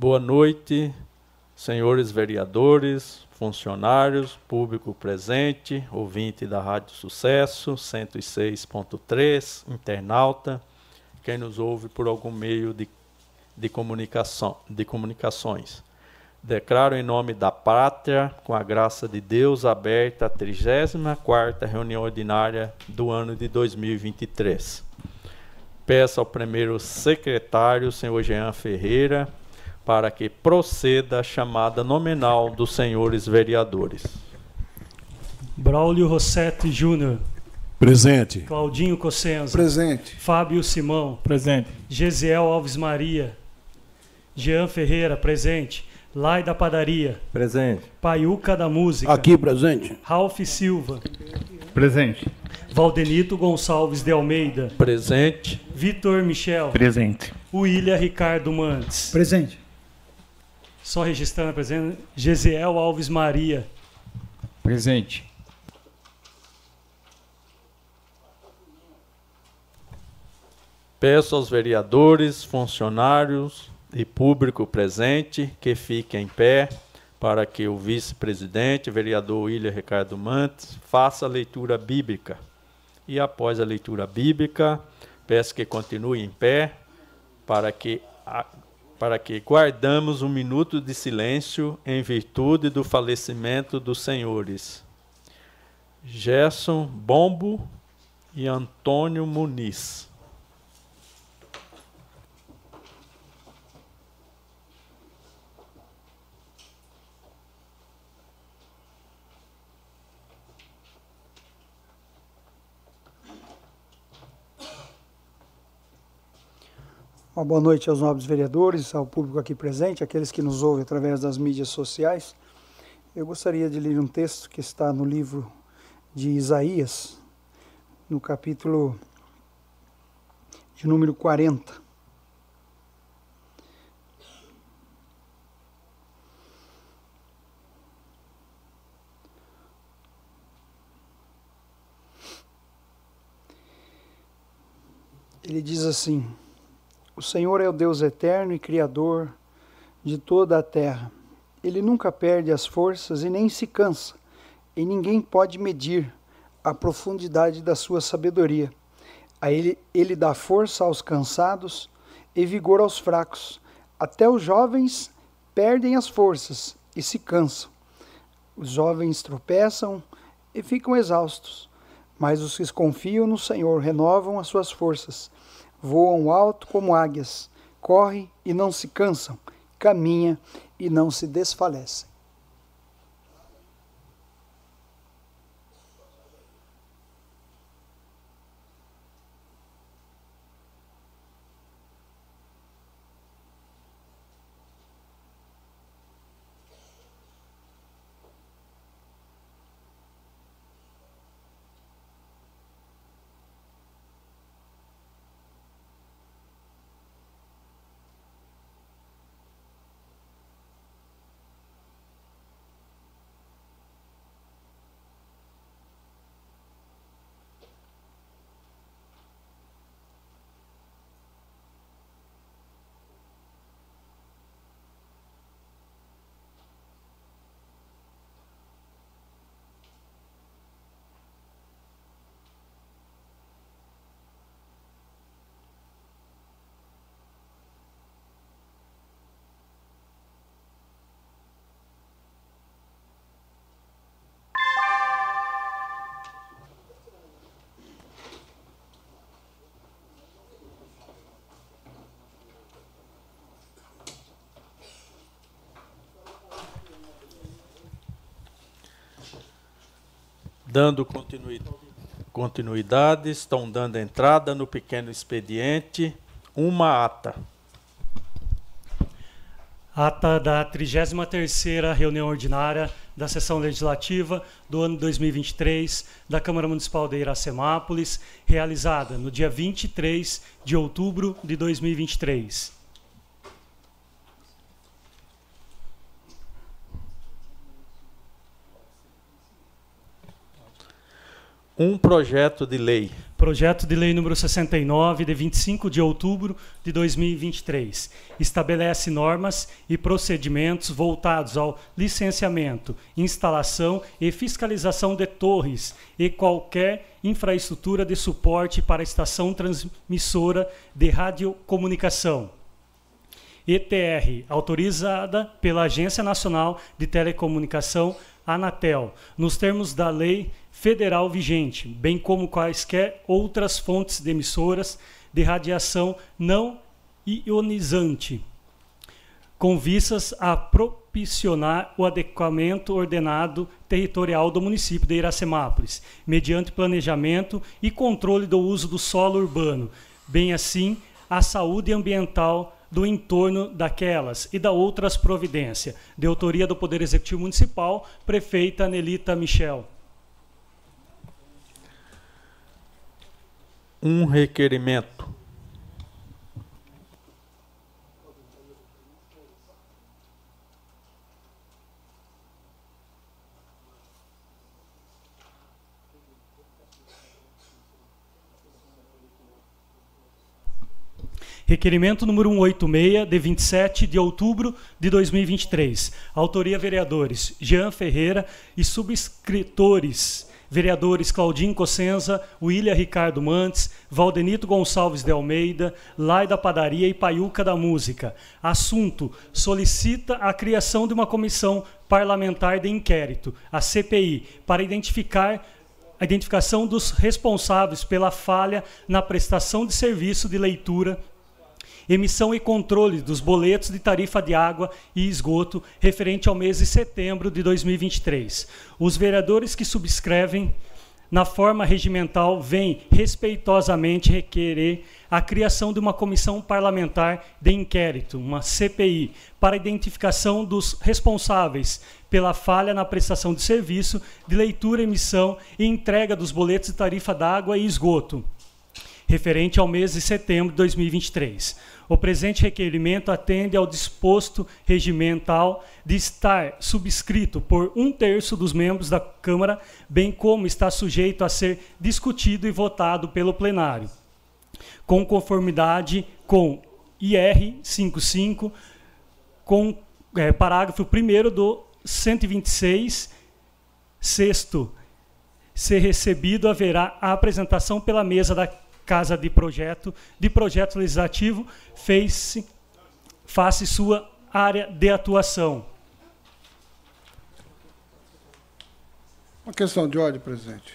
Boa noite, senhores vereadores, funcionários, público presente, ouvinte da Rádio Sucesso 106.3, internauta, quem nos ouve por algum meio de, de, comunicação, de comunicações. Declaro em nome da pátria, com a graça de Deus, aberta a 34ª reunião ordinária do ano de 2023. Peço ao primeiro secretário, senhor Jean Ferreira, para que proceda a chamada nominal dos senhores vereadores. Braulio Rossetti Júnior. Presente. Claudinho Cossenza. Presente. Fábio Simão. Presente. Gesiel Alves Maria. Jean Ferreira, presente. Lai da Padaria. Presente. Paiuca da Música. Aqui, presente. Ralph Silva. Presente. Valdenito Gonçalves de Almeida. Presente. Vitor Michel. Presente. William Ricardo Mantes. Presente. Só registrando a presença. Gesiel Alves Maria. Presente. Peço aos vereadores, funcionários e público presente que fiquem em pé para que o vice-presidente, vereador William Ricardo Mantes, faça a leitura bíblica. E após a leitura bíblica, peço que continue em pé para que a para que guardamos um minuto de silêncio em virtude do falecimento dos senhores Gerson Bombo e Antônio Muniz. Uma boa noite aos nobres vereadores, ao público aqui presente, aqueles que nos ouvem através das mídias sociais. Eu gostaria de ler um texto que está no livro de Isaías, no capítulo de número 40. Ele diz assim: o Senhor é o Deus eterno e Criador de toda a terra. Ele nunca perde as forças e nem se cansa, e ninguém pode medir a profundidade da sua sabedoria. A ele, ele dá força aos cansados e vigor aos fracos. Até os jovens perdem as forças e se cansam. Os jovens tropeçam e ficam exaustos, mas os que confiam no Senhor renovam as suas forças voam alto como águias, correm e não se cansam, caminham e não se desfalecem. Dando continuidade, estão dando entrada no pequeno expediente uma ata. Ata da 33ª reunião ordinária da sessão legislativa do ano 2023 da Câmara Municipal de Iracemápolis, realizada no dia 23 de outubro de 2023. Um projeto de lei. Projeto de lei número 69, de 25 de outubro de 2023. Estabelece normas e procedimentos voltados ao licenciamento, instalação e fiscalização de torres e qualquer infraestrutura de suporte para estação transmissora de radiocomunicação. ETR, autorizada pela Agência Nacional de Telecomunicação, Anatel, nos termos da Lei federal vigente, bem como quaisquer outras fontes de emissoras de radiação não ionizante, com vistas a propiciar o adequamento ordenado territorial do município de Iracemápolis, mediante planejamento e controle do uso do solo urbano, bem assim a saúde ambiental do entorno daquelas e da outras providências, de autoria do Poder Executivo Municipal, prefeita Nelita Michel. Um requerimento. Requerimento número 186, de 27 de outubro de 2023. Autoria vereadores Jean Ferreira e subscritores vereadores Claudinho Cossenza, William Ricardo Mantes, Valdenito Gonçalves de Almeida, Lai da Padaria e Paiuca da Música. Assunto: solicita a criação de uma comissão parlamentar de inquérito, a CPI, para identificar a identificação dos responsáveis pela falha na prestação de serviço de leitura emissão e controle dos boletos de tarifa de água e esgoto referente ao mês de setembro de 2023. Os vereadores que subscrevem na forma regimental, vêm respeitosamente requerer a criação de uma comissão parlamentar de inquérito, uma CPI, para identificação dos responsáveis pela falha na prestação de serviço de leitura, emissão e entrega dos boletos de tarifa d'água e esgoto, referente ao mês de setembro de 2023. O presente requerimento atende ao disposto regimental de estar subscrito por um terço dos membros da Câmara, bem como está sujeito a ser discutido e votado pelo plenário, com conformidade com IR 55, com é, parágrafo 1 do 126, sexto, ser recebido, haverá a apresentação pela mesa da Casa de Projeto, de Projeto Legislativo, fez face sua área de atuação. Uma questão de ordem, presidente.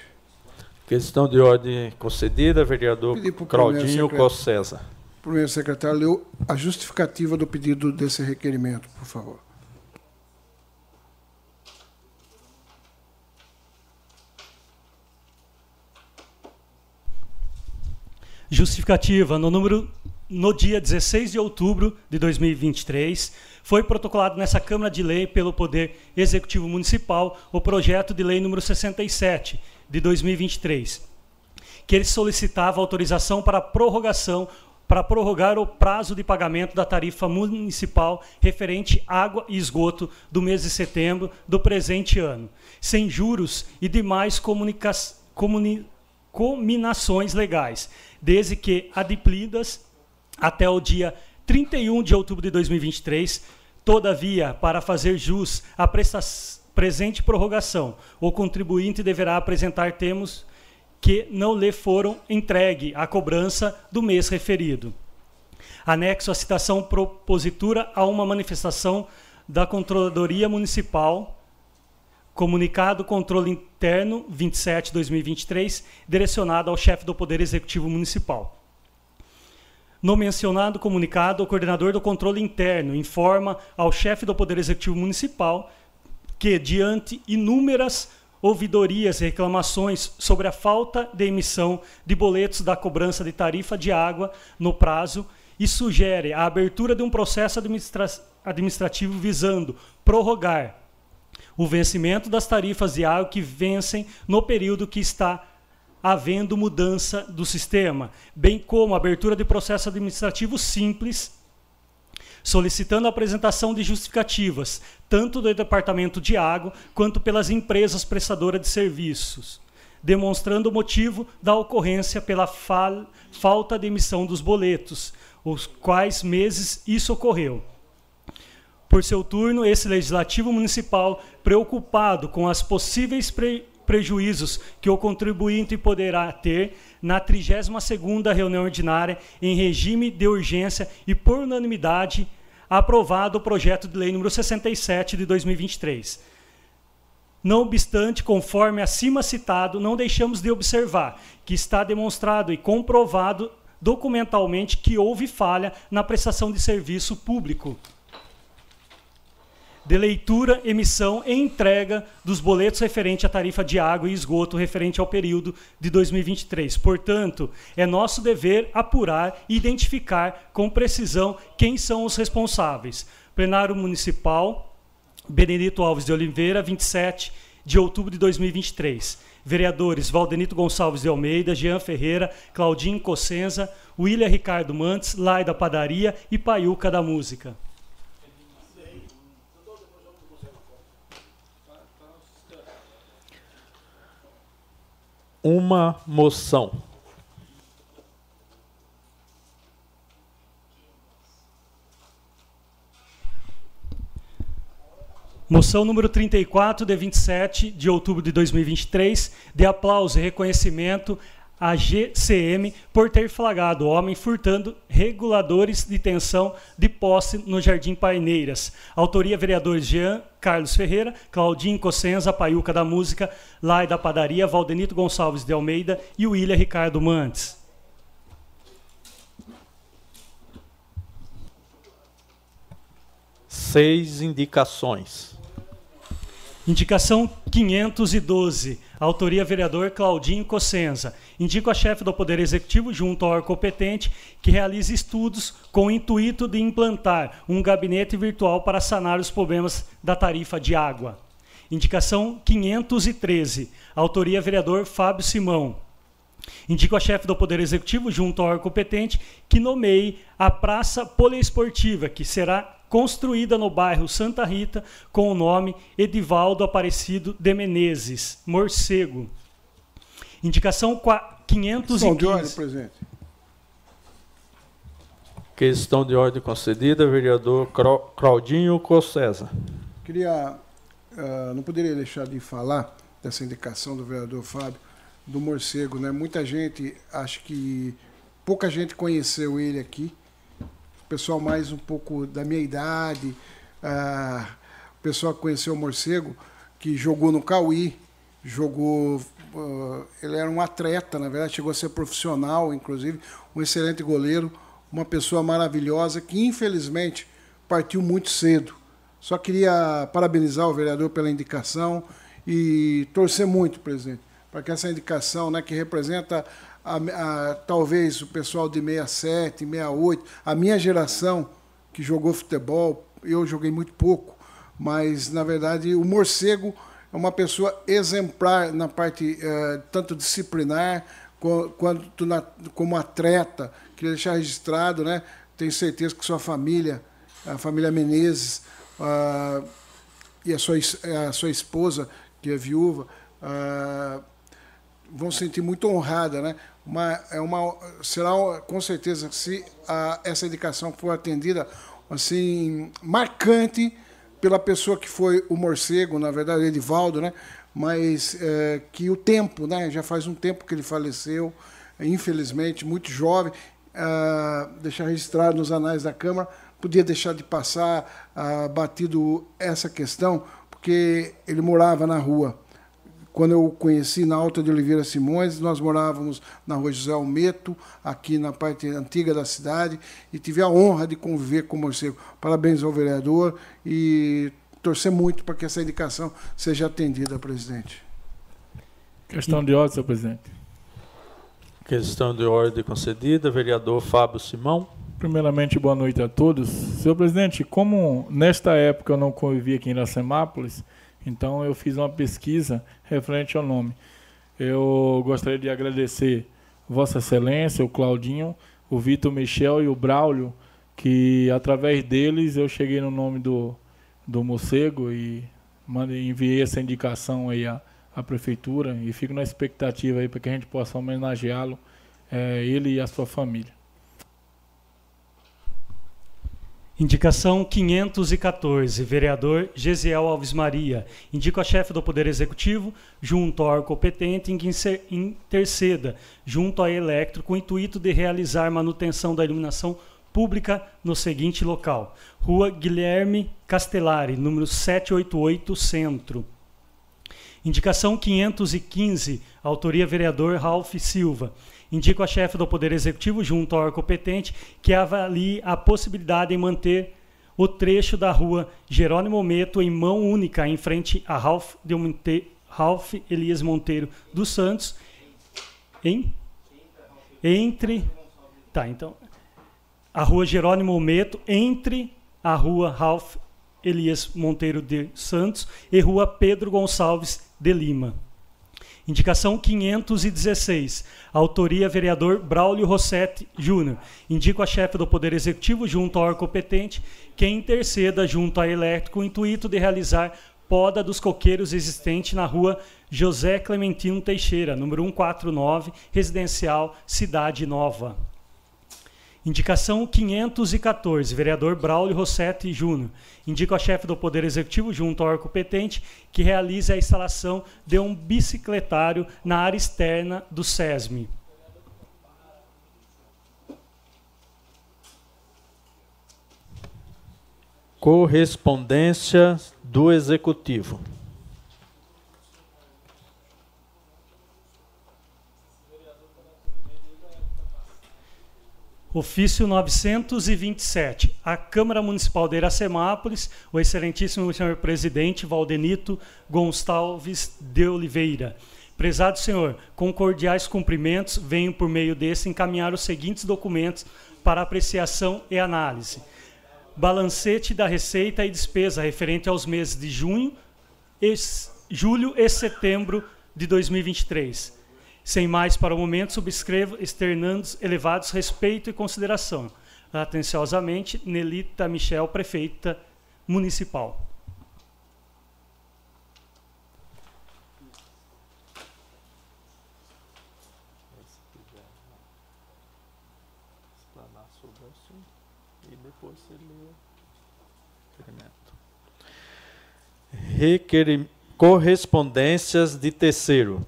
Questão de ordem concedida, vereador Claudinho Cossesa. Primeiro secretário, leu a justificativa do pedido desse requerimento, por favor. Justificativa. No número no dia 16 de outubro de 2023, foi protocolado nessa Câmara de Lei pelo Poder Executivo Municipal o projeto de lei número 67 de 2023, que ele solicitava autorização para prorrogação para prorrogar o prazo de pagamento da tarifa municipal referente água e esgoto do mês de setembro do presente ano, sem juros e demais comuni combinações legais, desde que adimplidas até o dia 31 de outubro de 2023. Todavia, para fazer jus à presente prorrogação, o contribuinte deverá apresentar termos que não lhe foram entregue à cobrança do mês referido. Anexo à citação propositura a uma manifestação da Controladoria Municipal Comunicado Controle Interno 27-2023, direcionado ao chefe do Poder Executivo Municipal. No mencionado comunicado, o coordenador do controle interno informa ao chefe do Poder Executivo Municipal que, diante inúmeras ouvidorias e reclamações sobre a falta de emissão de boletos da cobrança de tarifa de água no prazo e sugere a abertura de um processo administra administrativo visando prorrogar o vencimento das tarifas de água que vencem no período que está havendo mudança do sistema, bem como a abertura de processo administrativo simples, solicitando a apresentação de justificativas, tanto do Departamento de Água quanto pelas empresas prestadoras de serviços, demonstrando o motivo da ocorrência pela fal falta de emissão dos boletos, os quais meses isso ocorreu. Por seu turno, esse legislativo municipal, preocupado com as possíveis pre prejuízos que o contribuinte poderá ter na 32ª reunião ordinária em regime de urgência e por unanimidade aprovado o projeto de lei número 67 de 2023. Não obstante, conforme acima citado, não deixamos de observar que está demonstrado e comprovado documentalmente que houve falha na prestação de serviço público de leitura, emissão e entrega dos boletos referente à tarifa de água e esgoto referente ao período de 2023. Portanto, é nosso dever apurar e identificar com precisão quem são os responsáveis. Plenário Municipal, Benedito Alves de Oliveira, 27 de outubro de 2023. Vereadores Valdenito Gonçalves de Almeida, Jean Ferreira, Claudinho Cossenza, William Ricardo Mantes, Laida Padaria e Paiuca da Música. Uma moção. Moção número 34, de 27 de outubro de 2023, de aplauso e reconhecimento a GCM por ter flagrado homem furtando reguladores de tensão de posse no Jardim Paineiras. Autoria vereadores Jean Carlos Ferreira, Claudinho Cossenza, Paiuca da Música, Lai da Padaria, Valdenito Gonçalves de Almeida e William Ricardo Mantes. Seis indicações. Indicação 512. Autoria vereador Claudinho Cossenza. Indico a chefe do Poder Executivo, junto ao órgão competente, que realize estudos com o intuito de implantar um gabinete virtual para sanar os problemas da tarifa de água. Indicação 513. Autoria vereador Fábio Simão. Indico a chefe do Poder Executivo, junto ao órgão competente, que nomeie a Praça Poliesportiva, que será construída no bairro Santa Rita com o nome Edivaldo Aparecido de Menezes, Morcego. Indicação 515. Questão de ordem, presidente. Questão de ordem concedida, vereador Claudinho Cossesa. Queria, uh, não poderia deixar de falar dessa indicação do vereador Fábio, do morcego, né? Muita gente, acho que pouca gente conheceu ele aqui, pessoal mais um pouco da minha idade, ah, o pessoal que conheceu o Morcego, que jogou no Cauí, jogou. Uh, ele era um atleta, na verdade, chegou a ser profissional, inclusive, um excelente goleiro, uma pessoa maravilhosa que, infelizmente, partiu muito cedo. Só queria parabenizar o vereador pela indicação e torcer muito, presidente, para que essa indicação, né, que representa a, a, talvez o pessoal de 67, 68, a minha geração que jogou futebol, eu joguei muito pouco, mas na verdade o morcego é uma pessoa exemplar na parte uh, tanto disciplinar quanto na, como atleta. Queria deixar registrado, né? Tenho certeza que sua família, a família Menezes e a sua, a sua esposa, que é viúva, uh, vão se sentir muito honrada, né? Uma, é uma, será com certeza, se a, essa indicação for atendida, assim, marcante pela pessoa que foi o morcego, na verdade, Edivaldo, né? Mas é, que o tempo, né? Já faz um tempo que ele faleceu, infelizmente, muito jovem. É, deixar registrado nos anais da Câmara, podia deixar de passar uh, batido essa questão, porque ele morava na rua quando eu conheci na Alta de Oliveira Simões, nós morávamos na rua José Almeto, aqui na parte antiga da cidade, e tive a honra de conviver com o morcego. Parabéns ao vereador e torcer muito para que essa indicação seja atendida, presidente. Questão de ordem, senhor presidente. Questão de ordem concedida. Vereador Fábio Simão. Primeiramente, boa noite a todos. Senhor presidente, como nesta época eu não convivi aqui em Iracemápolis, então eu fiz uma pesquisa referente ao nome. Eu gostaria de agradecer Vossa Excelência, o Claudinho, o Vitor Michel e o Braulio, que através deles eu cheguei no nome do, do morcego e mandei, enviei essa indicação aí à, à prefeitura e fico na expectativa aí para que a gente possa homenageá-lo, é, ele e a sua família. Indicação 514, vereador Gesiel Alves Maria. Indico a chefe do Poder Executivo, junto ao competente, em que interceda, junto à Electro, com o intuito de realizar manutenção da iluminação pública no seguinte local: Rua Guilherme Castellari, número 788, Centro. Indicação 515, autoria vereador Ralph Silva. Indico a chefe do Poder Executivo, junto ao órgão competente, que avalie a possibilidade de manter o trecho da rua Jerônimo Meto em mão única, em frente a Ralph, de Monte, Ralph Elias Monteiro dos Santos, em, entre. Tá, então. A rua Jerônimo Meto, entre a rua Ralph Elias Monteiro de Santos e rua Pedro Gonçalves de Lima. Indicação 516. Autoria vereador Braulio Rossetti Júnior. Indico a chefe do Poder Executivo junto ao órgão competente que interceda junto à Elétrico o intuito de realizar poda dos coqueiros existente na rua José Clementino Teixeira, número 149, residencial Cidade Nova. Indicação 514, vereador Braulio Rossetti Júnior. Indico a chefe do Poder Executivo, junto ao órgão competente, que realize a instalação de um bicicletário na área externa do SESMI. Correspondência do Executivo. Ofício 927. A Câmara Municipal de Iracemápolis, o excelentíssimo senhor presidente Valdenito Gonçalves de Oliveira. Prezado senhor, com cordiais cumprimentos, venho por meio desse encaminhar os seguintes documentos para apreciação e análise. Balancete da receita e despesa referente aos meses de junho, julho e setembro de 2023 sem mais para o momento, subscrevo externando elevados respeito e consideração. Atenciosamente, Nelita Michel, prefeita municipal. Requerim... Correspondências de terceiro.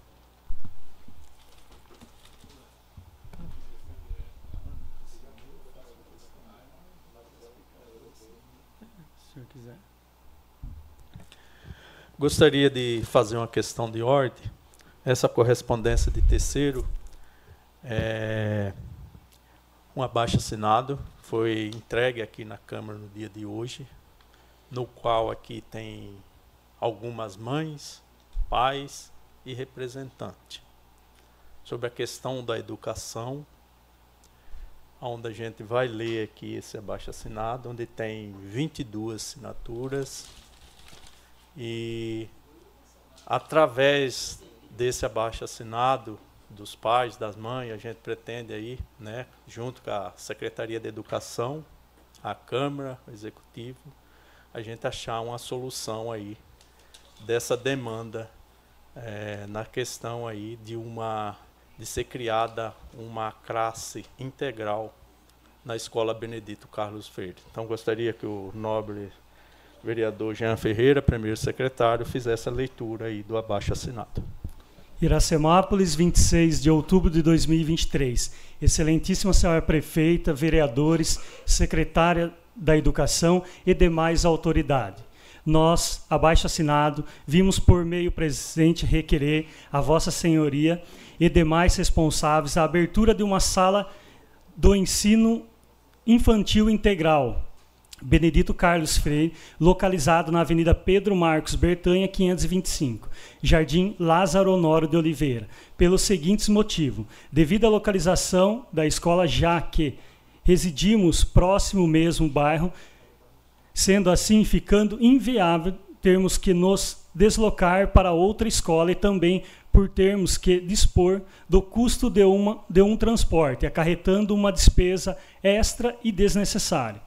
Gostaria de fazer uma questão de ordem. Essa correspondência de terceiro é um abaixo assinado, foi entregue aqui na Câmara no dia de hoje, no qual aqui tem algumas mães, pais e representante. Sobre a questão da educação, onde a gente vai ler aqui esse abaixo assinado, onde tem 22 assinaturas e através desse abaixo assinado dos pais, das mães, a gente pretende aí, né, junto com a Secretaria de Educação, a Câmara, o Executivo, a gente achar uma solução aí dessa demanda é, na questão aí de uma de ser criada uma classe integral na Escola Benedito Carlos Freire. Então gostaria que o nobre vereador Jean Ferreira, primeiro secretário, fizesse a leitura aí do abaixo assinado. Iracemápolis, 26 de outubro de 2023. Excelentíssima senhora prefeita, vereadores, secretária da Educação e demais autoridades. Nós, abaixo assinado, vimos por meio presente requerer a Vossa Senhoria e demais responsáveis a abertura de uma sala do ensino infantil integral Benedito Carlos Freire, localizado na Avenida Pedro Marcos Bertanha, 525, Jardim Lázaro Honório de Oliveira, pelos seguintes motivos. Devido à localização da escola, já que residimos próximo mesmo bairro, sendo assim ficando inviável termos que nos deslocar para outra escola e também por termos que dispor do custo de, uma, de um transporte, acarretando uma despesa extra e desnecessária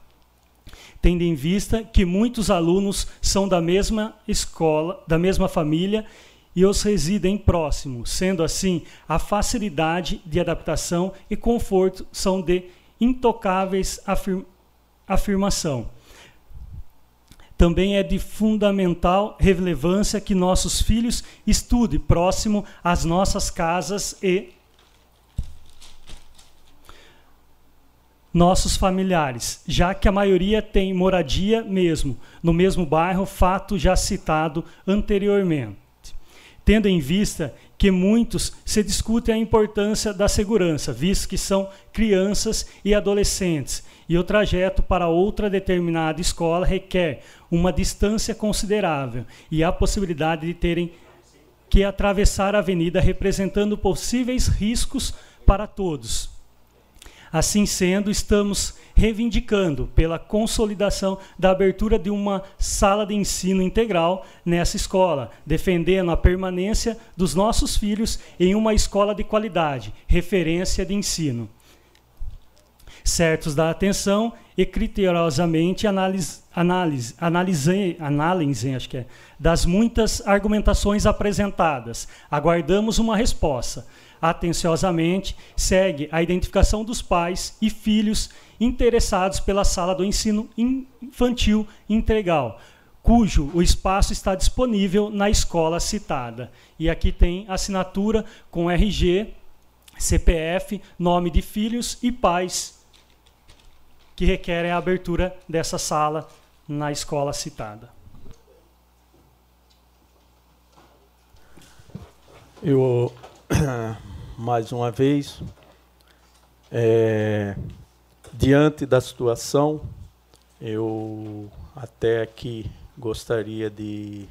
tendo em vista que muitos alunos são da mesma escola, da mesma família e os residem próximos. Sendo assim, a facilidade de adaptação e conforto são de intocáveis afir afirmação. Também é de fundamental relevância que nossos filhos estudem próximo às nossas casas e nossos familiares, já que a maioria tem moradia mesmo no mesmo bairro, fato já citado anteriormente. Tendo em vista que muitos se discutem a importância da segurança, visto que são crianças e adolescentes, e o trajeto para outra determinada escola requer uma distância considerável e a possibilidade de terem que atravessar a avenida representando possíveis riscos para todos Assim sendo, estamos reivindicando pela consolidação da abertura de uma sala de ensino integral nessa escola, defendendo a permanência dos nossos filhos em uma escola de qualidade, referência de ensino. Certos da atenção e criteriosamente analis, analis, acho que é, das muitas argumentações apresentadas. Aguardamos uma resposta atenciosamente, segue a identificação dos pais e filhos interessados pela sala do ensino infantil integral, cujo o espaço está disponível na escola citada. E aqui tem assinatura com RG, CPF, nome de filhos e pais que requerem a abertura dessa sala na escola citada. Eu mais uma vez. É, diante da situação, eu até aqui gostaria de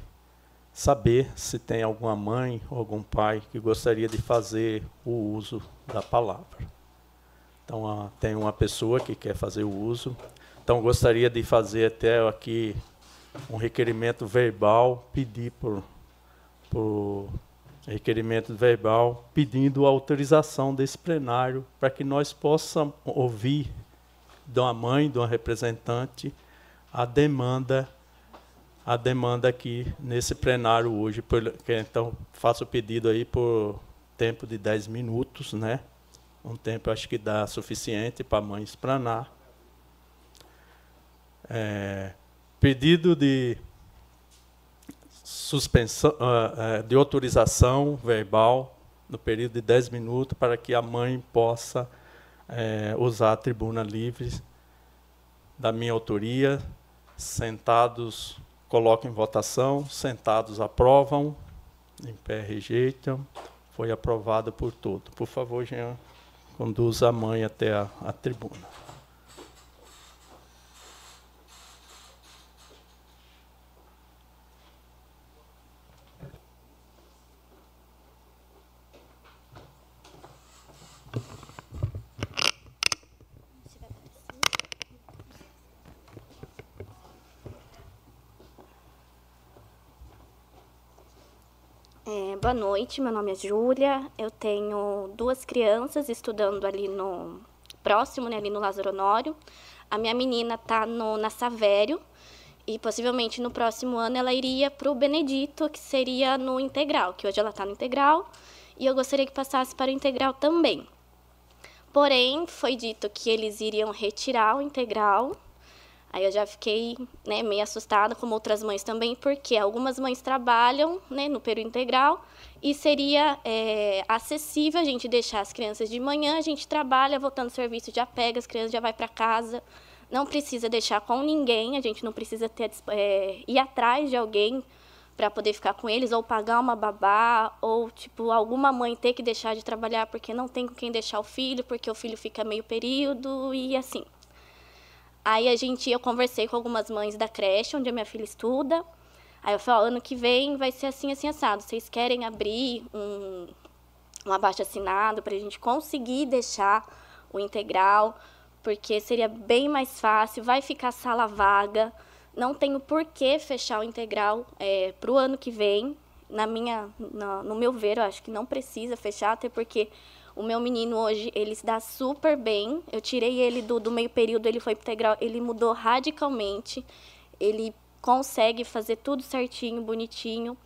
saber se tem alguma mãe ou algum pai que gostaria de fazer o uso da palavra. Então, tem uma pessoa que quer fazer o uso. Então, gostaria de fazer até aqui um requerimento verbal, pedir por, por requerimento verbal pedindo autorização desse plenário para que nós possamos ouvir de uma mãe, de uma representante, a demanda a demanda aqui nesse plenário hoje. Então, faço o pedido aí por tempo de 10 minutos, né? Um tempo acho que dá suficiente para a mãe explanar. É, pedido de suspensão, uh, de autorização verbal no período de 10 minutos para que a mãe possa uh, usar a tribuna livre da minha autoria. Sentados, colocam em votação, sentados aprovam, em pé rejeitam. Foi aprovado por todos. Por favor, Jean, conduza a mãe até a, a tribuna. É, boa noite, meu nome é Júlia. Eu tenho duas crianças estudando ali no próximo, né, ali no Lázaro Honório. A minha menina está na Savério e possivelmente no próximo ano ela iria para o Benedito, que seria no integral, que hoje ela está no integral, e eu gostaria que passasse para o integral também. Porém, foi dito que eles iriam retirar o integral Aí eu já fiquei né, meio assustada, como outras mães também, porque algumas mães trabalham né, no período integral e seria é, acessível a gente deixar as crianças de manhã, a gente trabalha, voltando do serviço, já pega as crianças, já vai para casa. Não precisa deixar com ninguém, a gente não precisa ter, é, ir atrás de alguém para poder ficar com eles, ou pagar uma babá, ou tipo alguma mãe ter que deixar de trabalhar porque não tem com quem deixar o filho, porque o filho fica meio período e assim. Aí a gente, eu conversei com algumas mães da creche onde a minha filha estuda. Aí eu falei, ó, ano que vem vai ser assim, assim, assado. Vocês querem abrir um, um abaixo assinado para a gente conseguir deixar o integral, porque seria bem mais fácil, vai ficar sala vaga. Não tenho por que fechar o integral é, para o ano que vem. Na minha, no, no meu ver, eu acho que não precisa fechar, até porque o meu menino hoje, ele se dá super bem. Eu tirei ele do, do meio período, ele foi integral, ele mudou radicalmente. Ele consegue fazer tudo certinho, bonitinho.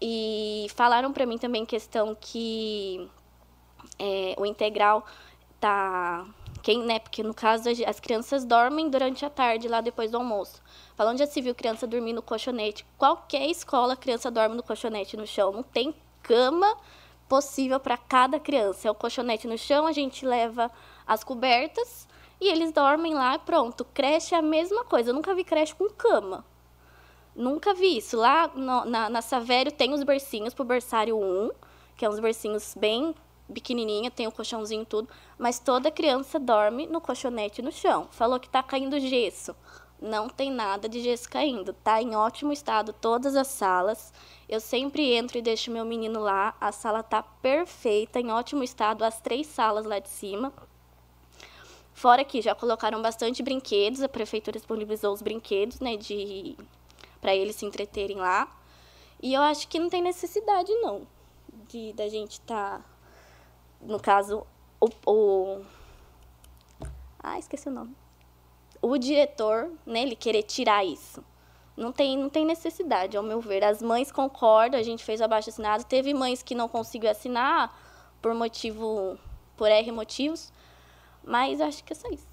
E falaram para mim também questão que é, o integral tá quem, né, porque no caso as crianças dormem durante a tarde lá depois do almoço. Falando já se viu criança dormir no colchonete. Qualquer escola criança dorme no colchonete no chão, não tem cama possível para cada criança. É o colchonete no chão, a gente leva as cobertas e eles dormem lá, pronto. Creche é a mesma coisa. Eu nunca vi creche com cama. Nunca vi isso. Lá no, na, na Savério tem os bercinhos pro berçário 1, que é uns bercinhos bem pequenininha, tem o colchãozinho tudo, mas toda criança dorme no colchonete no chão. Falou que tá caindo gesso. Não tem nada de gesso caindo. Tá em ótimo estado todas as salas. Eu sempre entro e deixo meu menino lá. A sala tá perfeita, em ótimo estado, as três salas lá de cima. Fora que já colocaram bastante brinquedos, a prefeitura disponibilizou os brinquedos, né, de para eles se entreterem lá. E eu acho que não tem necessidade, não, de da gente estar, tá, no caso, o, o... Ah, esqueci o nome. O diretor, né, ele querer tirar isso. Não tem, não tem necessidade, ao meu ver. As mães concordam, a gente fez o abaixo assinado. Teve mães que não conseguiu assinar por motivo, por R motivos, mas acho que é só isso.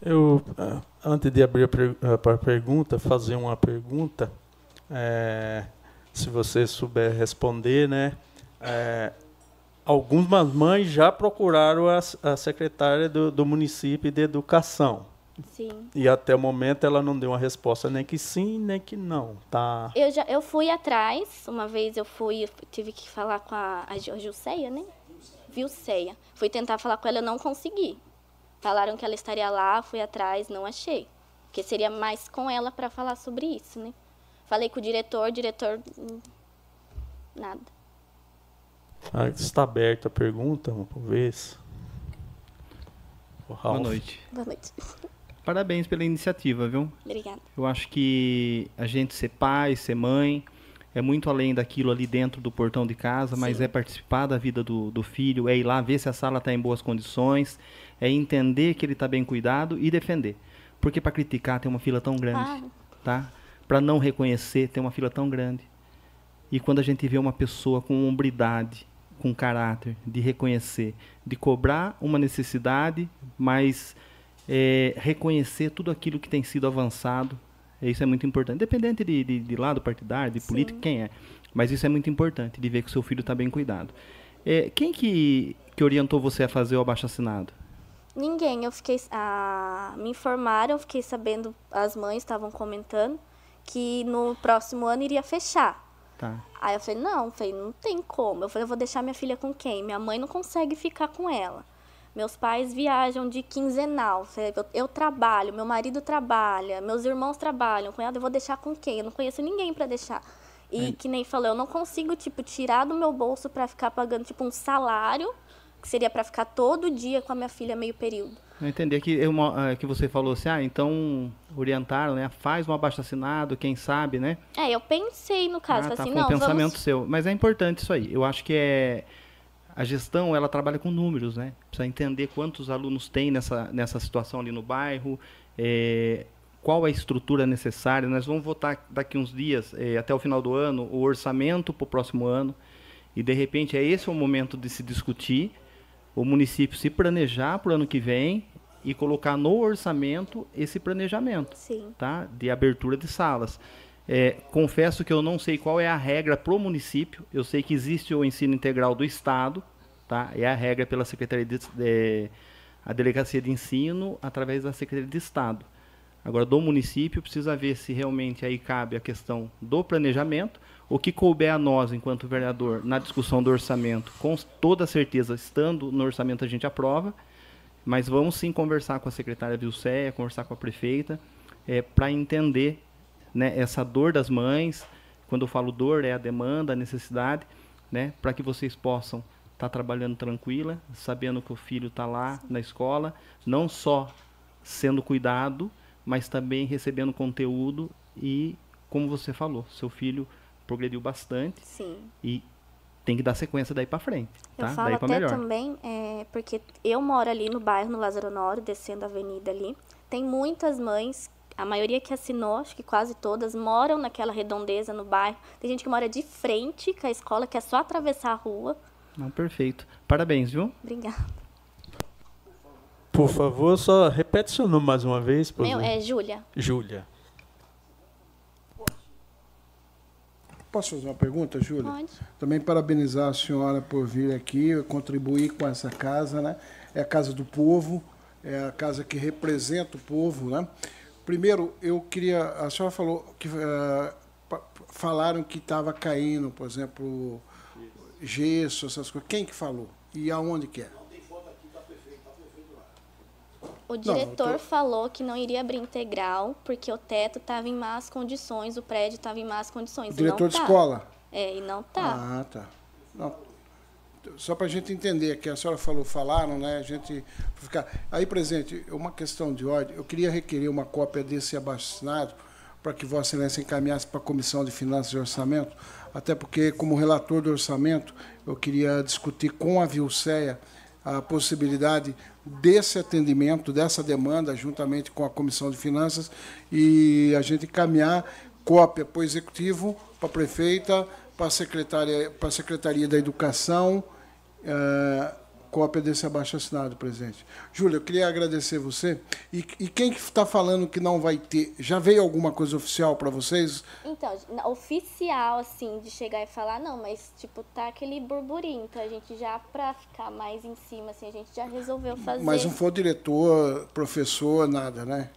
Eu, ah, antes de abrir para a pergunta, fazer uma pergunta, é, se você souber responder, né? É, algumas mães já procuraram a, a secretária do, do, município de educação. Sim. E até o momento ela não deu uma resposta nem que sim, nem que não, tá? Eu já eu fui atrás, uma vez eu fui, tive que falar com a, a Gilceia, né? Vilceia. Fui tentar falar com ela, eu não consegui. Falaram que ela estaria lá, fui atrás, não achei. Porque seria mais com ela para falar sobre isso, né? Falei com o diretor, o diretor. Hum, nada. Ah, está aberta a pergunta, uma vez. Boa noite. Boa noite. Parabéns pela iniciativa, viu? Obrigada. Eu acho que a gente ser pai, ser mãe, é muito além daquilo ali dentro do portão de casa, mas Sim. é participar da vida do, do filho, é ir lá ver se a sala está em boas condições, é entender que ele está bem cuidado e defender. Porque para criticar tem uma fila tão grande, ah. tá? Para não reconhecer tem uma fila tão grande. E quando a gente vê uma pessoa com hombridade, com caráter, de reconhecer, de cobrar uma necessidade, mas é, reconhecer tudo aquilo que tem sido avançado, isso é muito importante. Independente de, de, de lado partidário, de Sim. política, quem é. Mas isso é muito importante, de ver que o seu filho está bem cuidado. É, quem que, que orientou você a fazer o abaixo assinado? Ninguém. Eu fiquei. Ah, me informaram, fiquei sabendo, as mães estavam comentando que no próximo ano iria fechar. Tá. Aí eu falei, não, falei, não tem como. Eu falei, eu vou deixar minha filha com quem? Minha mãe não consegue ficar com ela. Meus pais viajam de quinzenal. Eu, eu trabalho, meu marido trabalha, meus irmãos trabalham. Cunhado, eu vou deixar com quem? Eu não conheço ninguém para deixar. E é. que nem falou, eu não consigo, tipo, tirar do meu bolso para ficar pagando, tipo, um salário que seria para ficar todo dia com a minha filha meio período. Eu entendi que, uma, que você falou assim, ah, então orientaram, né? Faz um abaixo assinado, quem sabe, né? É, eu pensei no caso, ah, tá, assim, não, pensamento vamos... seu. Mas é importante isso aí. Eu acho que é a gestão ela trabalha com números, né? Precisa entender quantos alunos tem nessa, nessa situação ali no bairro, é, qual a estrutura necessária. Nós vamos votar daqui uns dias, é, até o final do ano, o orçamento para o próximo ano. E de repente é esse o momento de se discutir o município se planejar para o ano que vem e colocar no orçamento esse planejamento Sim. tá? de abertura de salas. É, confesso que eu não sei qual é a regra para o município. Eu sei que existe o ensino integral do Estado, tá? É a regra pela Secretaria de, de a Delegacia de Ensino através da Secretaria de Estado. Agora, do município, precisa ver se realmente aí cabe a questão do planejamento o que couber a nós, enquanto vereador, na discussão do orçamento, com toda certeza, estando no orçamento, a gente aprova. Mas vamos sim conversar com a secretária Vilceia, conversar com a prefeita, é, para entender né, essa dor das mães. Quando eu falo dor, é a demanda, a necessidade, né, para que vocês possam estar tá trabalhando tranquila, sabendo que o filho está lá na escola, não só sendo cuidado, mas também recebendo conteúdo e, como você falou, seu filho progrediu bastante. Sim. E tem que dar sequência daí para frente. Tá? Eu falo daí até melhor. também, é, porque eu moro ali no bairro, no Lázaro Honório, descendo a avenida ali. Tem muitas mães, a maioria que assinou, acho que quase todas, moram naquela redondeza no bairro. Tem gente que mora de frente com a escola, que é só atravessar a rua. Não, perfeito. Parabéns, viu? Obrigada. Por favor, só repete seu nome mais uma vez. Por Meu, favor. é Júlia. Júlia. Posso fazer uma pergunta, Júlia? Pode. Também parabenizar a senhora por vir aqui, contribuir com essa casa, né? É a casa do povo, é a casa que representa o povo, né? Primeiro, eu queria. A senhora falou que pa- falaram que estava caindo, por exemplo, gesso, essas coisas. Quem que falou? E aonde que é? O diretor eu tô- falou que não iria abrir integral porque o teto estava em más condições, o prédio estava em más condições. O diretor não de tá. escola? É, e não tá. Ah, tá. Não, só para a gente entender, que a senhora falou, falaram, né? A gente ficar. Aí, presidente, uma questão de ordem. Eu queria requerer uma cópia desse abaixo-assinado para que Vossa Excelência encaminhasse para a Comissão de Finanças e Orçamento, até porque, como relator do orçamento, eu queria discutir com a Vilceia a possibilidade desse atendimento, dessa demanda, juntamente com a Comissão de Finanças, e a gente encaminhar cópia para o Executivo, para a Prefeita, para a Secretaria, para a Secretaria da Educação, eh, cópia desse abaixo-assinado, presidente. Júlia, eu queria agradecer você. E, e quem que está falando que não vai ter? Já veio alguma coisa oficial para vocês? Então, oficial, assim, de chegar e falar, não, mas, tipo, tá aquele burburinho. Então, a gente já, pra ficar mais em cima, assim, a gente já resolveu fazer. Mas não foi diretor, professor, nada, né?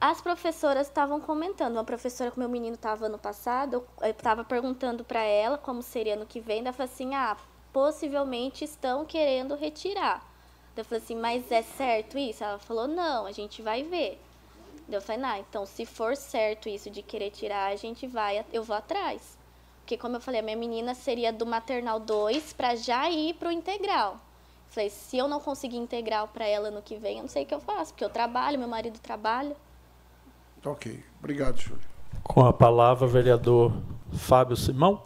As professoras estavam comentando. Uma professora que meu menino estava ano passado, eu estava perguntando para ela como seria ano que vem. Ela falou assim: ah, possivelmente estão querendo retirar. Eu falei assim: mas é certo isso? Ela falou: não, a gente vai ver. Eu falei: não, então se for certo isso de querer tirar, a gente vai, eu vou atrás. Porque, como eu falei, a minha menina seria do maternal 2 para já ir para o integral. Falei, se eu não conseguir integral para ela no que vem, eu não sei o que eu faço, porque eu trabalho, meu marido trabalha. Tá ok. Obrigado, Júlia. Com a palavra, vereador Fábio Simão.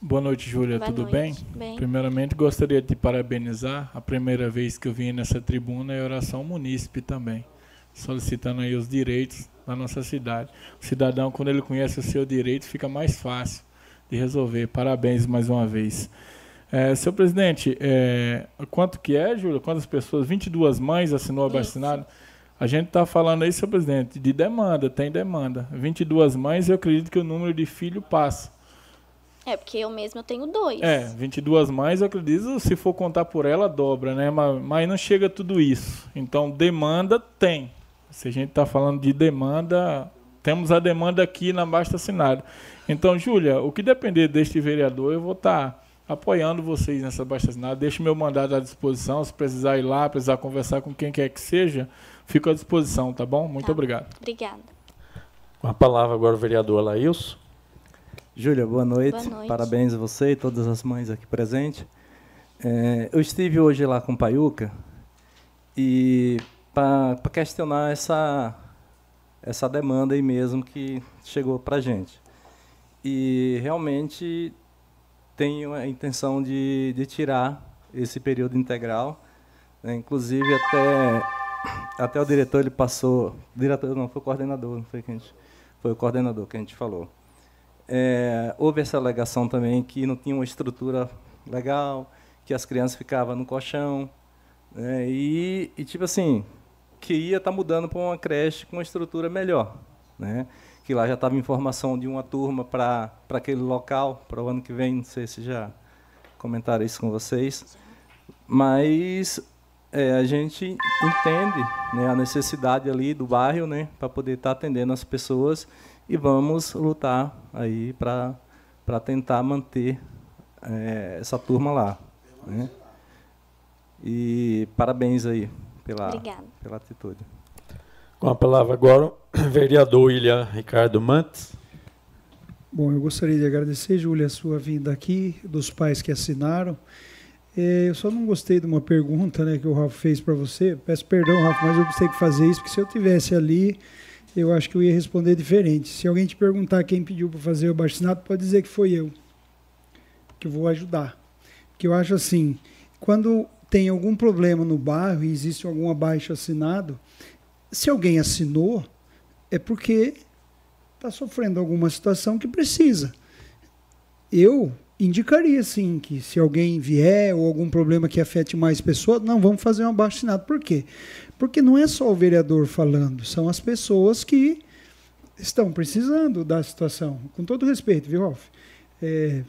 Boa noite, Júlia. Boa Tudo noite. bem? Bem. Primeiramente, gostaria de te parabenizar. A primeira vez que eu vim nessa tribuna é oração munícipe também, solicitando aí os direitos da nossa cidade. O cidadão, quando ele conhece o seu direito, fica mais fácil de resolver. Parabéns mais uma vez. É, senhor presidente, é, quanto que é, Júlia? Quantas pessoas? 22 mães assinou Isso. abaixo-assinado? A gente está falando aí, senhor presidente, de demanda, tem demanda. 22 mães, eu acredito que o número de filho passa. É, porque eu mesma eu tenho dois. É, 22 mais, eu acredito, se for contar por ela, dobra, né? Mas, mas não chega tudo isso. Então, demanda tem. Se a gente está falando de demanda, temos a demanda aqui na Basta Assinado. Então, Júlia, o que depender deste vereador, eu vou estar apoiando vocês nessa Basta Assinado. Deixo meu mandato à disposição. Se precisar ir lá, precisar conversar com quem quer que seja, fico à disposição, tá bom? Muito Tá. obrigado. Obrigada. Com a palavra agora o vereador Laílson. Júlia, boa noite. Boa noite. Parabéns a você e todas as mães aqui presentes. É, eu estive hoje lá com o Paiuca e para questionar essa, essa demanda aí mesmo que chegou para a gente. E realmente tenho a intenção de, de tirar esse período integral. né? Inclusive até, até o diretor ele passou. Diretor não, foi o coordenador, não foi que a gente. Foi o coordenador que a gente falou. É, houve essa alegação também que não tinha uma estrutura legal, que as crianças ficavam no colchão, né, e, e, tipo assim, que ia estar mudando para uma creche com uma estrutura melhor, né, que lá já estava informação de uma turma para aquele local, para o ano que vem, não sei se já comentaram isso com vocês, mas é, a gente entende né, a necessidade ali do bairro, né, para poder estar atendendo as pessoas e vamos lutar aí para para tentar manter é, essa turma lá, né? E parabéns aí pela, Obrigada. pela atitude. Com a palavra agora, o vereador William Ricardo Mantes. Bom, eu gostaria de agradecer, Júlia, a sua vinda aqui, dos pais que assinaram. É, eu só não gostei de uma pergunta né, que o Rafa fez para você. Peço perdão, Rafa, mas eu gostei de fazer isso, porque se eu tivesse ali, eu acho que eu ia responder diferente. Se alguém te perguntar quem pediu para fazer o abaixo pode dizer que foi eu, que vou ajudar. Porque eu acho assim, quando tem algum problema no bairro e existe algum abaixo assinado, se alguém assinou, é porque está sofrendo alguma situação que precisa. Eu indicaria sim que se alguém vier ou algum problema que afete mais pessoas, não vamos fazer um abaixo assinado. Por quê? Porque não é só o vereador falando, são as pessoas que estão precisando da situação. Com todo respeito, viu, Rolf? É,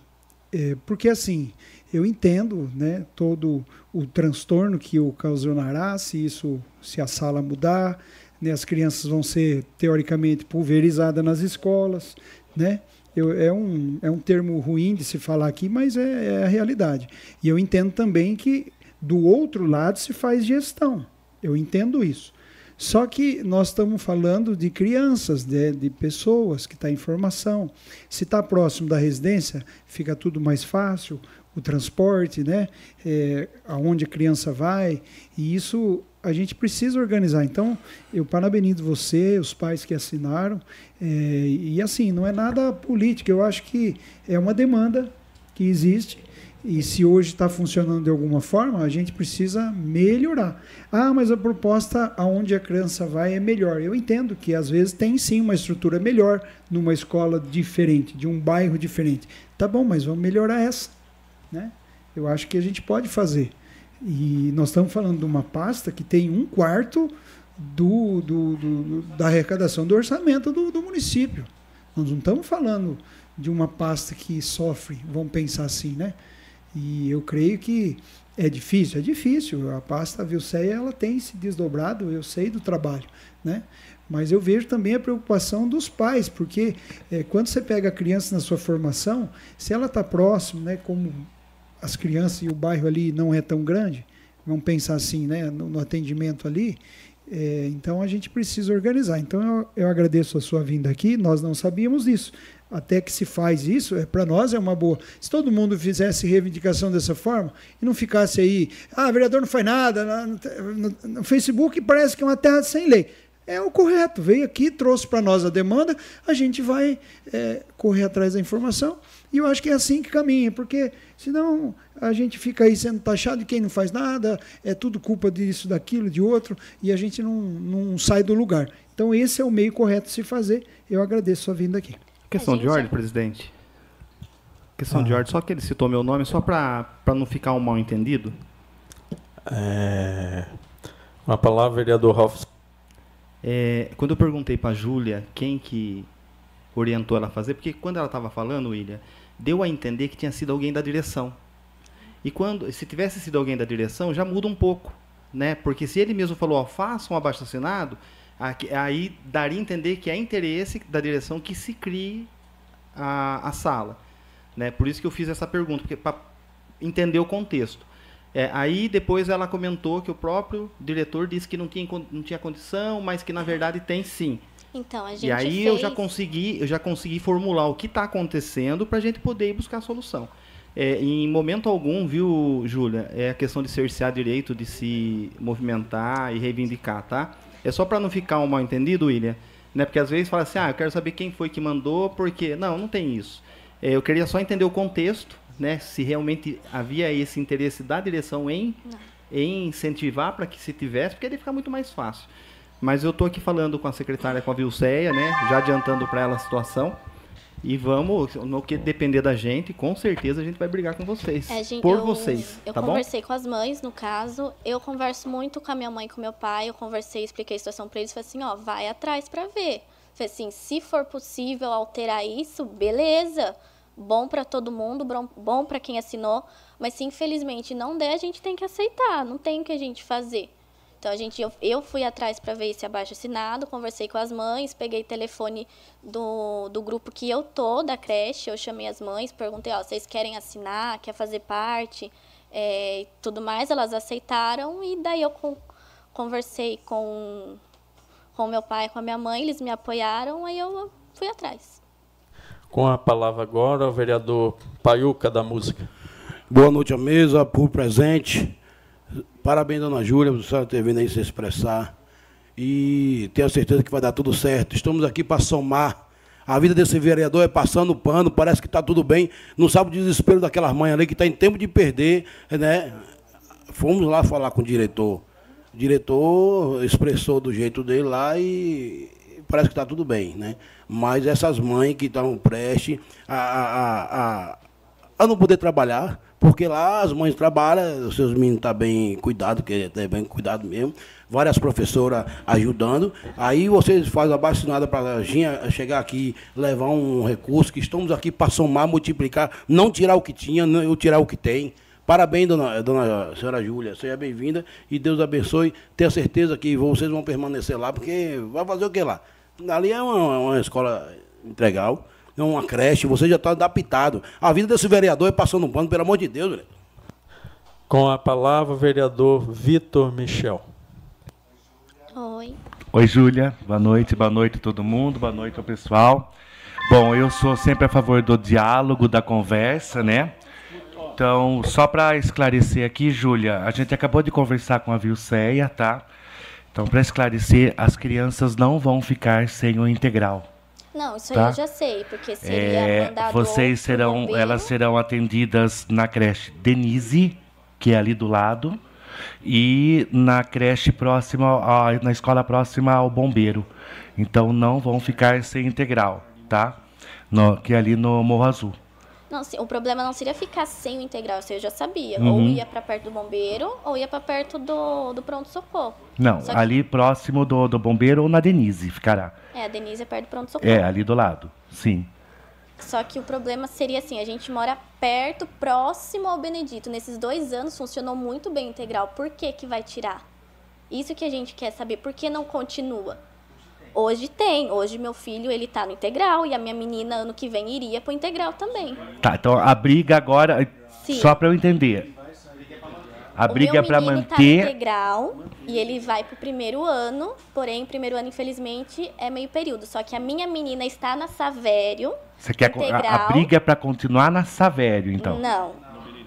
é, porque assim, eu entendo né, todo o transtorno que ocasionará se isso, se a sala mudar, né, as crianças vão ser teoricamente pulverizadas nas escolas, né? Eu, é, um, é um termo ruim de se falar aqui, mas é, é a realidade. E eu entendo também que do outro lado se faz gestão. Eu entendo isso. Só que nós estamos falando de crianças, de, de pessoas que estão tá em formação. Se está próximo da residência, fica tudo mais fácil, o transporte, né? É, aonde a criança vai. E isso a gente precisa organizar. Então, eu parabenizo você, os pais que assinaram. É, e assim, não é nada político, eu acho que é uma demanda que existe. E se hoje está funcionando de alguma forma, a gente precisa melhorar. Ah, mas a proposta aonde a criança vai é melhor. Eu entendo que às vezes tem sim uma estrutura melhor numa escola diferente, de um bairro diferente. Tá bom, mas vamos melhorar essa. Né? Eu acho que a gente pode fazer. E nós estamos falando de uma pasta que tem um quarto do, do, do da arrecadação do orçamento do, do, município. Nós não estamos falando de uma pasta que sofre, vamos pensar assim, né? E eu creio que é difícil, é difícil. A pasta Vilceia ela tem se desdobrado, eu sei do trabalho, né? Mas eu vejo também a preocupação dos pais, porque é, quando você pega a criança na sua formação, se ela está próximo, né, como as crianças e o bairro ali não é tão grande, vamos pensar assim, né, no, no atendimento ali, é, então a gente precisa organizar. Então eu, eu, agradeço a sua vinda aqui. Nós não sabíamos disso. Até que se faz isso, é, para nós é uma boa. Se todo mundo fizesse reivindicação dessa forma e não ficasse aí, ah, vereador não faz nada, no, no, no Facebook parece que é uma terra sem lei. É o correto. Veio aqui, trouxe para nós a demanda, a gente vai é, correr atrás da informação e eu acho que é assim que caminha, porque senão a gente fica aí sendo taxado de quem não faz nada, é tudo culpa disso, daquilo, de outro, e a gente não, não sai do lugar. Então esse é o meio correto de se fazer. Eu agradeço a sua vinda aqui. Questão de ordem, presidente. Questão ah. de ordem, só que ele citou meu nome, só para não ficar um mal entendido. É... Uma palavra, vereador Ralf. É, quando eu perguntei para a Júlia quem que orientou ela a fazer, porque quando ela estava falando, William, deu a entender que tinha sido alguém da direção. E quando, se tivesse sido alguém da direção, já muda um pouco, né? Porque se ele mesmo falou, ó, faça um abaixo assinado, aí daria a entender que é interesse da direção que se crie a, a sala, né? Por isso que eu fiz essa pergunta, porque para entender o contexto. É, aí depois ela comentou que o próprio diretor disse que não tinha, não tinha condição, mas que na verdade tem sim. Então, a gente E aí fez... eu já consegui, eu já consegui formular o que está acontecendo para a gente poder ir buscar a solução. É, em momento algum, viu, Júlia, é a questão de cercear direito de se movimentar e reivindicar, tá? É só para não ficar um mal entendido, William, né? Porque às vezes fala assim, ah, eu quero saber quem foi que mandou, porque não, não tem isso. É, eu queria só entender o contexto, né? Se realmente havia esse interesse da direção em, em incentivar para que se tivesse, porque ele fica muito mais fácil. Mas eu estou aqui falando com a secretária, com a Vilceia, né? Já adiantando para ela a situação. E vamos, no que depender da gente, com certeza a gente vai brigar com vocês. É, gente, por eu, vocês. Eu tá conversei bom? com as mães, no caso. Eu converso muito com a minha mãe e com meu pai. Eu conversei, expliquei a situação para eles. Falei assim: ó, vai atrás para ver. Falei assim: se for possível alterar isso, beleza. Bom para todo mundo, bom para quem assinou. Mas se infelizmente não der, a gente tem que aceitar. Não tem o que a gente fazer. Então a gente, eu, eu fui atrás para ver esse abaixo assinado, conversei com as mães, peguei telefone do, do grupo que eu tô da creche, eu chamei as mães, perguntei, ó, vocês querem assinar, quer fazer parte? é, e tudo mais, elas aceitaram e daí eu con conversei com com meu pai, com a minha mãe, eles me apoiaram, aí eu fui atrás. Com a palavra agora, o vereador Paiuca da Música. Boa noite à mesa, por presente. Parabéns, dona Júlia, por você ter vindo aí se expressar. E tenho certeza que vai dar tudo certo. Estamos aqui para somar. A vida desse vereador é passando pano, parece que está tudo bem. Não sabe o desespero daquelas mães ali que está em tempo de perder, né? Fomos lá falar com o diretor. O diretor expressou do jeito dele lá e parece que está tudo bem, né? Mas essas mães que estão prestes a, a, a, a não poder trabalhar, porque lá as mães trabalham, os seus meninos estão tá bem cuidados, que é bem cuidado mesmo, várias professoras ajudando. Aí vocês fazem a vacinada para a chegar aqui, levar um recurso, que estamos aqui para somar, multiplicar, não tirar o que tinha, não tirar o que tem. Parabéns, dona, dona senhora Júlia. Seja bem-vinda e Deus abençoe. Tenha certeza que vocês vão permanecer lá, porque vai fazer o que lá? Ali é uma, uma escola integral, é uma creche, você já está adaptado. A vida desse vereador é passando um pano, pelo amor de Deus, velho. Com a palavra, o vereador Vitor Michel. Oi. Oi, Júlia. Boa noite, boa noite a todo mundo, boa noite ao pessoal. Bom, eu sou sempre a favor do diálogo, da conversa, né? Então, só para esclarecer aqui, Júlia, a gente acabou de conversar com a Vilceia, tá? Então, para esclarecer, as crianças não vão ficar sem o integral. Não, isso tá? eu já sei, porque seria é, mandado Vocês serão, elas serão atendidas na creche Denise, que é ali do lado, e na creche próxima, na escola próxima ao bombeiro. Então, não vão ficar sem integral, tá? No, que é ali no Morro Azul. Não, o problema não seria ficar sem o integral, isso eu já sabia. Uhum. Ou ia para perto do bombeiro, ou ia para perto do, do pronto-socorro. Não, que... ali próximo do, do bombeiro ou na Denise ficará. É, a Denise é perto do pronto-socorro. É, ali do lado, sim. Só que o problema seria assim, a gente mora perto, próximo ao Benedito. Nesses dois anos funcionou muito bem o integral. Por que que vai tirar? Isso que a gente quer saber. Por que não continua? Hoje tem. Hoje meu filho, ele tá no integral e a minha menina ano que vem iria pro integral também. Tá, então a briga agora, Sim. só para eu entender. A briga é para manter tá no integral e ele vai pro primeiro ano, porém primeiro ano infelizmente é meio período, só que a minha menina está na Savério. Você quer integral. a, a briga é para continuar na Savério, então? Não.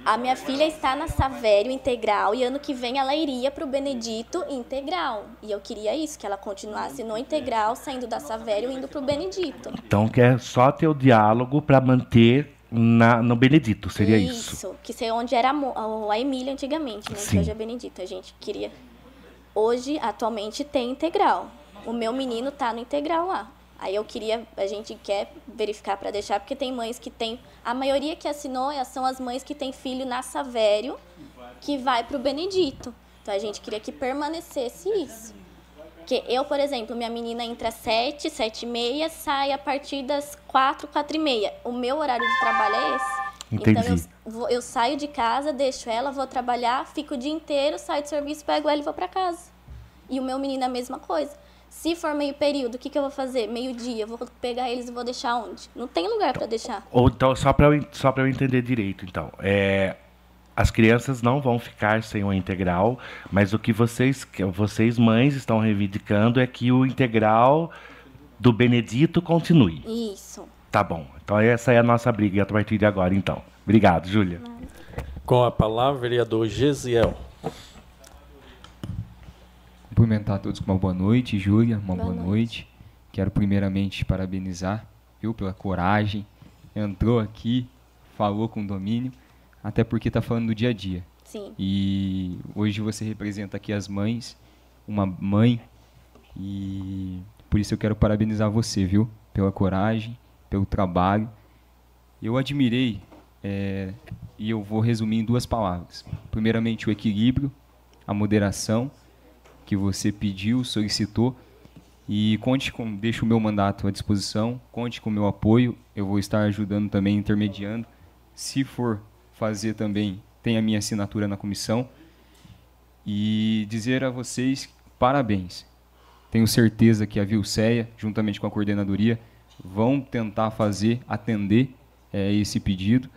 A minha filha está na Savério Integral e ano que vem ela iria para o Benedito Integral. E eu queria isso, que ela continuasse no Integral, saindo da Savério e indo para o Benedito. Então quer só ter o diálogo para manter na, no Benedito, seria isso? Isso, que seria onde era a, a Emília antigamente, né? Sim. Que hoje é Benedito. A gente queria. Hoje, atualmente, tem integral. O meu menino tá no integral lá. Aí eu queria, a gente quer verificar para deixar, porque tem mães que tem, a maioria que assinou é, são as mães que têm filho na Savério, que vai para o Benedito. Então a gente queria que permanecesse isso. Porque eu, por exemplo, minha menina entra às 7, 7 e meia, sai a partir das 4, 4 e meia. O meu horário de trabalho é esse. Entendi. Então eu, vou, eu saio de casa, deixo ela, vou trabalhar, fico o dia inteiro, saio do serviço, pego ela e vou para casa. E o meu menino é a mesma coisa. Se for meio período, o que, que eu vou fazer? Meio-dia, vou pegar eles e vou deixar onde? Não tem lugar para deixar. Ou então, só para eu, só eu entender direito, então. É, as crianças não vão ficar sem o integral, mas o que vocês, vocês mães estão reivindicando é que o integral do Benedito continue. Isso. Tá bom. Então essa é a nossa briga a partir de agora, então. Obrigado, Júlia. Com a palavra, vereador Gesiel cumprimentar a todos com uma boa noite, Júlia, uma boa, boa noite. noite. Quero primeiramente parabenizar, viu, pela coragem. Entrou aqui, falou com domínio, até porque está falando do dia a dia. Sim. E hoje você representa aqui as mães, uma mãe, e por isso eu quero parabenizar você, viu, pela coragem, pelo trabalho. Eu admirei, é, e eu vou resumir em duas palavras. Primeiramente, o equilíbrio, a moderação que você pediu, solicitou. E conte com, deixe o meu mandato à disposição, conte com o meu apoio. Eu vou estar ajudando também, intermediando. Se for fazer também, tem a minha assinatura na comissão. E dizer a vocês parabéns. Tenho certeza que a Vilceia, juntamente com a coordenadoria, vão tentar fazer, atender é, esse pedido.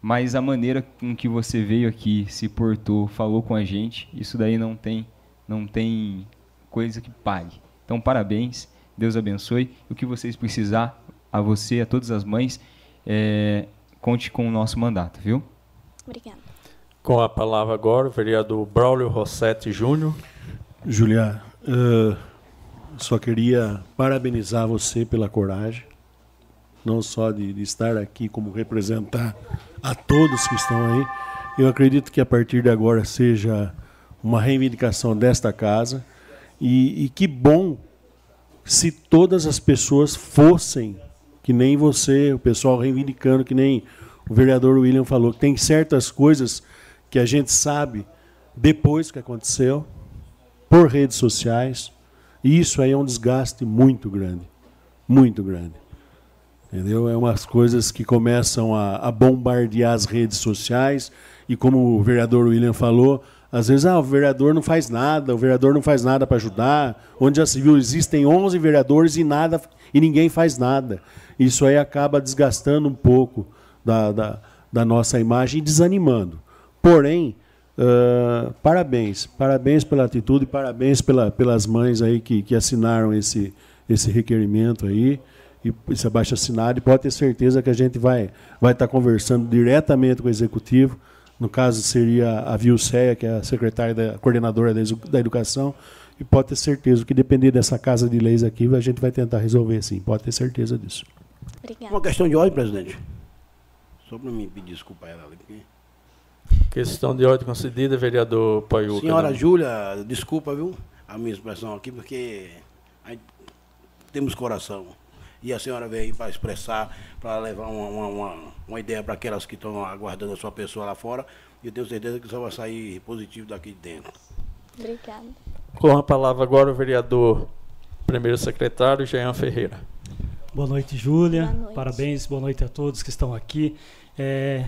mas a maneira com que você veio aqui, se portou, falou com a gente, isso daí não tem, não tem coisa que pague. Então, parabéns, Deus abençoe. O que vocês precisar, a você, a todas as mães, é, conte com o nosso mandato, viu? Obrigada. Com a palavra agora, o vereador Braulio Rossetti Júnior. Julia, uh, só queria parabenizar você pela coragem, não só de, de, estar aqui como representar a todos que estão aí. Eu acredito que a partir de agora seja uma reivindicação desta casa e, e que bom se todas as pessoas fossem que nem você, o pessoal reivindicando, que nem o vereador William falou, que tem certas coisas que a gente sabe depois que aconteceu, por redes sociais, e isso aí é um desgaste muito grande. Muito grande. Entendeu? É umas coisas que começam a, a, bombardear as redes sociais, e como o vereador William falou, às vezes ah, o vereador não faz nada, o vereador não faz nada para ajudar. Onde já se viu, existem 11 vereadores e nada e ninguém faz nada. Isso aí acaba desgastando um pouco da, da, da nossa imagem e desanimando. Porém, uh, parabéns, parabéns pela atitude, parabéns pela, pelas mães aí que, que assinaram esse, esse requerimento aí, e esse abaixo assinado, e pode ter certeza que a gente vai, vai estar conversando diretamente com o executivo. No caso, seria a Vilceia, que é a secretária da coordenadora da educação, e pode ter certeza que depender dessa casa de leis aqui, a gente vai tentar resolver sim, pode ter certeza disso. Obrigada. Uma questão de ordem, presidente. Só para me pedir desculpa a ela ali. Questão de ordem concedida, vereador Paiuca. Senhora Júlia, desculpa, viu, a minha expressão aqui, porque temos coração. E a senhora veio para expressar, para levar uma, uma, uma, uma ideia para aquelas que estão aguardando a sua pessoa lá fora. E eu tenho certeza que só vai sair positivo daqui de dentro. Obrigada. Com a palavra agora o vereador primeiro secretário, Jean Ferreira. Boa noite, Júlia. Parabéns, boa noite a todos que estão aqui. É,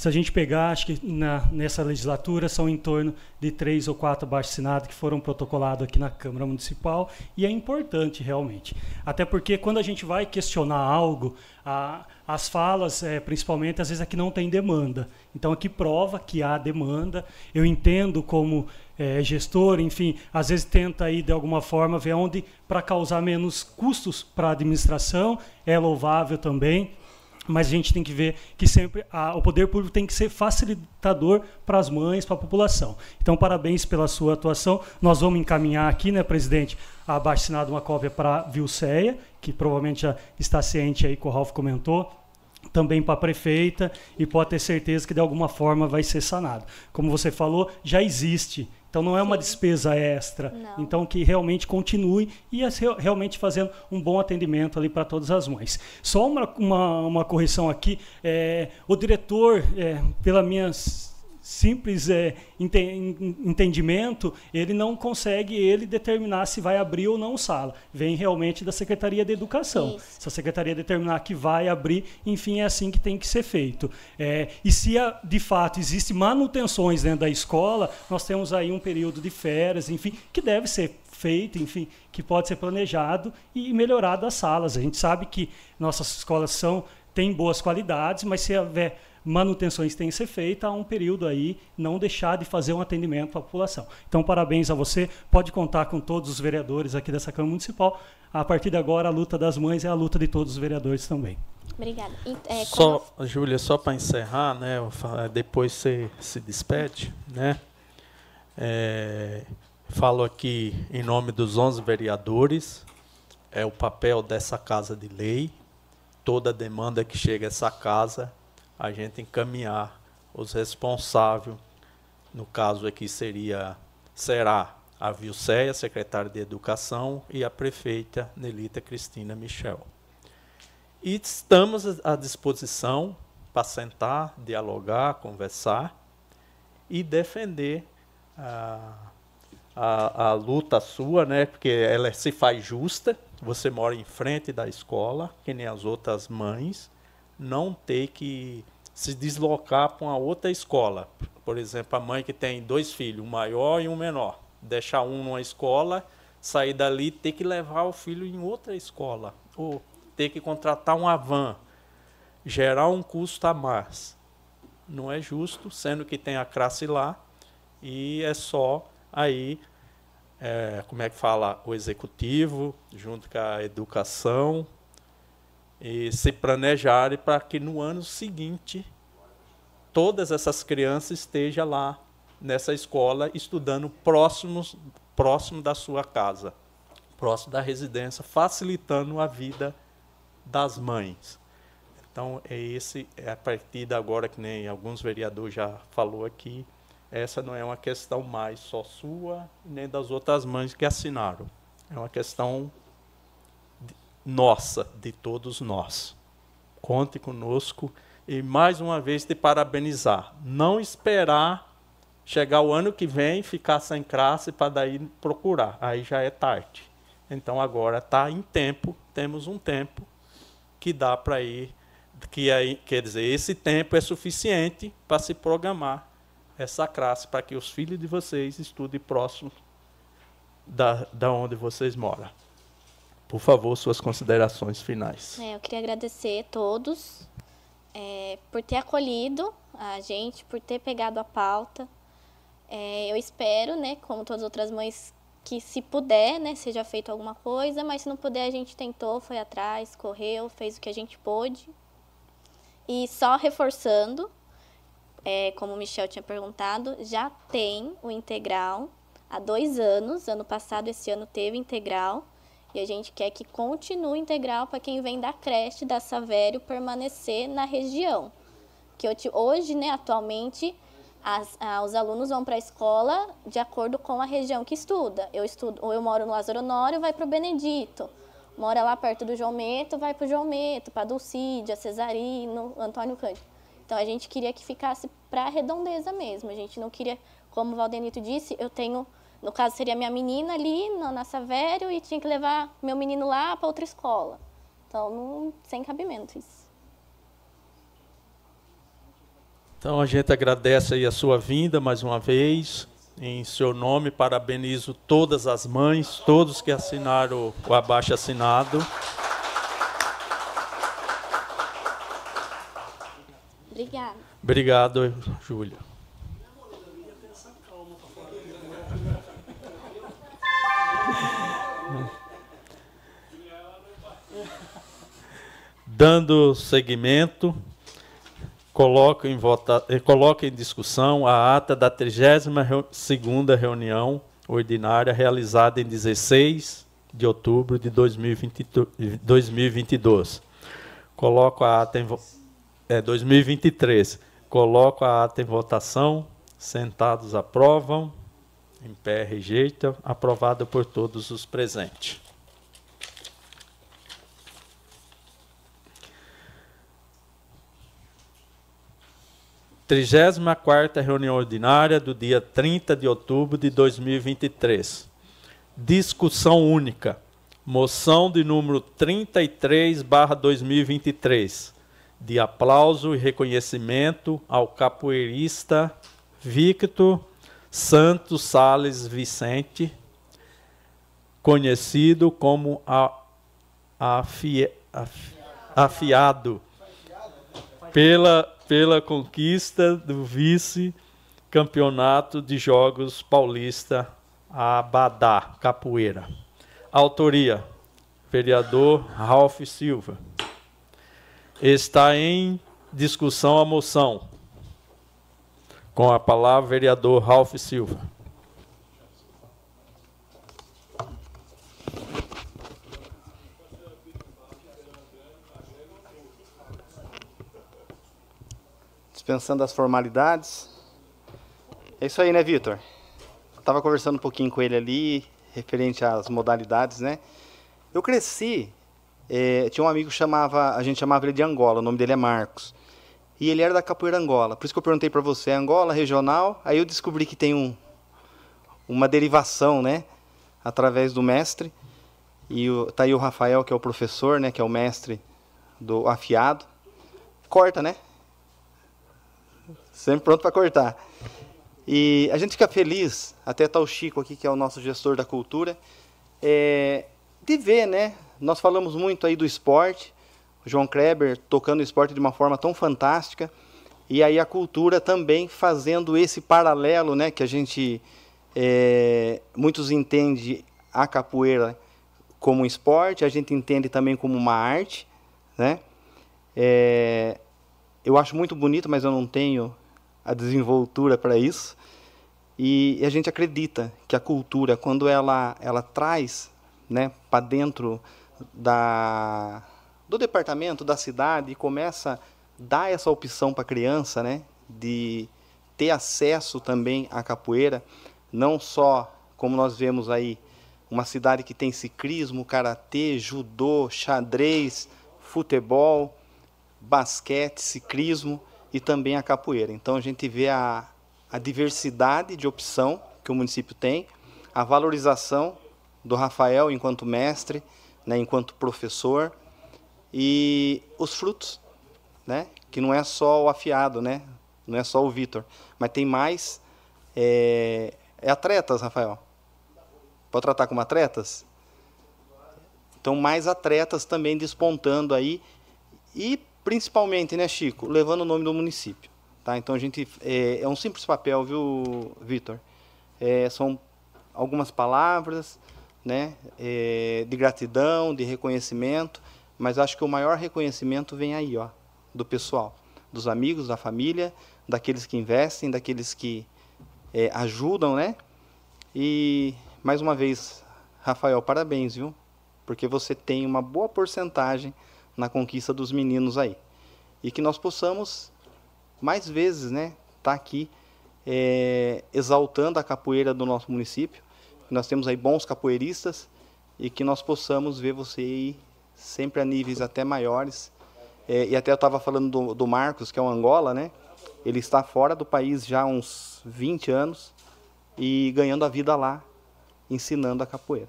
se a gente pegar, acho que na, nessa legislatura são em torno de três ou quatro abaixo-assinados que foram protocolados aqui na Câmara Municipal e é importante realmente. Até porque quando a gente vai questionar algo, a, as falas, é, principalmente, às vezes aqui não tem demanda. Então aqui prova que há demanda. Eu entendo como é, gestor, enfim, às vezes tenta aí de alguma forma ver onde para causar menos custos para a administração, é louvável também mas a gente tem que ver que sempre a, o poder público tem que ser facilitador para as mães, para a população. Então, parabéns pela sua atuação. Nós vamos encaminhar aqui, né, presidente, abaixo assinado uma cópia para a Vilceia, que provavelmente já está ciente aí que o Ralf comentou, também para a prefeita e pode ter certeza que de alguma forma vai ser sanado. Como você falou, já existe então não é uma despesa extra. Não. Então que realmente continue e realmente fazendo um bom atendimento ali para todas as mães. Só uma, uma, uma correção aqui. É, o diretor, é, pela minhas simples é, entendimento, ele não consegue ele determinar se vai abrir ou não sala. Vem realmente da Secretaria de Educação. Isso. Se a Secretaria determinar que vai abrir, enfim, é assim que tem que ser feito. É, e se de fato existe manutenções dentro da escola, nós temos aí um período de férias, enfim, que deve ser feito, enfim, que pode ser planejado e melhorado as salas. A gente sabe que nossas escolas são têm boas qualidades, mas se houver manutenções têm que ser feitas há um período aí, não deixar de fazer um atendimento à população. Então, parabéns a você, pode contar com todos os vereadores aqui dessa Câmara Municipal. A partir de agora, a luta das mães é a luta de todos os vereadores também. Obrigada. É, só, Júlia, só para encerrar, né, depois você se despede, né? É, falo aqui em nome dos 11 vereadores, é o papel dessa casa de lei, toda demanda que chega a essa casa a gente encaminhar os responsáveis, no caso aqui seria, será a Vilceia, secretária de Educação, e a prefeita Nelita Cristina Michel. E estamos à disposição para sentar, dialogar, conversar e defender a, a, a, luta sua, né? porque ela se faz justa. Você mora em frente da escola, que nem as outras mães, não ter que se deslocar para uma outra escola. Por exemplo, a mãe que tem dois filhos, um maior e um menor, deixar um numa escola, sair dali ter que levar o filho em outra escola, ou ter que contratar uma van, gerar um custo a mais. não é justo, sendo que tem a classe lá e é só aí, é, como é que fala, o executivo, junto com a educação, e se planejarem para que no ano seguinte todas essas crianças estejam lá nessa escola estudando próximos, próximo da sua casa, próximo da residência, facilitando a vida das mães. Então é esse é a partir de agora que nem alguns vereadores já falou aqui, essa não é uma questão mais só sua nem das outras mães que assinaram. É uma questão nossa, de todos nós. Conte conosco e mais uma vez te parabenizar. Não esperar chegar o ano que vem, ficar sem classe para daí procurar. Aí já é tarde. Então agora está em tempo, temos um tempo que dá para ir, que aí, quer dizer, esse tempo é suficiente para se programar essa classe para que os filhos de vocês estudem próximo da, da onde vocês moram. Por favor, suas considerações finais. É, eu queria agradecer a todos é, por ter acolhido a gente, por ter pegado a pauta. É, eu espero, né, como todas as outras mães, que se puder, né, seja feito alguma coisa, mas se não puder, a gente tentou, foi atrás, correu, fez o que a gente pôde. E só reforçando, é, como o Michel tinha perguntado, já tem o integral há dois anos. Ano passado, esse ano teve integral. E a gente quer que continue integral para quem vem da creche, da Savério, permanecer na região. Que hoje, né, atualmente, as, ah, os alunos vão para a escola de acordo com a região que estuda. Eu estudo, ou eu moro no Lázaro Honório, vai para o Benedito. Mora lá perto do João Meto, vai para o João Meto, para Dulcídia, Cesarino, Antônio Cândido. Então a gente queria que ficasse para a redondeza mesmo. A gente não queria, como o Valdenito disse, eu tenho no caso, seria minha menina ali na, na Savério e tinha que levar meu menino lá para outra escola. Então, não, sem cabimento isso. Então, a gente agradece aí a sua vinda mais uma vez. Em seu nome, parabenizo todas as mães, todos que assinaram o abaixo assinado. Obrigada. Obrigado, Júlia. Dando seguimento, coloco em, vota, eh, coloco em discussão a ata da 32ª reunião ordinária realizada em 16 de outubro de 2022. Coloco a ata em é, 2023. Coloco a ata em votação. Sentados aprovam. Em pé rejeita. Aprovada por todos os presentes. 34ª reunião ordinária do dia 30 de outubro de 2023. Discussão única. Moção de número 33/2023, de aplauso e reconhecimento ao capoeirista Victor Santos Sales Vicente, conhecido como a, afi, afiado pela pela conquista do vice-campeonato de Jogos Paulista Abadá, Capoeira. Autoria: vereador Ralph Silva. Está em discussão a moção. Com a palavra, vereador Ralph Silva. Dispensando as formalidades. É isso aí, né, Vitor? Tava conversando um pouquinho com ele ali, referente às modalidades, né? Eu cresci, é, tinha um amigo que chamava, a gente chamava ele de Angola, o nome dele é Marcos. E ele era da capoeira Angola. Por isso que eu perguntei para você, Angola, regional. Aí eu descobri que tem um, uma derivação, né? Através do mestre. E o, tá aí o Rafael, que é o professor, né? Que é o mestre do afiado. Corta, né? Sempre pronto para cortar. E a gente fica feliz, até tá o Chico aqui, que é o nosso gestor da cultura, é, de ver, né? Nós falamos muito aí do esporte, o João Kleber tocando o esporte de uma forma tão fantástica. E aí a cultura também fazendo esse paralelo, né, que a gente é, muitos entende a capoeira como um esporte, a gente entende também como uma arte, né? É, eu acho muito bonito, mas eu não tenho a desenvoltura para isso. E, e a gente acredita que a cultura, quando ela ela traz, né, para dentro da do departamento, da cidade e começa a dar essa opção para a criança, né, de ter acesso também à capoeira, não só como nós vemos aí uma cidade que tem ciclismo, karatê, judô, xadrez, futebol, basquete, ciclismo e também a capoeira. Então a gente vê a, a diversidade de opção que o município tem, a valorização do Rafael enquanto mestre, né, enquanto professor e os frutos, né, que não é só o afiado, né, não é só o Vitor, mas tem mais é, é atletas, Rafael. Pode tratar como atletas? Então, mais atletas também despontando aí. E, principalmente, né, Chico, levando o nome do município. Tá? Então, a gente. É, é um simples papel, viu, Vitor? É, são algumas palavras né, é, de gratidão, de reconhecimento, mas acho que o maior reconhecimento vem aí, ó, do pessoal, dos amigos, da família, daqueles que investem, daqueles que é, ajudam, né? E mais uma vez, Rafael, parabéns, viu? Porque você tem uma boa porcentagem na conquista dos meninos aí. E que nós possamos, mais vezes, né, estar tá aqui é, exaltando a capoeira do nosso município. Nós temos aí bons capoeiristas e que nós possamos ver você aí sempre a níveis até maiores. É, e até eu estava falando do, do Marcos, que é um Angola, né? Ele está fora do país já há uns 20 anos e ganhando a vida lá ensinando a capoeira.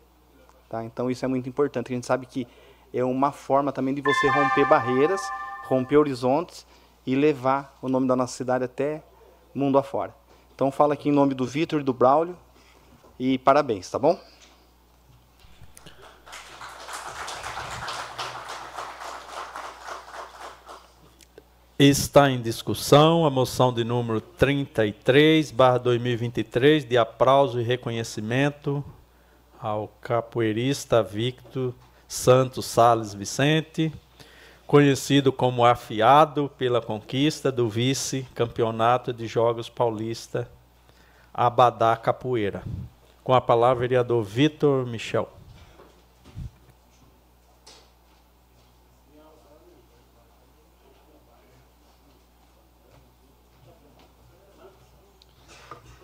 Tá? Então isso é muito importante. A gente sabe que é uma forma também de você romper barreiras, romper horizontes e levar o nome da nossa cidade até mundo afora. Então fala aqui em nome do Vitor e do Braulio e parabéns, tá bom? Está em discussão a moção de número 33, barra 2023, de aplauso e reconhecimento ao capoeirista Victor Santos Sales Vicente, conhecido como afiado pela conquista do vice-campeonato de Jogos Paulista Abadá Capoeira. Com a palavra, vereador Vitor Michel.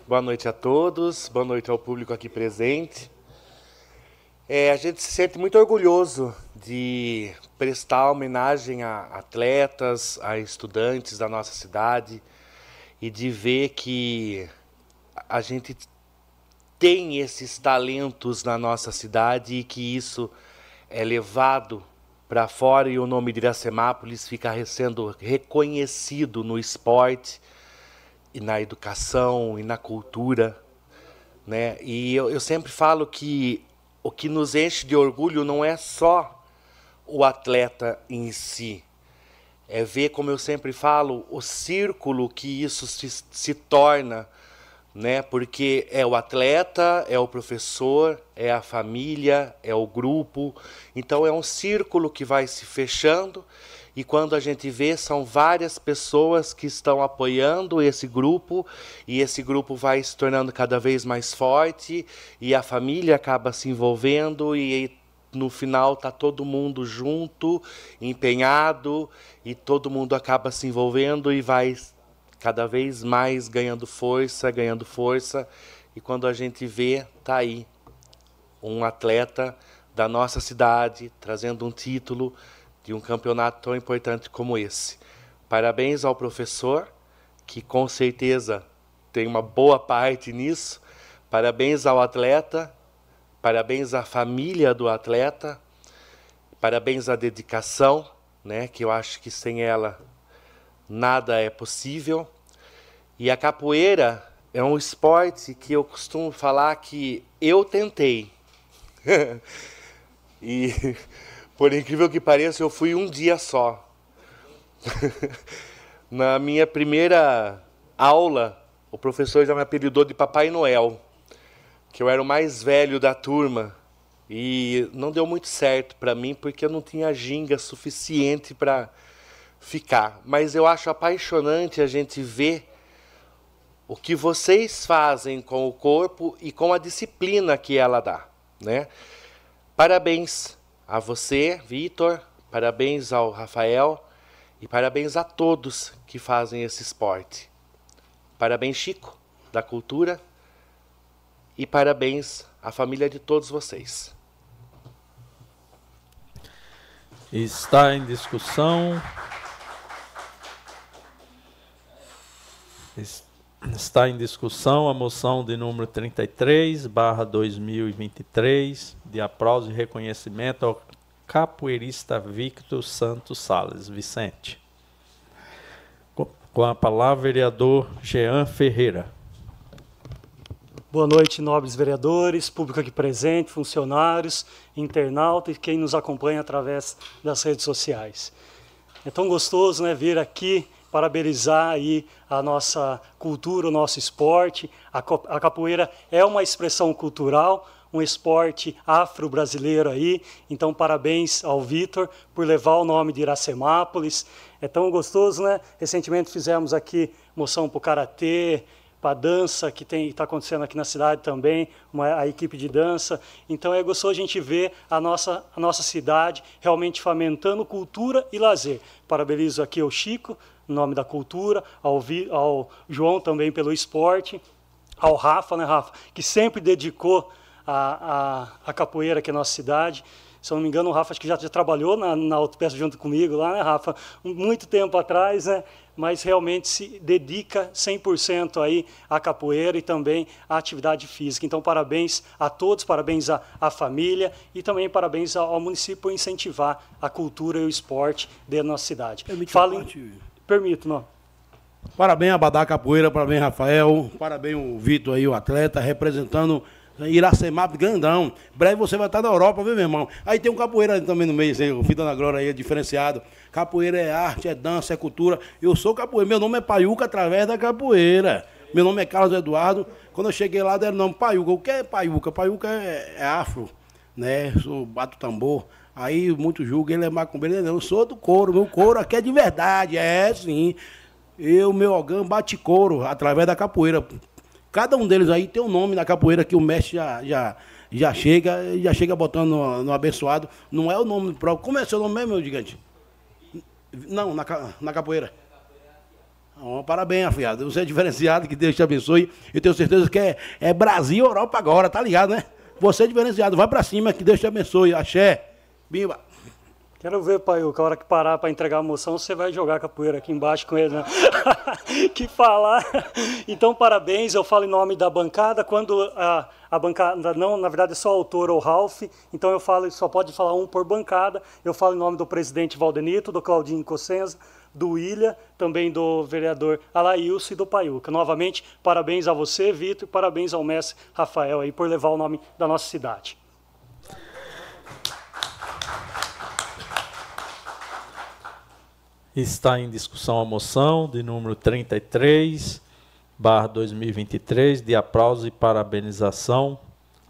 Boa noite a todos, boa noite ao público aqui presente. É, a gente se sente muito orgulhoso de prestar homenagem a atletas, a estudantes da nossa cidade e de ver que a gente tem esses talentos na nossa cidade e que isso é levado para fora e o nome de Iracemápolis fica sendo reconhecido no esporte e na educação e na cultura, né? E eu, eu sempre falo que o que nos enche de orgulho não é só o atleta em si, é ver, como eu sempre falo, o círculo que isso se, se torna, né? Porque é o atleta, é o professor, é a família, é o grupo. Então é um círculo que vai se fechando e quando a gente vê, são várias pessoas que estão apoiando esse grupo, e esse grupo vai se tornando cada vez mais forte, e a família acaba se envolvendo, e no final está todo mundo junto, empenhado, e todo mundo acaba se envolvendo e vai cada vez mais ganhando força, ganhando força. E quando a gente vê, está aí um atleta da nossa cidade trazendo um título de um campeonato tão importante como esse. Parabéns ao professor, que com certeza tem uma boa parte nisso. Parabéns ao atleta, parabéns à família do atleta, parabéns à dedicação, né, que eu acho que sem ela nada é possível. E a capoeira é um esporte que eu costumo falar que eu tentei. e por incrível que pareça, eu fui um dia só. Na minha primeira aula, o professor já me apelidou de Papai Noel, que eu era o mais velho da turma. E não deu muito certo para mim porque eu não tinha ginga suficiente para ficar. Mas eu acho apaixonante a gente ver o que vocês fazem com o corpo e com a disciplina que ela dá, né? Parabéns a você, Vitor, parabéns ao Rafael e parabéns a todos que fazem esse esporte. Parabéns, Chico, da Cultura, e parabéns à família de todos vocês. Está em discussão. Está em discussão a moção de número 33, barra 2023, de aplauso e reconhecimento ao capoeirista Victor Santos Sales Vicente. Com a palavra, vereador Jean Ferreira. Boa noite, nobres vereadores, público aqui presente, funcionários, internautas e quem nos acompanha através das redes sociais. É tão gostoso né, vir aqui parabenizar aí a nossa cultura, o nosso esporte. A, capoeira é uma expressão cultural, um esporte afro-brasileiro aí. Então, parabéns ao Vitor por levar o nome de Iracemápolis. É tão gostoso, né? Recentemente fizemos aqui moção para o Karatê, para dança que está acontecendo aqui na cidade também, uma, a equipe de dança. Então é gostoso a gente ver a nossa, a nossa cidade realmente fomentando cultura e lazer. Parabenizo aqui ao Chico, em nome da cultura, ao, ao João também pelo esporte, ao Rafa, né, Rafa, que sempre dedicou a, a, a capoeira aqui na nossa cidade. Se eu não me engano, o Rafa acho que já, já trabalhou na, na Autopeça junto comigo lá, né, Rafa? Muito tempo atrás, né? Mas realmente se dedica 100% aí à capoeira e também à atividade física. Então, parabéns a todos, parabéns à, à família e também parabéns ao, ao, município por incentivar a cultura e o esporte da nossa cidade. Permite Falem, Permito, não. Parabéns a Badá Capoeira, parabéns Rafael, parabéns o Vitor aí, o atleta, representando Iracemap grandão. Breve você vai estar na Europa, viu, meu irmão? Aí tem um capoeira também no meio, o Fita na Glória aí é diferenciado. Capoeira é arte, é dança, é cultura. Eu sou capoeira, meu nome é Paiuca através da capoeira. Meu nome é Carlos Eduardo. Quando eu cheguei lá, deram o nome Paiuca. O que é Paiuca? Paiuca é, é afro, né? Sou bato tambor. Aí muito julga, ele é macumbeiro. Eu sou do couro, meu couro aqui é de verdade, é sim. Eu, meu ogã, bate couro através da capoeira. Cada um deles aí tem um nome na capoeira que o mestre já, já, já chega, já chega botando no, no abençoado. Não é o nome próprio. Como é seu nome mesmo, meu gigante? Não, na, na capoeira. Oh, parabéns, afiado. Você é diferenciado, que Deus te abençoe. Eu tenho certeza que é, é Brasil Europa agora, tá ligado, né? Você é diferenciado. Vai pra cima, que Deus te abençoe. Axé. Bimba. Quero ver, pai, a hora que parar para entregar a moção, você vai jogar capoeira aqui embaixo com ele, né? que falar. Então, parabéns, eu falo em nome da bancada. Quando a, a bancada, não, na verdade é só o autor ou Ralph, então eu falo, só pode falar um por bancada. Eu falo em nome do presidente Valdenito, do Claudinho Cossenza, do Ilha, também do vereador Alailson e do Paiuca. Novamente, parabéns a você, Vitor, e parabéns ao mestre Rafael aí por levar o nome da nossa cidade. Está em discussão a moção de número 33, barra 2023, de aplauso e parabenização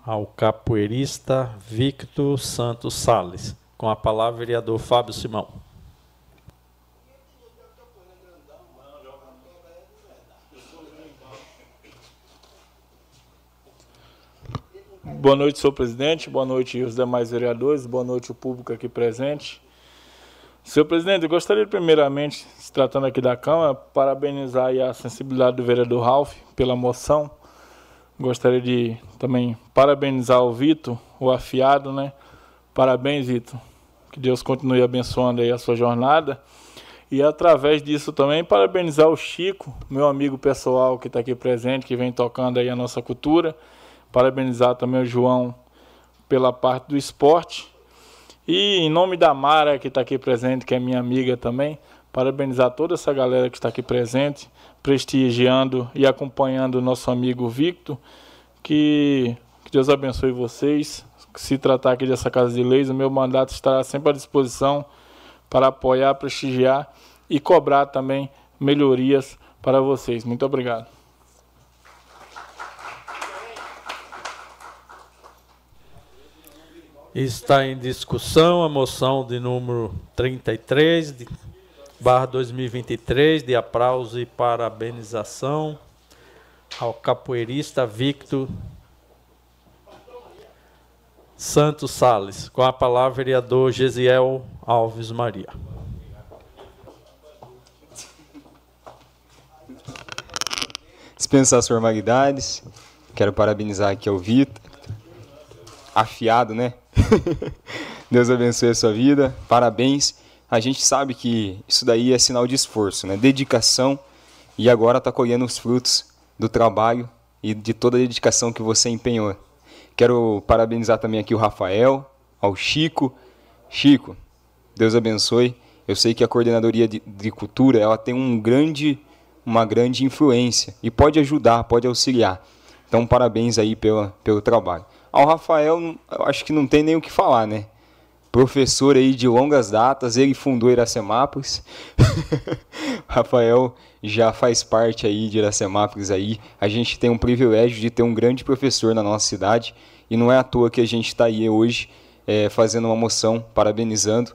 ao capoeirista Victor Santos Sales. Com a palavra, vereador Fábio Simão. Boa noite, senhor presidente. Boa noite os demais vereadores. Boa noite o público aqui presente. Senhor presidente, eu gostaria primeiramente, se tratando aqui da Câmara, parabenizar a sensibilidade do vereador Ralph pela moção. Gostaria de também parabenizar o Vitor, o afiado, né? Parabéns, Vitor. Que Deus continue abençoando aí a sua jornada. E através disso também parabenizar o Chico, meu amigo pessoal que está aqui presente, que vem tocando aí a nossa cultura. Parabenizar também o João pela parte do esporte e em nome da Mara, que está aqui presente, que é minha amiga também, parabenizar toda essa galera que está aqui presente, prestigiando e acompanhando o nosso amigo Victor. Que, que Deus abençoe vocês. Se tratar aqui dessa Casa de Leis, o meu mandato estará sempre à disposição para apoiar, prestigiar e cobrar também melhorias para vocês. Muito obrigado. Está em discussão a moção de número 33, de, barra 2023, de aplauso e parabenização ao capoeirista Victor Santos Sales. Com a palavra, vereador Gesiel Alves Maria. Dispensar as formalidades. Quero parabenizar aqui ao Vitor. Afiado, né? Deus abençoe a sua vida. Parabéns. A gente sabe que isso daí é sinal de esforço, né? Dedicação. E agora está colhendo os frutos do trabalho e de toda a dedicação que você empenhou. Quero parabenizar também aqui o Rafael, ao Chico. Chico, Deus abençoe. Eu sei que a coordenadoria de, de cultura ela tem um grande, uma grande influência e pode ajudar, pode auxiliar. Então, parabéns aí pela, pelo trabalho. Ao Rafael, acho que não tem nem o que falar, né? Professor aí de longas datas, ele fundou Iracemápolis. Rafael já faz parte aí de Iracemápolis aí. A gente tem um privilégio de ter um grande professor na nossa cidade e não é à toa que a gente está aí hoje é, fazendo uma moção, parabenizando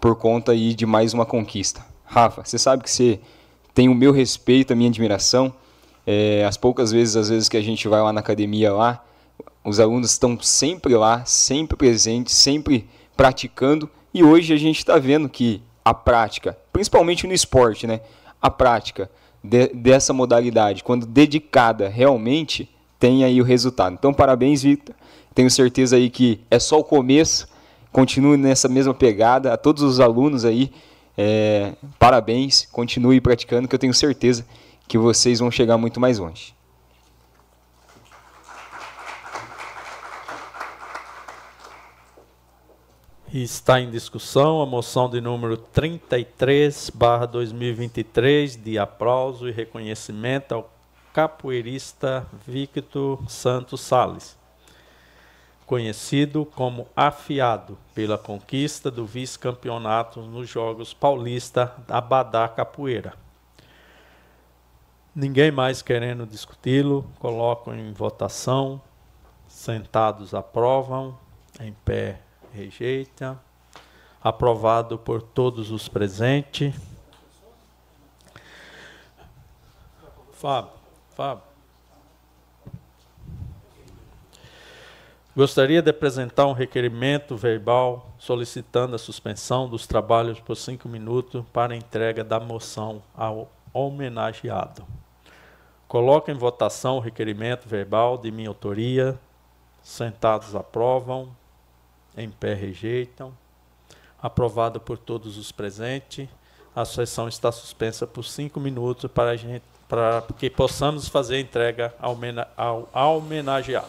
por conta aí de mais uma conquista. Rafa, você sabe que você tem o meu respeito, a minha admiração. É, as poucas vezes, às vezes que a gente vai lá na academia lá, os alunos estão sempre lá, sempre presentes, sempre praticando. E hoje a gente está vendo que a prática, principalmente no esporte, né? A prática de, dessa modalidade, quando dedicada realmente, tem aí o resultado. Então, parabéns, Victor. Tenho certeza aí que é só o começo. Continue nessa mesma pegada. A todos os alunos aí, é, parabéns. Continue praticando, que eu tenho certeza que vocês vão chegar muito mais longe. Está em discussão a moção de número 33, barra 2023, de aplauso e reconhecimento ao capoeirista Victor Santos Sales, conhecido como Afiado, pela conquista do vice-campeonato nos Jogos Paulista da Badá Capoeira. Ninguém mais querendo discuti-lo, coloco em votação. Sentados aprovam, em pé rejeita. Aprovado por todos os presentes. Fábio, Fábio. Gostaria de apresentar um requerimento verbal solicitando a suspensão dos trabalhos por cinco minutos para entrega da moção ao homenageado. Coloco em votação o requerimento verbal de minha autoria. Sentados aprovam em pé rejeitam. Aprovado por todos os presentes. A sessão está suspensa por cinco minutos para, gente, para que possamos fazer a entrega ao, ao homenageado.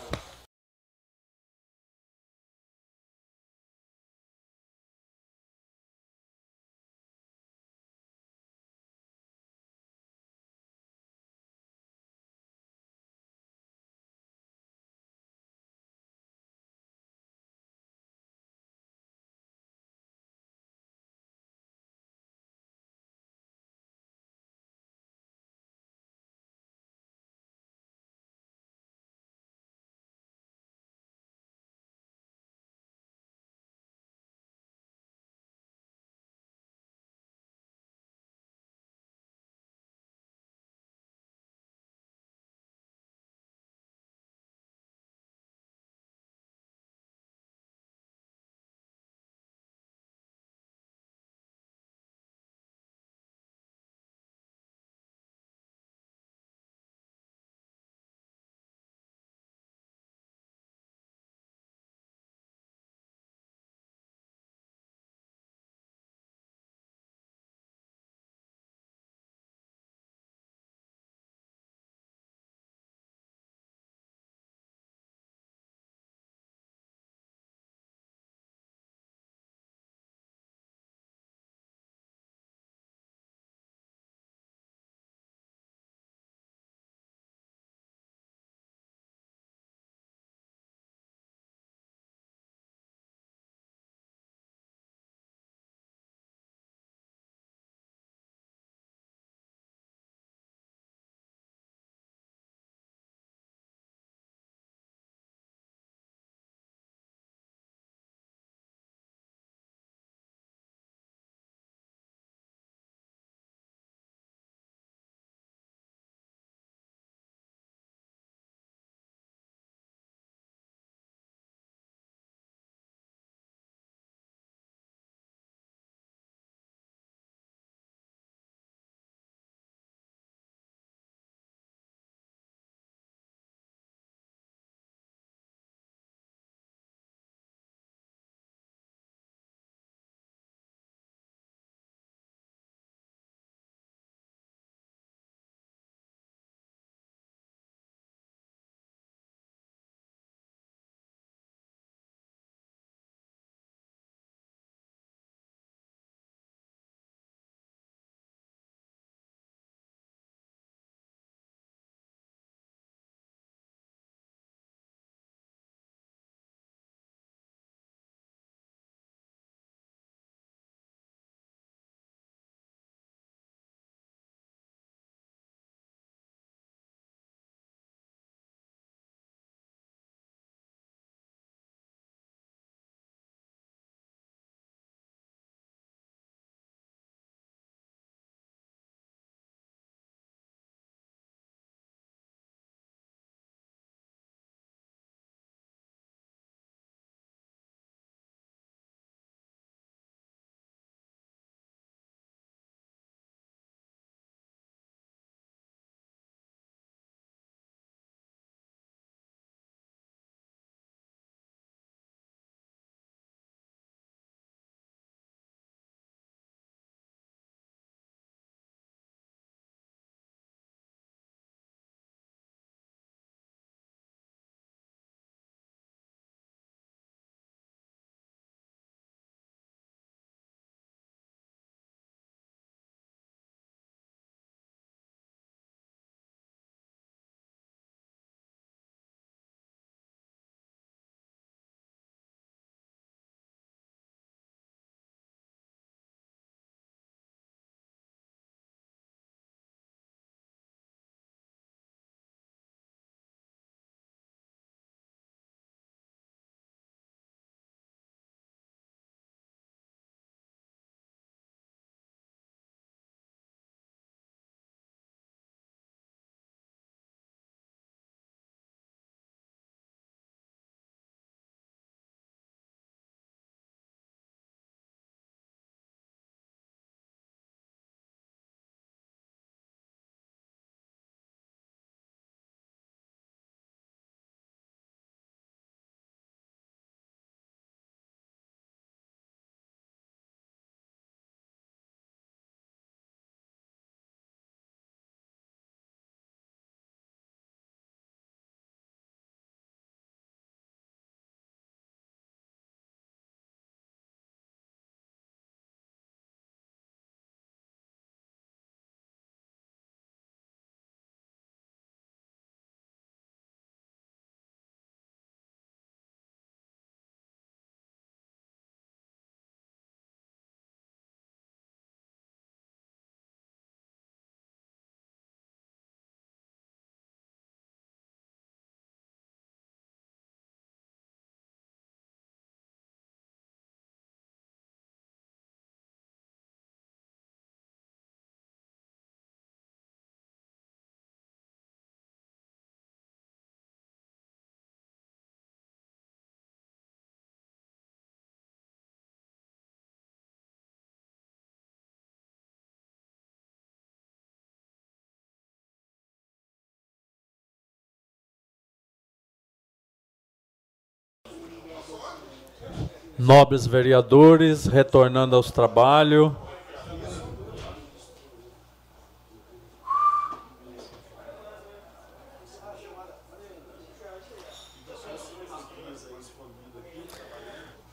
Nobres vereadores, retornando aos trabalhos.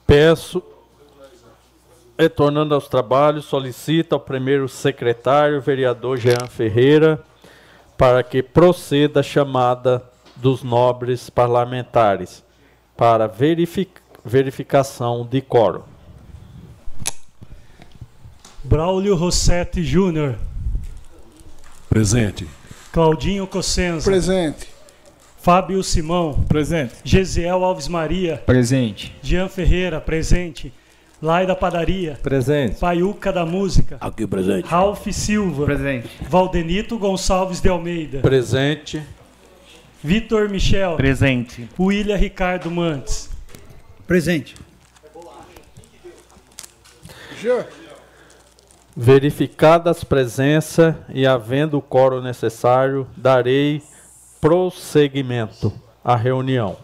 Peço, retornando aos trabalhos, solicito ao primeiro secretário, vereador Jean Ferreira, para que proceda a chamada dos nobres parlamentares para verific verificação de quórum. Braulio Rossetti Júnior. Presente. Claudinho Cossenza. Presente. Fábio Simão. Presente. Gesiel Alves Maria. Presente. Jean Ferreira, presente. Lai da Padaria. Presente. Paiuca da Música. Aqui presente. Ralph Silva. Presente. Valdenito Gonçalves de Almeida. Presente. Vitor Michel. Presente. William Ricardo Mantes. Presente. Jean. Verificadas as presenças e havendo o quórum necessário, darei prosseguimento à reunião.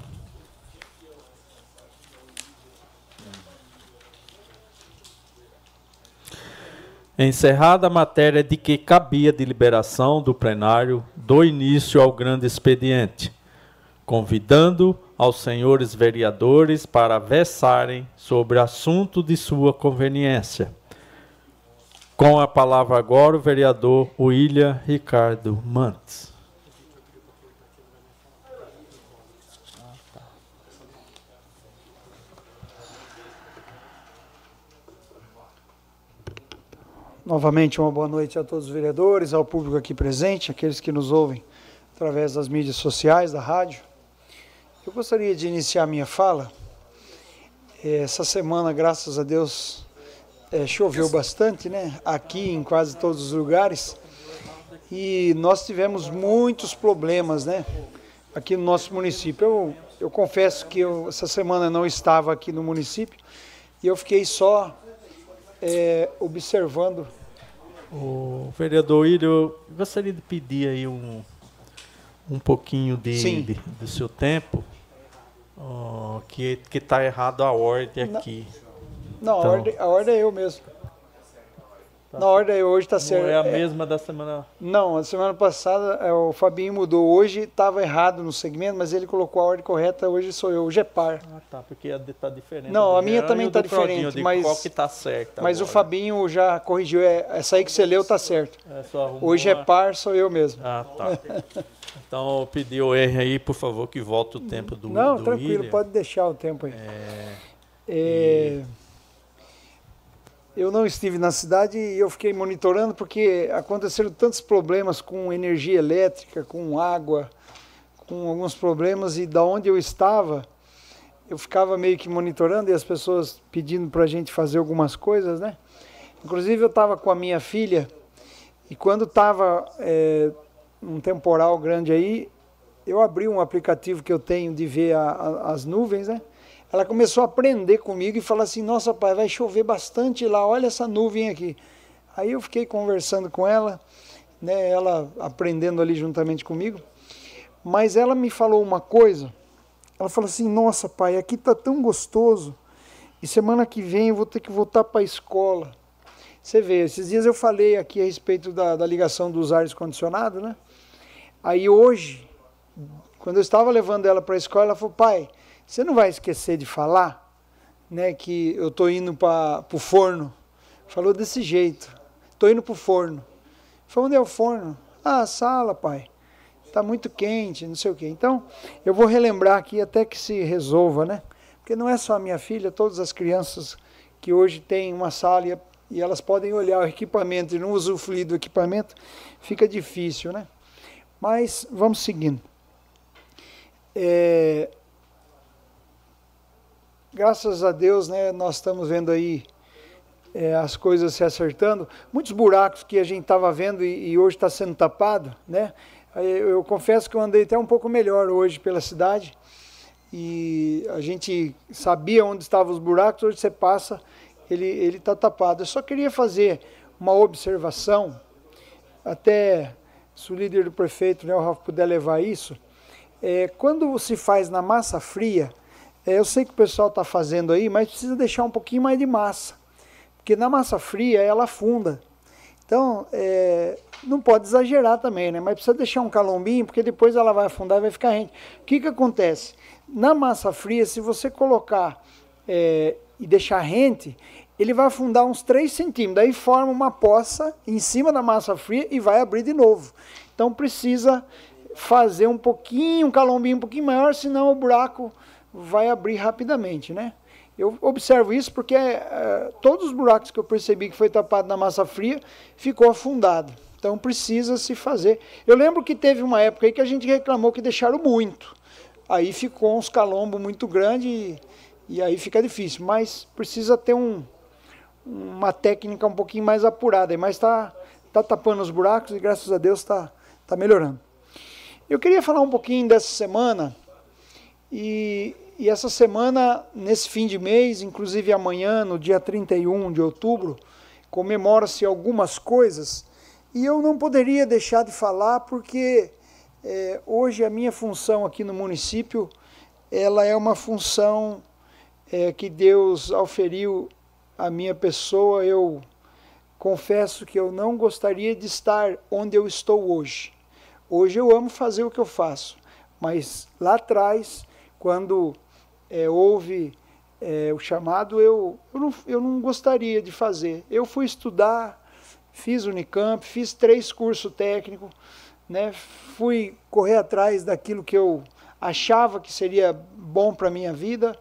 Encerrada a matéria de que cabia deliberação do plenário, dou início ao grande expediente, convidando aos senhores vereadores para versarem sobre assunto de sua conveniência. Com a palavra agora o vereador William Ricardo Mantes. Novamente, uma boa noite a todos os vereadores, ao público aqui presente, aqueles que nos ouvem através das mídias sociais, da rádio. Eu gostaria de iniciar minha fala. Essa semana, graças a Deus, é, choveu bastante, né? Aqui em quase todos os lugares. E nós tivemos muitos problemas, né? Aqui no nosso município. Eu, eu confesso que eu, essa semana não estava aqui no município e eu fiquei só é, observando. O vereador eu gostaria de pedir aí um, um pouquinho de, de do seu tempo, ó, que está errado a ordem aqui. Não, Então- a, ordem, a ordem é eu mesmo. Na ordem hoje está certo. Não é a mesma da semana. Não, a semana passada é, o Fabinho mudou. Hoje estava errado no segmento, mas ele colocou a ordem correta. Hoje sou eu, o GEPAR. Ah, tá, porque a está diferente. Não, a minha também e o está diferente, digo mas qual que está certo Mas o agora. Fabinho já corrigiu. É, essa aí que você leu tá certo. É, Hoje é par, sou eu mesmo. Ah, tá. Então, eu pedi o R aí, por favor, que volte o tempo do Não, do tranquilo, William. pode deixar o tempo aí. É, É, Eu não estive na cidade e eu fiquei monitorando porque aconteceram tantos problemas com energia elétrica, com água, com alguns problemas e da onde eu estava, eu ficava meio que monitorando e as pessoas pedindo para a gente fazer algumas coisas, né? Inclusive eu estava com a minha filha e quando estava é, um temporal grande aí, eu abri um aplicativo que eu tenho de ver a- a- as nuvens, né? Ela começou a aprender comigo e falou assim: Nossa, pai, vai chover bastante lá, olha essa nuvem aqui. Aí eu fiquei conversando com ela, né, ela aprendendo ali juntamente comigo. Mas ela me falou uma coisa. Ela falou assim: Nossa, pai, aqui tá tão gostoso. E semana que vem eu vou ter que voltar para a escola. Você vê, esses dias eu falei aqui a respeito da, da ligação dos ares condicionados, né? Aí hoje, quando eu estava levando ela para a escola, ela falou: Pai, você não vai esquecer de falar, né, que eu tô indo para o forno. Falou desse jeito. Tô indo para o forno. Falei, onde é o forno? Ah, a sala, pai. Tá muito quente, não sei o quê. Então, eu vou relembrar aqui até que se resolva, né? Porque não é só a minha filha, todas as crianças que hoje têm uma sala e, e elas podem olhar o equipamento e não usufruir do equipamento, fica difícil, né? Mas vamos seguindo. É, graças a Deus, né, nós estamos vendo aí é, as coisas se acertando. Muitos buracos que a gente estava vendo e, e hoje está sendo tapado, né? Eu, eu confesso que eu andei até um pouco melhor hoje pela cidade e a gente sabia onde estavam os buracos. Hoje você passa, ele ele está tapado. Eu só queria fazer uma observação, até se o líder do prefeito, né, o Rafa, puder levar isso. É, quando se faz na massa fria, eu sei que o pessoal está fazendo aí, mas precisa deixar um pouquinho mais de massa. Porque na massa fria ela afunda. Então, é, não pode exagerar também, né? Mas precisa deixar um calombinho, porque depois ela vai afundar e vai ficar rente. O que, que acontece? Na massa fria, se você colocar é, e deixar rente, ele vai afundar uns 3 centímetros. Daí forma uma poça em cima da massa fria e vai abrir de novo. Então precisa fazer um pouquinho, um calombinho um pouquinho maior, senão o buraco vai abrir rapidamente, né? Eu observo isso porque uh, todos os buracos que eu percebi que foi tapado na massa fria ficou afundado. Então precisa se fazer. Eu lembro que teve uma época aí que a gente reclamou que deixaram muito. Aí ficou uns calombos muito grandes e, e aí fica difícil. Mas precisa ter um, uma técnica um pouquinho mais apurada. Mas está tá tapando os buracos e graças a Deus está tá melhorando. Eu queria falar um pouquinho dessa semana e, e essa semana, nesse fim de mês, inclusive amanhã, no dia 31 de outubro, comemora-se algumas coisas e eu não poderia deixar de falar porque é, hoje a minha função aqui no município ela é uma função é, que Deus auferiu à minha pessoa. Eu confesso que eu não gostaria de estar onde eu estou hoje. Hoje eu amo fazer o que eu faço, mas lá atrás quando é, houve é, o chamado, eu, eu, não, eu não gostaria de fazer. Eu fui estudar, fiz Unicamp, fiz três cursos técnicos, né, fui correr atrás daquilo que eu achava que seria bom para a minha vida,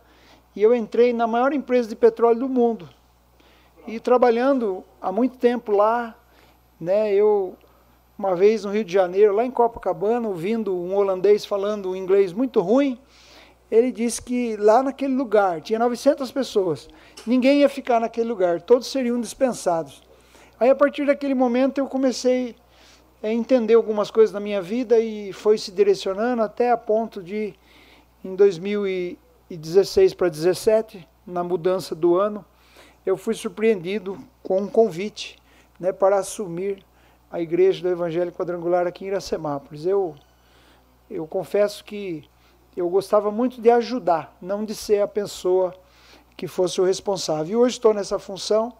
e eu entrei na maior empresa de petróleo do mundo. E trabalhando há muito tempo lá, né, eu uma vez no Rio de Janeiro, lá em Copacabana, ouvindo um holandês falando um inglês muito ruim, ele disse que lá naquele lugar tinha 900 pessoas, ninguém ia ficar naquele lugar, todos seriam dispensados. Aí a partir daquele momento eu comecei a entender algumas coisas na minha vida e foi se direcionando até a ponto de, em 2016 para 2017, na mudança do ano, eu fui surpreendido com um convite né, para assumir a igreja do Evangelho Quadrangular aqui em Iracemápolis. Eu, eu confesso que eu gostava muito de ajudar, não de ser a pessoa que fosse o responsável. E hoje estou nessa função,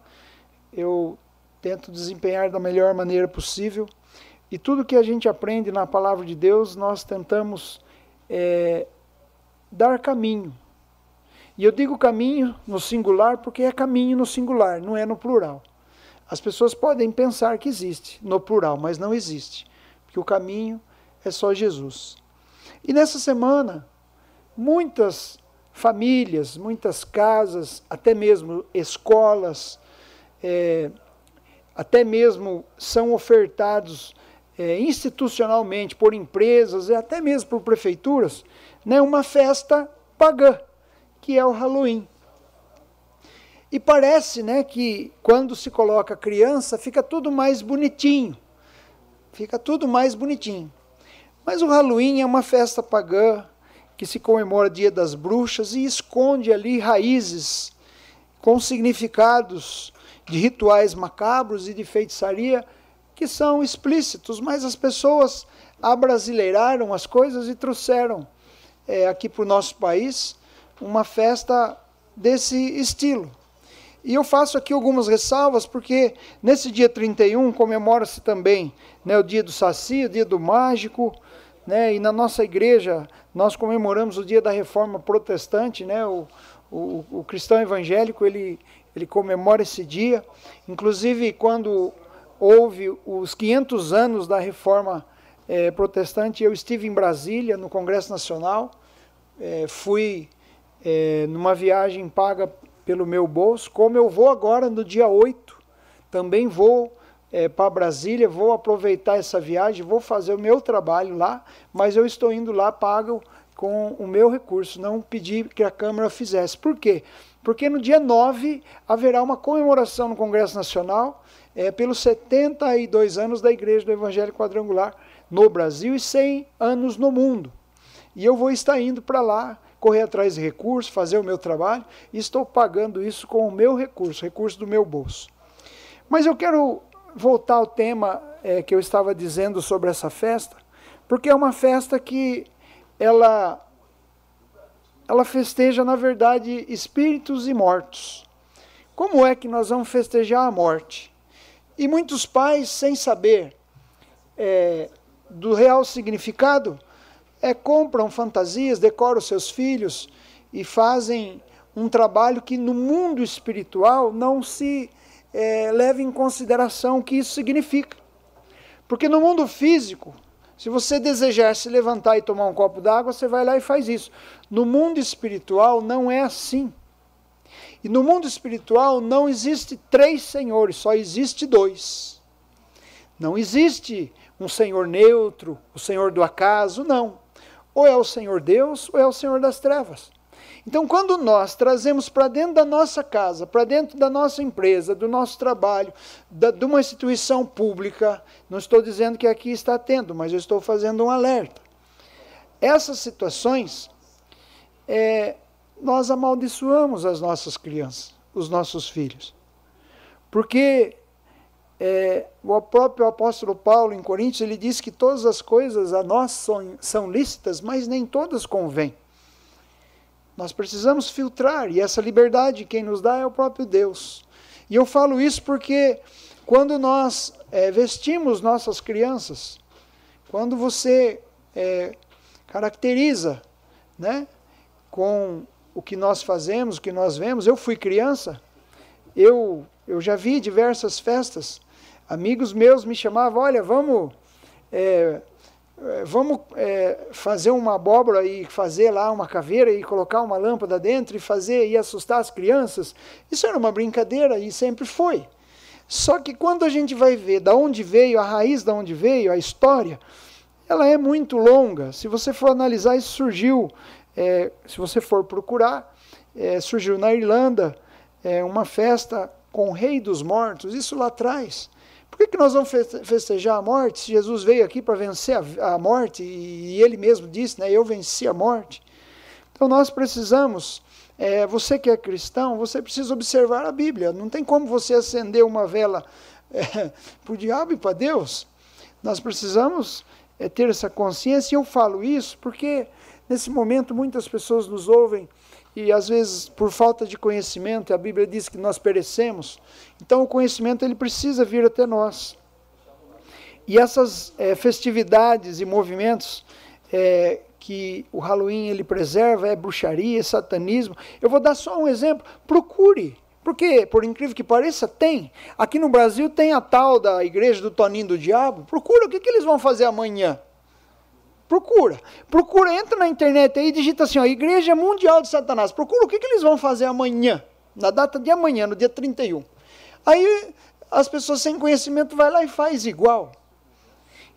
eu tento desempenhar da melhor maneira possível. E tudo que a gente aprende na palavra de Deus, nós tentamos é, dar caminho. E eu digo caminho no singular porque é caminho no singular, não é no plural. As pessoas podem pensar que existe no plural, mas não existe, porque o caminho é só Jesus. E nessa semana, muitas famílias, muitas casas, até mesmo escolas, é, até mesmo são ofertados é, institucionalmente por empresas e até mesmo por prefeituras, né, uma festa pagã, que é o Halloween. E parece né, que quando se coloca criança, fica tudo mais bonitinho. Fica tudo mais bonitinho. Mas o Halloween é uma festa pagã que se comemora Dia das Bruxas e esconde ali raízes com significados de rituais macabros e de feitiçaria que são explícitos, mas as pessoas abrasileiraram as coisas e trouxeram é, aqui para o nosso país uma festa desse estilo. E eu faço aqui algumas ressalvas, porque nesse dia 31 comemora-se também né, o dia do Saci, o dia do Mágico, né? E na nossa igreja nós comemoramos o dia da reforma protestante, né? O, o, o cristão evangélico ele, ele comemora esse dia. Inclusive quando houve os 500 anos da reforma é, protestante, eu estive em Brasília no Congresso Nacional, é, fui é, numa viagem paga pelo meu bolso, como eu vou agora no dia 8, também vou é, para Brasília, vou aproveitar essa viagem, vou fazer o meu trabalho lá, mas eu estou indo lá pago com o meu recurso, não pedi que a Câmara fizesse. Por quê? Porque no dia 9 haverá uma comemoração no Congresso Nacional é, pelos 72 anos da Igreja do Evangelho Quadrangular no Brasil e 100 anos no mundo. E eu vou estar indo para lá, correr atrás de recursos, fazer o meu trabalho, e estou pagando isso com o meu recurso, recurso do meu bolso. Mas eu quero voltar ao tema é, que eu estava dizendo sobre essa festa, porque é uma festa que ela ela festeja, na verdade, espíritos e mortos. Como é que nós vamos festejar a morte? E muitos pais, sem saber é, do real significado, é, compram fantasias, decoram seus filhos e fazem um trabalho que no mundo espiritual não se é, leva em consideração o que isso significa. Porque no mundo físico, se você desejar se levantar e tomar um copo d'água, você vai lá e faz isso. No mundo espiritual não é assim. E no mundo espiritual não existe três senhores, só existe dois. Não existe um senhor neutro, o senhor do acaso, não. Ou é o Senhor Deus ou é o Senhor das trevas. Então, quando nós trazemos para dentro da nossa casa, para dentro da nossa empresa, do nosso trabalho, da, de uma instituição pública, não estou dizendo que aqui está tendo, mas eu estou fazendo um alerta. Essas situações, é, nós amaldiçoamos as nossas crianças, os nossos filhos. Porque é, o próprio apóstolo Paulo, em Coríntios, ele diz que todas as coisas a nós são, são lícitas, mas nem todas convêm. Nós precisamos filtrar, e essa liberdade quem nos dá é o próprio Deus. E eu falo isso porque quando nós é, vestimos nossas crianças, quando você é, caracteriza né, com o que nós fazemos, o que nós vemos, eu fui criança, eu, eu já vi diversas festas, amigos meus me chamavam, olha, vamos é, vamos é, fazer uma abóbora e fazer lá uma caveira e colocar uma lâmpada dentro e fazer e assustar as crianças. Isso era uma brincadeira e sempre foi. Só que quando a gente vai ver da onde veio, a raiz da onde veio, a história, ela é muito longa. Se você for analisar, isso surgiu, é, se você for procurar, é, surgiu na Irlanda é, uma festa com o rei dos mortos, isso lá atrás. Por que, que nós vamos festejar a morte se Jesus veio aqui para vencer a, a, morte e ele mesmo disse, né, eu venci a morte? Então nós precisamos, é, você que é cristão, você precisa observar a Bíblia. Não tem como você acender uma vela é, para o diabo e para Deus. Nós precisamos é, ter essa consciência e eu falo isso porque nesse momento muitas pessoas nos ouvem e às vezes por falta de conhecimento, a Bíblia diz que nós perecemos, então o conhecimento ele precisa vir até nós. E essas é, festividades e movimentos é, que o Halloween ele preserva é bruxaria, é satanismo. Eu vou dar só um exemplo. Procure, porque por incrível que pareça tem. Aqui no Brasil tem a tal da igreja do Toninho do Diabo. Procura o que, que eles vão fazer amanhã. Procura. Procura, entra na internet aí digita assim, ó, Igreja Mundial de Satanás. Procura o que, que eles vão fazer amanhã, na data de amanhã, no dia 31. Aí as pessoas sem conhecimento vai lá e faz igual.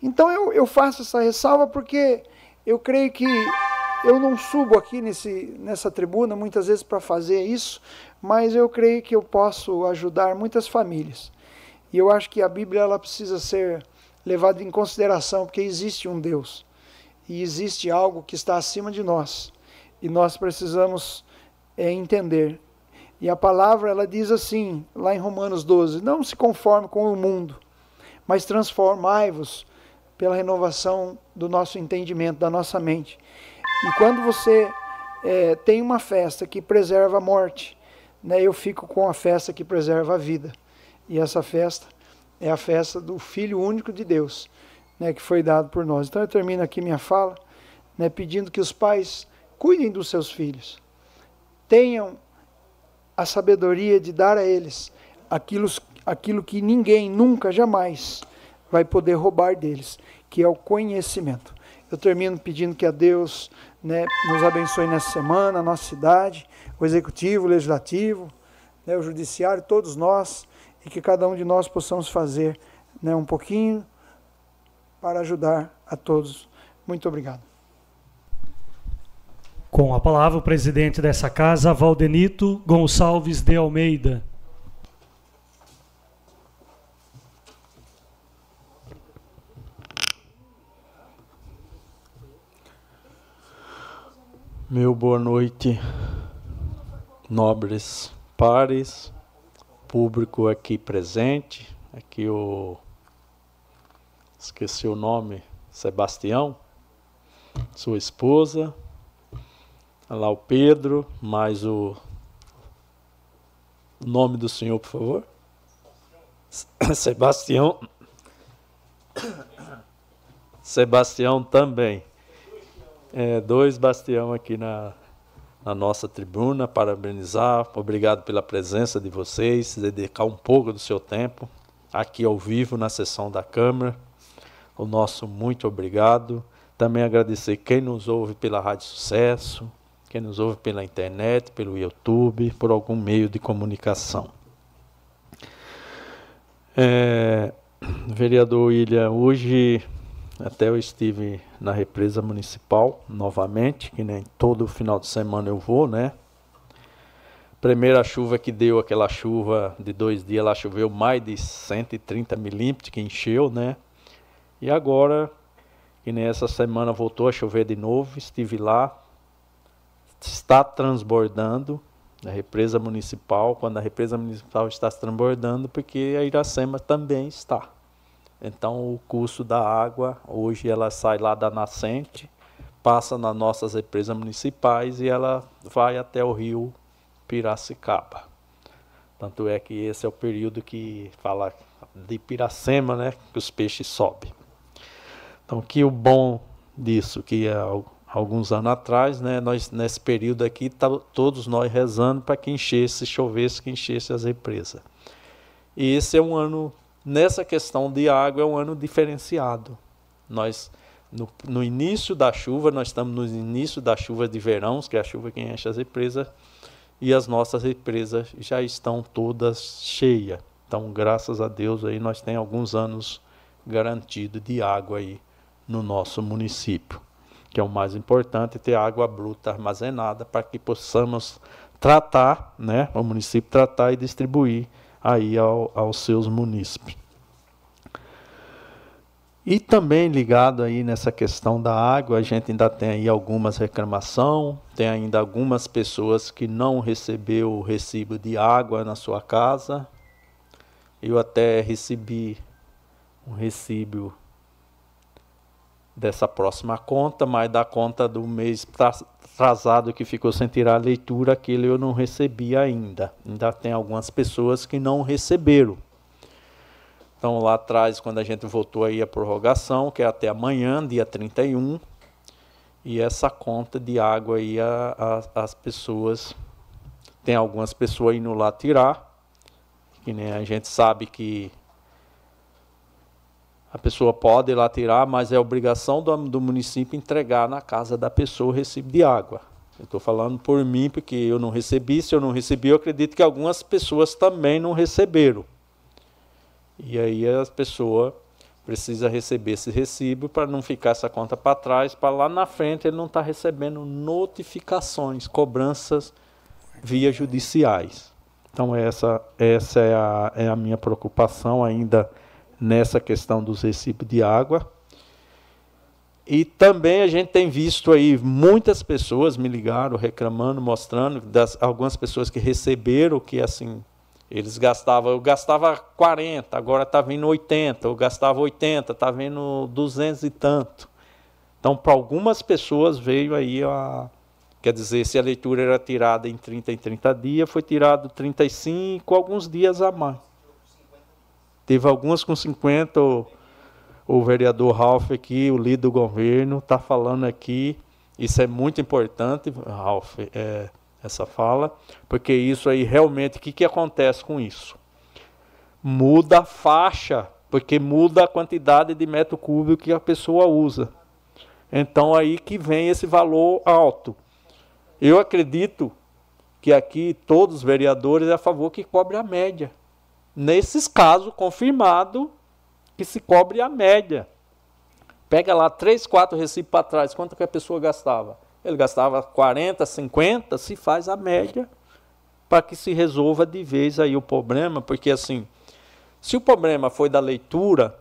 Então eu, eu faço essa ressalva porque eu creio que eu não subo aqui nesse, nessa tribuna muitas vezes para fazer isso, mas eu creio que eu posso ajudar muitas famílias. E eu acho que a Bíblia ela precisa ser levada em consideração, porque existe um Deus e existe algo que está acima de nós e nós precisamos é, entender. E a palavra ela diz assim, lá em Romanos 12: Não se conforme com o mundo, mas transformai-vos pela renovação do nosso entendimento, da nossa mente. E quando você é, tem uma festa que preserva a morte, né, eu fico com a festa que preserva a vida. E essa festa é a festa do Filho único de Deus, né, que foi dado por nós. Então eu termino aqui minha fala, né, pedindo que os pais cuidem dos seus filhos, tenham a sabedoria de dar a eles aquilo, aquilo que ninguém nunca, jamais vai poder roubar deles, que é o conhecimento. Eu termino pedindo que a Deus né, nos abençoe nessa semana, a nossa cidade, o executivo, o legislativo, né, o judiciário, todos nós, e que cada um de nós possamos fazer né, um pouquinho para ajudar a todos. Muito obrigado. Com a palavra, o presidente dessa casa, Valdenito Gonçalves de Almeida. Meu boa noite, nobres pares, público aqui presente, aqui o esqueci o nome, Sebastião, sua esposa, lá o Pedro, mais o nome do senhor, por favor. Sebastião. Sebastião também. É, dois Bastião aqui na, na nossa tribuna, parabenizar. Obrigado pela presença de vocês, dedicar um pouco do seu tempo aqui ao vivo na sessão da Câmara. O nosso muito obrigado. Também agradecer quem nos ouve pela Rádio Sucesso, quem nos ouve pela internet, pelo YouTube, por algum meio de comunicação. É, vereador William, hoje até eu estive na represa municipal novamente, que nem todo final de semana eu vou, né? Primeira chuva que deu, aquela chuva de dois dias, lá choveu mais de 130 milímetros, que encheu, né? E agora, que nem essa semana voltou a chover de novo, estive lá, está transbordando a represa municipal, quando a represa municipal está transbordando, porque a Iracema também está. Então o custo da água, hoje ela sai lá da nascente, passa nas nossas represas municipais e ela vai até o rio Piracicaba. Tanto é que esse é o período que fala de Piracema, né, que os peixes sobem. Então que o bom disso, que é alguns anos atrás, né, nós nesse período aqui, tá, todos nós rezando para que enchesse, chovesse, que enchesse as represas. E esse é um ano, nessa questão de água, é um ano diferenciado. Nós, no, no início da chuva, nós estamos no início da chuva de verão, que é a chuva que enche as represas, e as nossas represas já estão todas cheias. Então, graças a Deus, aí nós temos alguns anos garantido de água aí no nosso município que é o mais importante, ter água bruta armazenada para que possamos tratar, né, o município tratar e distribuir aí ao, aos seus munícipes. E também ligado aí nessa questão da água, a gente ainda tem aí algumas reclamações, tem ainda algumas pessoas que não recebeu o recibo de água na sua casa. Eu até recebi um recibo dessa próxima conta, mas da conta do mês atrasado que ficou sem tirar a leitura, aquele eu não recebi ainda. Ainda tem algumas pessoas que não receberam. Então lá atrás, quando a gente voltou aí a prorrogação, que é até amanhã, dia 31, e essa conta de água aí a, a, as pessoas, tem algumas pessoas indo lá tirar, que nem a gente sabe que a pessoa pode ir lá tirar, mas é obrigação do, do município entregar na casa da pessoa o recibo de água. Eu estou falando por mim, porque eu não recebi. Se eu não recebi, eu acredito que algumas pessoas também não receberam. E aí as pessoas precisam receber esse recibo para não ficar essa conta para trás, para lá na frente ele não estar tá recebendo notificações, cobranças via judiciais. Então essa, essa é, a, é a minha preocupação ainda nessa questão dos recibos de água. E também a gente tem visto aí muitas pessoas me ligaram reclamando, mostrando das algumas pessoas que receberam que assim eles gastavam, eu gastava 40, agora está vindo 80, eu gastava 80, está vindo 200 e tanto. Então, para algumas pessoas veio aí a quer dizer, se a leitura era tirada em 30 em 30 dias, foi tirado 35, alguns dias a mais. Teve algumas com 50, o, o vereador Ralph aqui, o líder do governo, está falando aqui. Isso é muito importante, Ralph, é, essa fala, porque isso aí realmente, o que, que acontece com isso? Muda a faixa, porque muda a quantidade de metro cúbico que a pessoa usa. Então aí que vem esse valor alto. Eu acredito que aqui todos os vereadores é a favor que cobre a média. Nesses casos, confirmado que se cobre a média. Pega lá três, quatro recibos para trás, quanto que a pessoa gastava? Ele gastava 40, 50, se faz a média para que se resolva de vez aí o problema, porque assim, se o problema foi da leitura,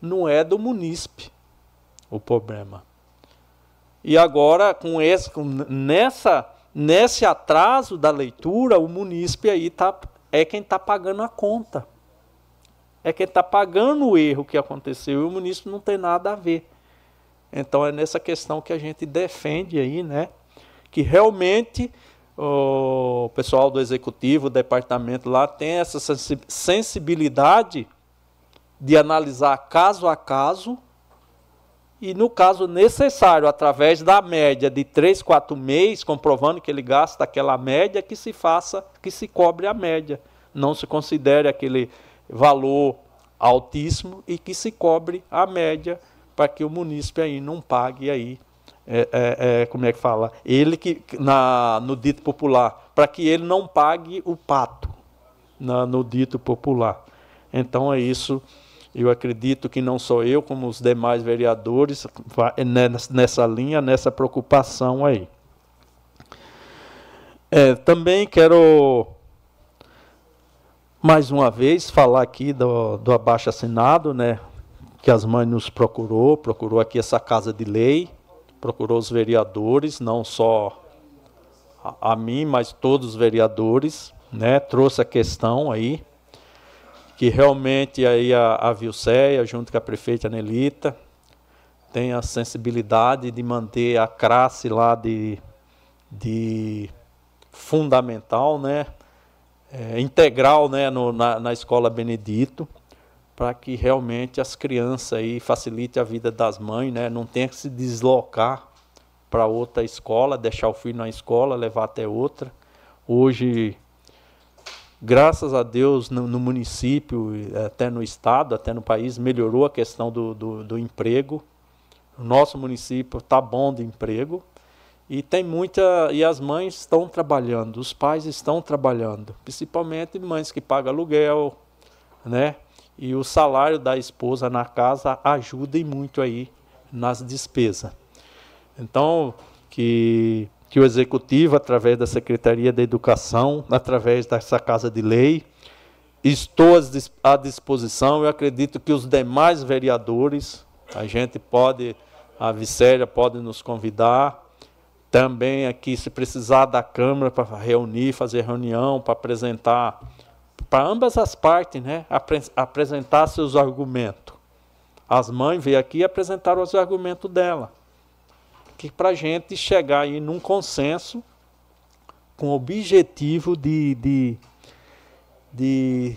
não é do munícipe o problema. E agora, com esse, com, nessa, nesse atraso da leitura, o munícipe aí está é quem está pagando a conta. É quem está pagando o erro que aconteceu e o município não tem nada a ver. Então é nessa questão que a gente defende aí, né? que realmente o pessoal do executivo, o departamento lá tem essa sensibilidade de analisar caso a caso e, no caso necessário, através da média de 3, 4 meses, comprovando que ele gasta aquela média, que se faça, que se cobre a média. Não se considere aquele valor altíssimo e que se cobre a média para que o munícipe aí não pague aí é, é, é, como é que fala? Ele que na, no dito popular, para que ele não pague o pato na, no dito popular. Então é isso eu acredito que não sou eu, como os demais vereadores, nessa linha, nessa preocupação aí. É, também quero, mais uma vez, falar aqui do, do abaixo assinado, né, que as mães nos procurou, procurou aqui essa casa de lei, procurou os vereadores, não só a, a mim, mas todos os vereadores, né, trouxe a questão aí, que realmente aí a, a Vilceia, junto com a prefeita Nelita, tem a sensibilidade de manter a classe lá de, de fundamental, né, é, integral né, no, na, na escola Benedito, para que realmente as crianças aí facilite a vida das mães, né, não tenha que se deslocar para outra escola, deixar o filho na escola, levar até outra. Hoje graças a Deus, no, no, município, até no estado, até no país, melhorou a questão do, do, do emprego. O nosso município está bom de emprego. E tem muita. E as mães estão trabalhando, os pais estão trabalhando, principalmente mães que pagam aluguel, né? E o salário da esposa na casa ajuda muito aí nas despesas. Então, que que o Executivo, através da Secretaria da Educação, através dessa Casa de Lei, estou à disposição. Eu acredito que os demais vereadores, a gente pode, a Vicélia pode nos convidar. Também aqui, se precisar da Câmara para reunir, fazer reunião, para apresentar, para ambas as partes, né? apresentar seus argumentos. As mães veio aqui e apresentaram os argumentos dela que para a gente chegar aí num consenso com o objetivo de, de, de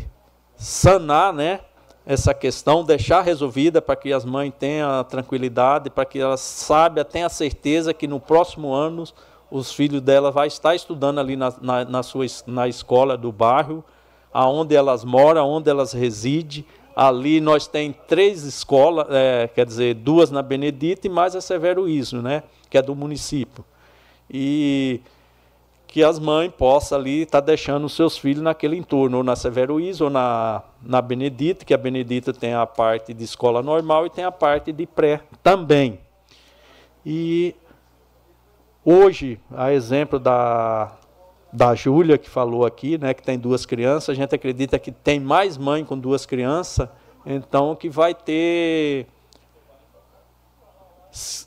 sanar né, essa questão, deixar resolvida para que as mães tenham tranquilidade, para que elas saibam, tenham a certeza que no próximo ano os filhos dela vai estar estudando ali na, na, na, sua, na escola do bairro, aonde elas moram, onde elas residem, Ali nós tem três escolas, é, quer dizer, duas na Benedita e mais a Severo Isno, né, que é do município. E que as mães possam ali estar tá deixando os seus filhos naquele entorno, ou na Severo Isno, ou na, na Benedita, que a Benedita tem a parte de escola normal e tem a parte de pré também. E hoje, a exemplo da, da Júlia, que falou aqui, né, que tem duas crianças, a gente acredita que tem mais mãe com duas crianças, então que vai ter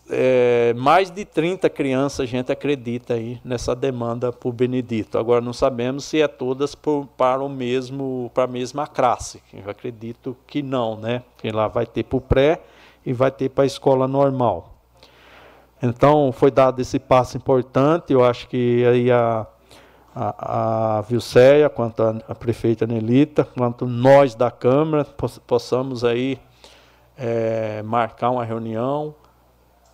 é, mais de 30 crianças, a gente acredita aí nessa demanda por Benedito. Agora não sabemos se é todas por, para o mesmo, para a mesma classe. Eu acredito que não, né? Que lá vai ter para o pré e vai ter para a escola normal. Então foi dado esse passo importante. Eu acho que aí a a, a Vilceia, quanto a, a, prefeita Nelita, quanto nós da Câmara, possamos aí é, marcar uma reunião,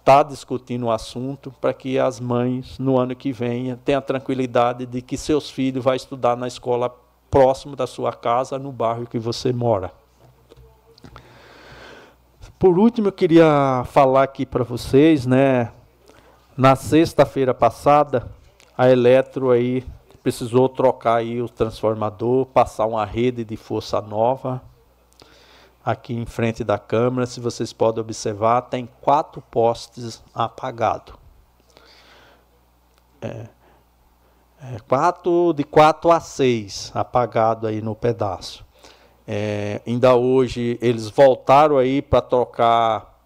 estar tá discutindo o assunto para que as mães, no ano que vem, tenham a tranquilidade de que seus filhos vão estudar na escola próximo da sua casa, no bairro que você mora. Por último, eu queria falar aqui para vocês, né? Na sexta-feira passada, a Eletro aí precisou trocar aí o transformador, passar uma rede de força nova. Aqui em frente da câmera, se vocês podem observar, tem quatro postes apagados. É, é, quatro, de 4 a 6 apagado aí no pedaço. É, ainda hoje eles voltaram aí para trocar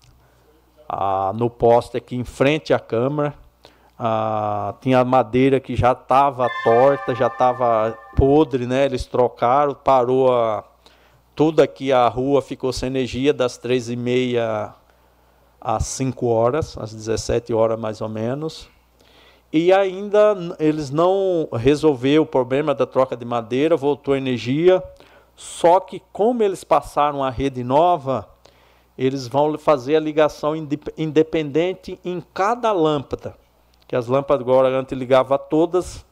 a, no poste aqui em frente à câmara ah, tinha madeira que já estava torta, já estava podre, né? Eles trocaram, parou a, tudo aqui a rua ficou sem energia das três e meia às 5 horas, às 17 horas mais ou menos. e ainda eles não resolveram o problema da troca de madeira, voltou energia. Só que como eles passaram a rede nova, eles vão fazer a ligação independente em cada lâmpada. Que as lâmpadas agora antes ligava todas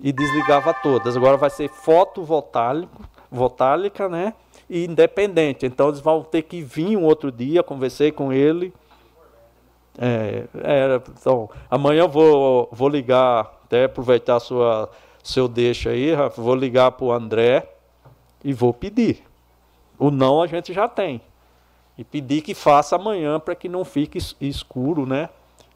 e desligava todas. Agora vai ser fotovoltaica, né? E independente. Então eles vão ter que vir um outro dia, conversei com ele é, é, então, amanhã eu vou, vou ligar, até aproveitar sua, seu deixa aí, Rafa, vou ligar para o André e vou pedir. O não a gente já tem. E pedir que faça amanhã para que não fique escuro, né?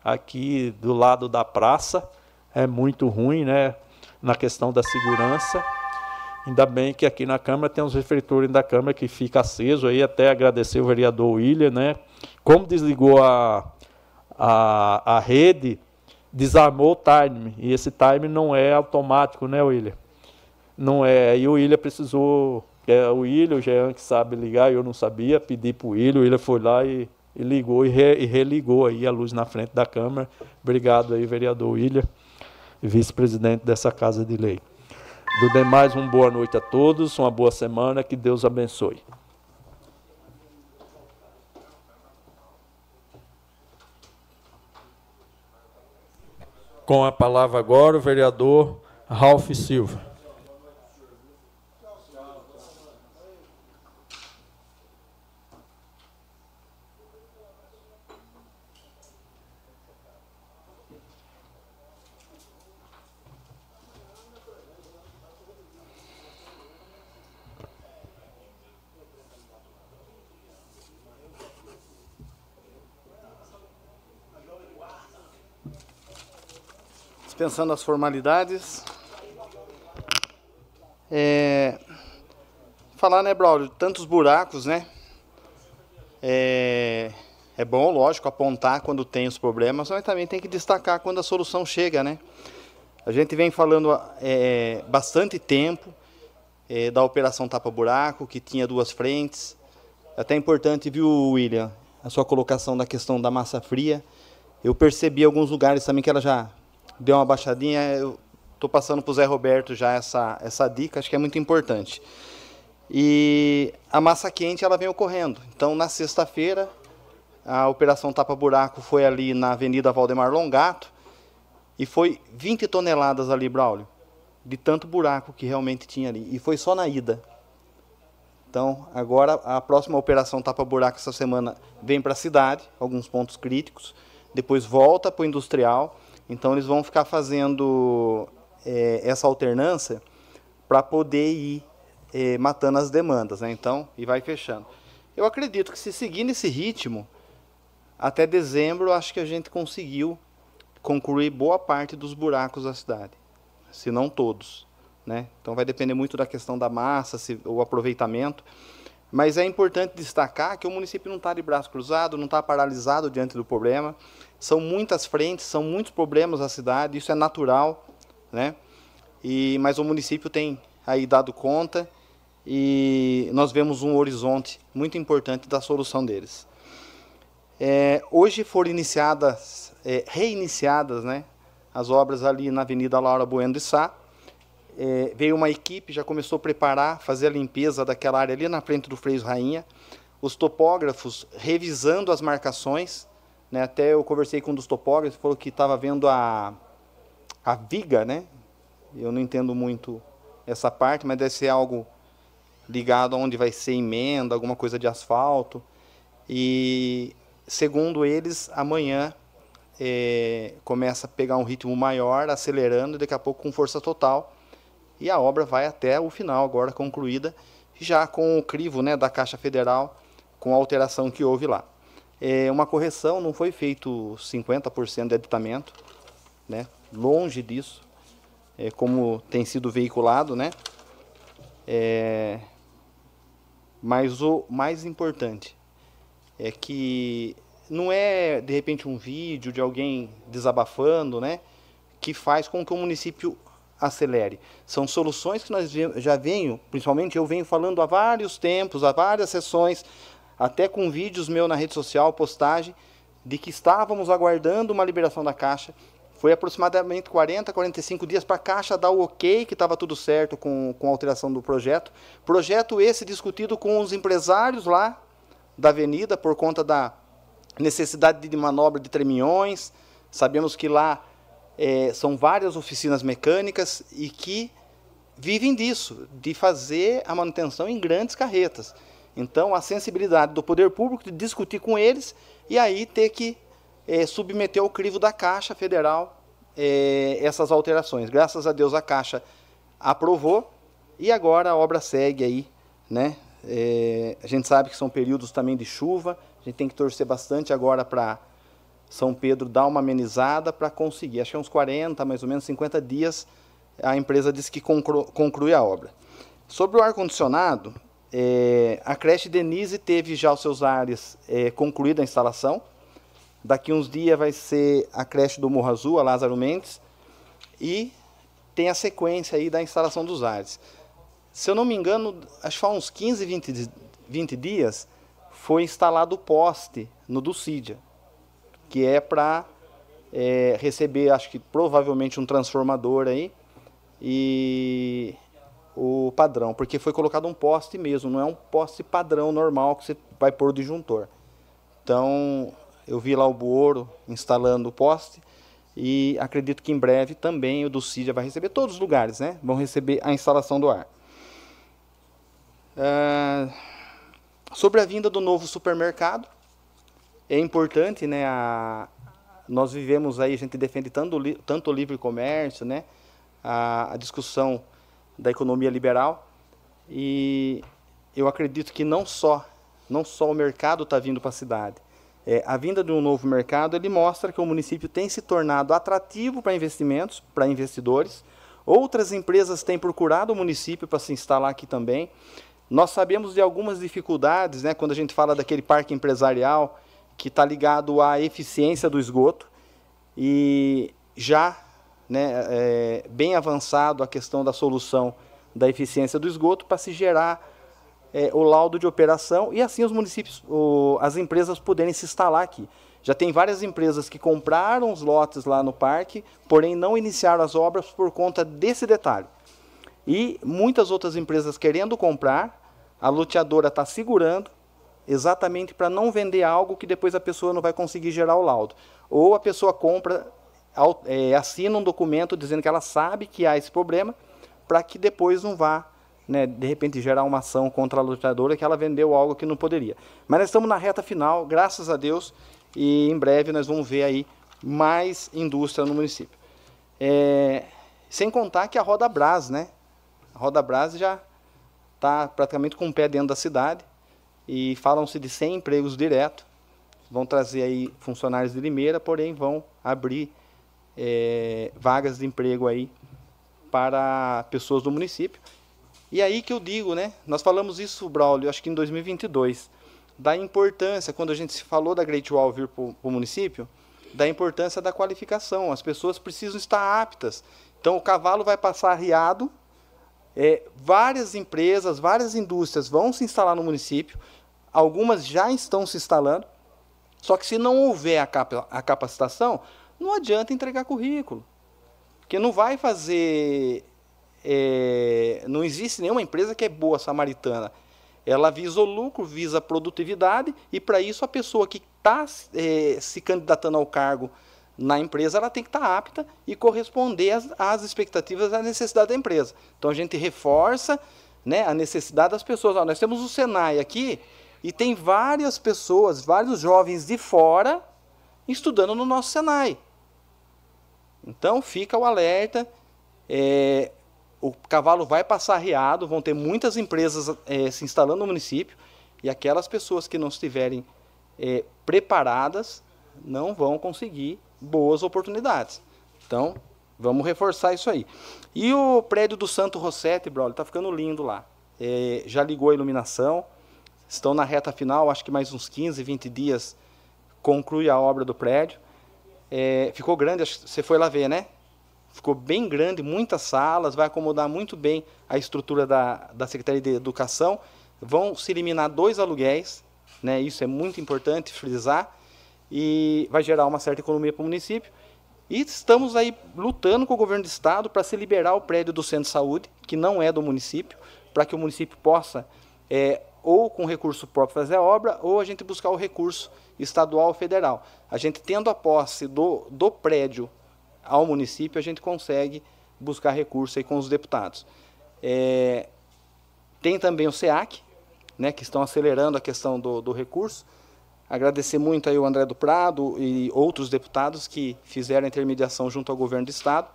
Aqui do lado da praça é muito ruim, né? Na questão da segurança. Ainda bem que aqui na Câmara tem uns refletores da Câmara que fica aceso aí, até agradecer o vereador William, né? Como desligou a, a, a rede desarmou o time. E esse time não é automático, né, William? Não é. E o William precisou. É, o William, o Jean que sabe ligar, eu não sabia, pedi para o William, o William foi lá e, e ligou e, re, e, religou aí a luz na frente da Câmara. Obrigado aí, vereador William, vice-presidente dessa Casa de Lei. Do demais, uma boa noite a todos, uma boa semana, que Deus abençoe. Com a palavra agora o vereador Ralph Silva. Dispensando as formalidades. É, falar, né, Braulio, tantos buracos, né? É, é bom, lógico, apontar quando tem os problemas, mas também tem que destacar quando a solução chega, né? A gente vem falando é, bastante tempo é, da operação tapa-buraco, que tinha duas frentes. É até importante, viu, William, a sua colocação da questão da massa fria. Eu percebi alguns lugares também que ela já deu uma baixadinha. Eu estou passando para o Zé Roberto já essa, essa dica, acho que é muito importante. E a massa quente ela vem ocorrendo. Então, na sexta-feira, a operação Tapa Buraco foi ali na Avenida Valdemar Longato e foi 20 toneladas ali, Braulio, de tanto buraco que realmente tinha ali. E foi só na ida. Então, agora a próxima operação Tapa Buraco essa semana vem para a cidade, alguns pontos críticos, depois volta para o industrial então eles vão ficar fazendo é, essa alternância para poder ir é, matando as demandas, né? Então, e vai fechando. Eu acredito que se seguir nesse ritmo, até dezembro, acho que a gente conseguiu concluir boa parte dos buracos da cidade, se não todos, né? Então vai depender muito da questão da massa, se, o aproveitamento. Mas é importante destacar que o município não está de braço cruzado, não está paralisado diante do problema. São muitas frentes, são muitos problemas na cidade, isso é natural, né? E, mas o município tem aí dado conta e nós vemos um horizonte muito importante da solução deles. É, hoje foram iniciadas, é, reiniciadas, né, as obras ali na Avenida Laura Bueno de Sá. É, veio uma equipe, já começou a preparar, fazer a limpeza daquela área ali na frente do Freio Rainha. Os topógrafos revisando as marcações, né? Até eu conversei com um dos topógrafos, falou que estava vendo a, a viga, né? Eu não entendo muito essa parte, mas deve ser algo ligado aonde vai ser emenda, alguma coisa de asfalto. E segundo eles, amanhã é, começa a pegar um ritmo maior, acelerando, e daqui a pouco com força total. E a obra vai até o final, agora concluída, já com o crivo né, da Caixa Federal, com a alteração que houve lá é, uma correção, não foi feito 50% de aditamento, né? longe disso, é, como tem sido veiculado, né? É, mas o mais importante é que não é de repente um vídeo de alguém desabafando, né, que faz com que o município acelere. São soluções que nós já venho, principalmente eu venho falando há vários tempos, há várias sessões, até com vídeos meu na rede social, postagem, de que estávamos aguardando uma liberação da Caixa. Foi aproximadamente 40, 45 dias para a Caixa dar o ok que estava tudo certo com, com a alteração do projeto. Projeto esse discutido com os empresários lá da avenida por conta da necessidade de manobra de treminhões. Sabemos que lá é, são várias oficinas mecânicas e que vivem disso, de fazer a manutenção em grandes carretas. Então, a sensibilidade do poder público de discutir com eles e aí ter que é, submeter ao crivo da Caixa Federal é, essas alterações. Graças a Deus a Caixa aprovou e agora a obra segue aí, né? É, a gente sabe que são períodos também de chuva, a gente tem que torcer bastante agora para São Pedro dar uma amenizada para conseguir. Acho que é uns 40, mais ou menos 50 dias a empresa diz que conclui a obra. Sobre o ar-condicionado, é, a creche Denise teve já os seus ares é, concluída a instalação. Daqui uns dias vai ser a creche do Morro Azul, a Lázaro Mendes. E tem a sequência aí da instalação dos ares. Se eu não me engano, acho que faz uns 15, 20, 20 dias, foi instalado o poste no Dulcídia, que é para é, receber, acho que provavelmente um transformador aí, e o padrão, porque foi colocado um poste mesmo, não é um poste padrão normal que você vai pôr o disjuntor. Então, eu vi lá o Buoro instalando o poste e acredito que em breve também o do CIDIA vai receber, todos os lugares né, vão receber a instalação do ar. Uh, sobre a vinda do novo supermercado, é importante, né, a, nós vivemos aí, a gente defende tanto, tanto o livre comércio, né, a, a discussão da economia liberal e eu acredito que não só não só o mercado está vindo para a cidade. É, a vinda de um novo mercado ele mostra que o município tem se tornado atrativo para investimentos, para investidores. Outras empresas têm procurado o município para se instalar aqui também. Nós sabemos de algumas dificuldades, né, quando a gente fala daquele parque empresarial que está ligado à eficiência do esgoto e já né, é, bem avançado a questão da solução da eficiência do esgoto para se gerar é, o laudo de operação e assim os municípios, o, as empresas poderem se instalar aqui. Já tem várias empresas que compraram os lotes lá no parque, porém não iniciaram as obras por conta desse detalhe. E muitas outras empresas querendo comprar, a loteadora está segurando exatamente para não vender algo que depois a pessoa não vai conseguir gerar o laudo. Ou a pessoa compra assina um documento dizendo que ela sabe que há esse problema, para que depois não vá, né, de repente, gerar uma ação contra a lutadora que ela vendeu algo que não poderia. Mas nós estamos na reta final, graças a Deus, e em breve nós vamos ver aí mais indústria no município. É, sem contar que a Roda Brás, né? A Roda Brás já está praticamente com o pé dentro da cidade e falam-se de 100 empregos direto. Vão trazer aí funcionários de Limeira, porém vão abrir é, vagas de emprego aí para pessoas do município. E aí que eu digo, né? Nós falamos isso, Braulio, acho que em 2022, da importância, quando a gente se falou da Great Wall vir para o município, da importância da qualificação. As pessoas precisam estar aptas. Então, o cavalo vai passar arriado, é, várias empresas, várias indústrias vão se instalar no município, algumas já estão se instalando, só que se não houver a, capa, a capacitação, não adianta entregar currículo. Porque não vai fazer. É, não existe nenhuma empresa que é boa samaritana. Ela visa o lucro, visa a produtividade, e para isso a pessoa que está é, se candidatando ao cargo na empresa, ela tem que estar tá apta e corresponder às, às expectativas da necessidade da empresa. Então a gente reforça né, a necessidade das pessoas. Ó, nós temos o Senai aqui e tem várias pessoas, vários jovens de fora estudando no nosso Senai. Então fica o alerta. É, o cavalo vai passar riado, vão ter muitas empresas é, se instalando no município e aquelas pessoas que não estiverem é, preparadas não vão conseguir boas oportunidades. Então, vamos reforçar isso aí. E o prédio do Santo Rossetti, brother, está ficando lindo lá. É, já ligou a iluminação, estão na reta final, acho que mais uns 15, 20 dias conclui a obra do prédio. É, ficou grande, você foi lá ver, né? Ficou bem grande, muitas salas, vai acomodar muito bem a estrutura da, da Secretaria de Educação. Vão se eliminar dois aluguéis, né? isso é muito importante frisar, e vai gerar uma certa economia para o município. E estamos aí lutando com o governo do estado para se liberar o prédio do centro de saúde, que não é do município, para que o município possa, é, ou com recurso próprio, fazer a obra, ou a gente buscar o recurso estadual ou federal. A gente tendo a posse do, do prédio ao município, a gente consegue buscar recurso aí com os deputados. É, tem também o SEAC, né, que estão acelerando a questão do, do recurso. Agradecer muito aí o André do Prado e outros deputados que fizeram a intermediação junto ao governo do estado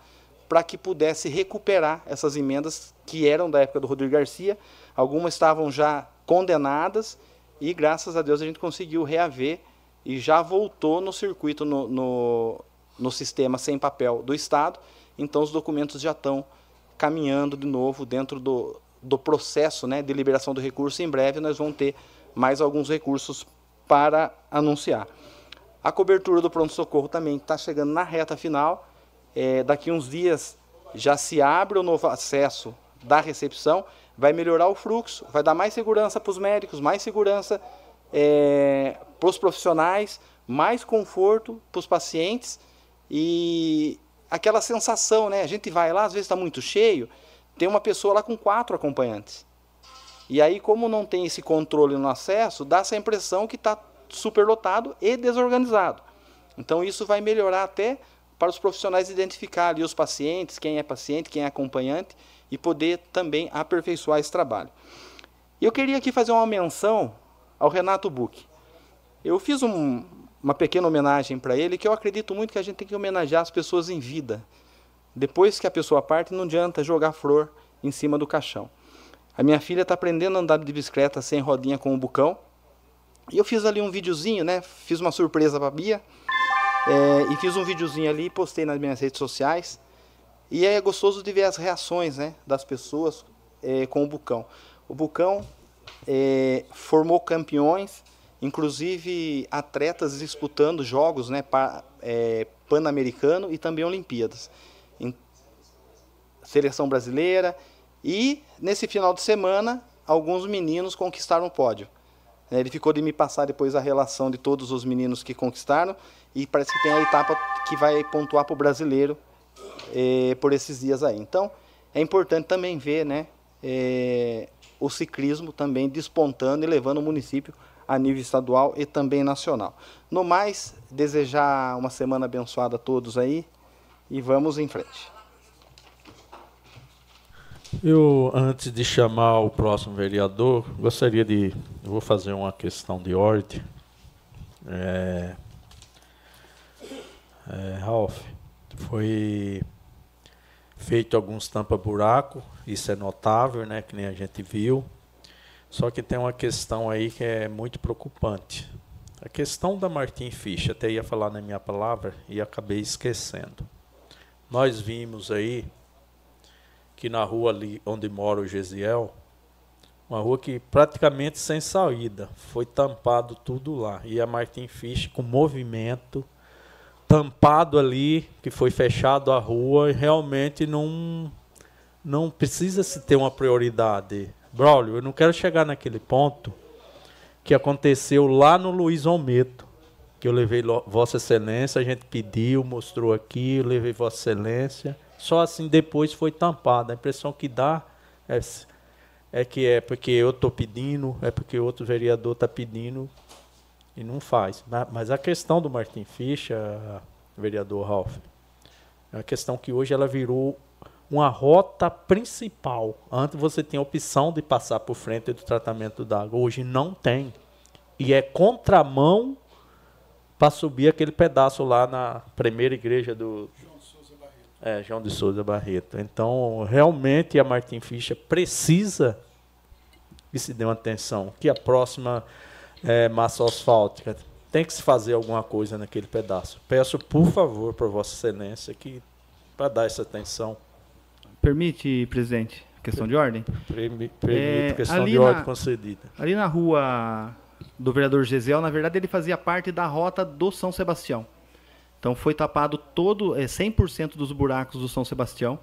para que pudesse recuperar essas emendas que eram da época do Rodrigo Garcia. Algumas estavam já condenadas e graças a Deus a gente conseguiu reaver e já voltou no circuito, no, no, no sistema sem papel do Estado. Então os documentos já estão caminhando de novo dentro do, do processo né, de liberação do recurso. Em breve nós vamos ter mais alguns recursos para anunciar. A cobertura do pronto-socorro também está chegando na reta final. É, daqui uns dias já se abre o novo acesso da recepção, vai melhorar o fluxo, vai dar mais segurança para os médicos, mais segurança é, para os profissionais, mais conforto para os pacientes e aquela sensação, né? A gente vai lá, às vezes está muito cheio, tem uma pessoa lá com quatro acompanhantes. E aí, como não tem esse controle no acesso, dá essa impressão que está superlotado e desorganizado. Então, isso vai melhorar até para os profissionais identificar ali os pacientes, quem é paciente, quem é acompanhante, e poder também aperfeiçoar esse trabalho. Eu queria aqui fazer uma menção ao Renato Buch. Eu fiz um, uma pequena homenagem para ele, que eu acredito muito que a gente tem que homenagear as pessoas em vida. Depois que a pessoa parte, não adianta jogar flor em cima do caixão. A minha filha está aprendendo a andar de bicicleta sem rodinha com o bucão. E eu fiz ali um videozinho, né? Fiz uma surpresa para a Bia. É, e fiz um videozinho ali postei nas minhas redes sociais. E é gostoso de ver as reações né, das pessoas é, com o bucão. O bucão é, formou campeões, inclusive atletas disputando jogos né, é, pan-americano e também Olimpíadas. Em seleção brasileira. E nesse final de semana, alguns meninos conquistaram o pódio. É, ele ficou de me passar depois a relação de todos os meninos que conquistaram e parece que tem a etapa que vai pontuar para o brasileiro é, por esses dias aí. Então, é importante também ver né, é, o ciclismo também despontando e levando o município a nível estadual e também nacional. No mais, desejar uma semana abençoada a todos aí e vamos em frente. Eu, antes de chamar o próximo vereador, gostaria de. Vou fazer uma questão de ordem. É, é, Ralph, foi feito alguns tampa-buraco, isso é notável, né, que nem a gente viu. Só que tem uma questão aí que é muito preocupante. A questão da Martin Ficha, até ia falar na minha palavra e acabei esquecendo. Nós vimos aí que na rua ali onde mora o Gesiel, uma rua que praticamente sem saída, foi tampado tudo lá. E a Martin Ficha com movimento tampado ali, que foi fechado a rua, e realmente não, não precisa se ter uma prioridade. Braulio, eu não quero chegar naquele ponto que aconteceu lá no Luiz Almeto, que eu levei Vossa Excelência, a gente pediu, mostrou aqui, eu levei Vossa Excelência. Só assim depois foi tampado. A impressão que dá é, é que é porque eu estou pedindo, é porque outro vereador está pedindo, e não faz. Mas a questão do Martin Ficha, vereador Ralph, é uma questão que hoje ela virou uma rota principal. Antes você tinha a opção de passar por frente do tratamento da água, hoje não tem. E é contramão para subir aquele pedaço lá na primeira igreja do é, João de Souza Barreto. Então, realmente a Martin Ficha precisa que se dê uma atenção, que a próxima é, massa asfáltica. Tem que se fazer alguma coisa naquele pedaço. Peço, por favor, por Vossa Excelência, que para dar essa atenção. Permite, presidente, questão de ordem? Permite, é, questão de ordem concedida. Ali na rua do vereador Gesiel, na verdade, ele fazia parte da rota do São Sebastião. Então foi tapado todo, é, 100% dos buracos do São Sebastião.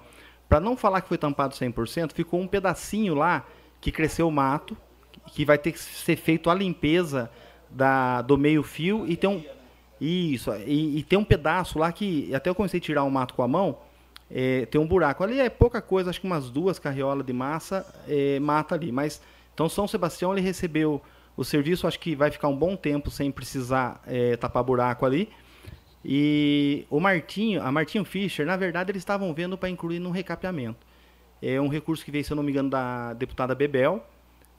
Para não falar que foi tampado 100%, ficou um pedacinho lá que cresceu mato, que vai ter que ser feito a limpeza da, do meio-fio e tem um Isso, e, e, tem um pedaço lá que, até eu comecei a tirar o mato com a mão, é, tem um buraco. Ali é pouca coisa, acho que umas duas carriolas de massa é, mata ali. Mas, então São Sebastião ele recebeu o serviço, acho que vai ficar um bom tempo sem precisar é, tapar buraco ali. E o Martinho, a Martinho Fischer, na verdade, eles estavam vendo para incluir no recapeamento. É um recurso que veio, se eu não me engano, da deputada Bebel,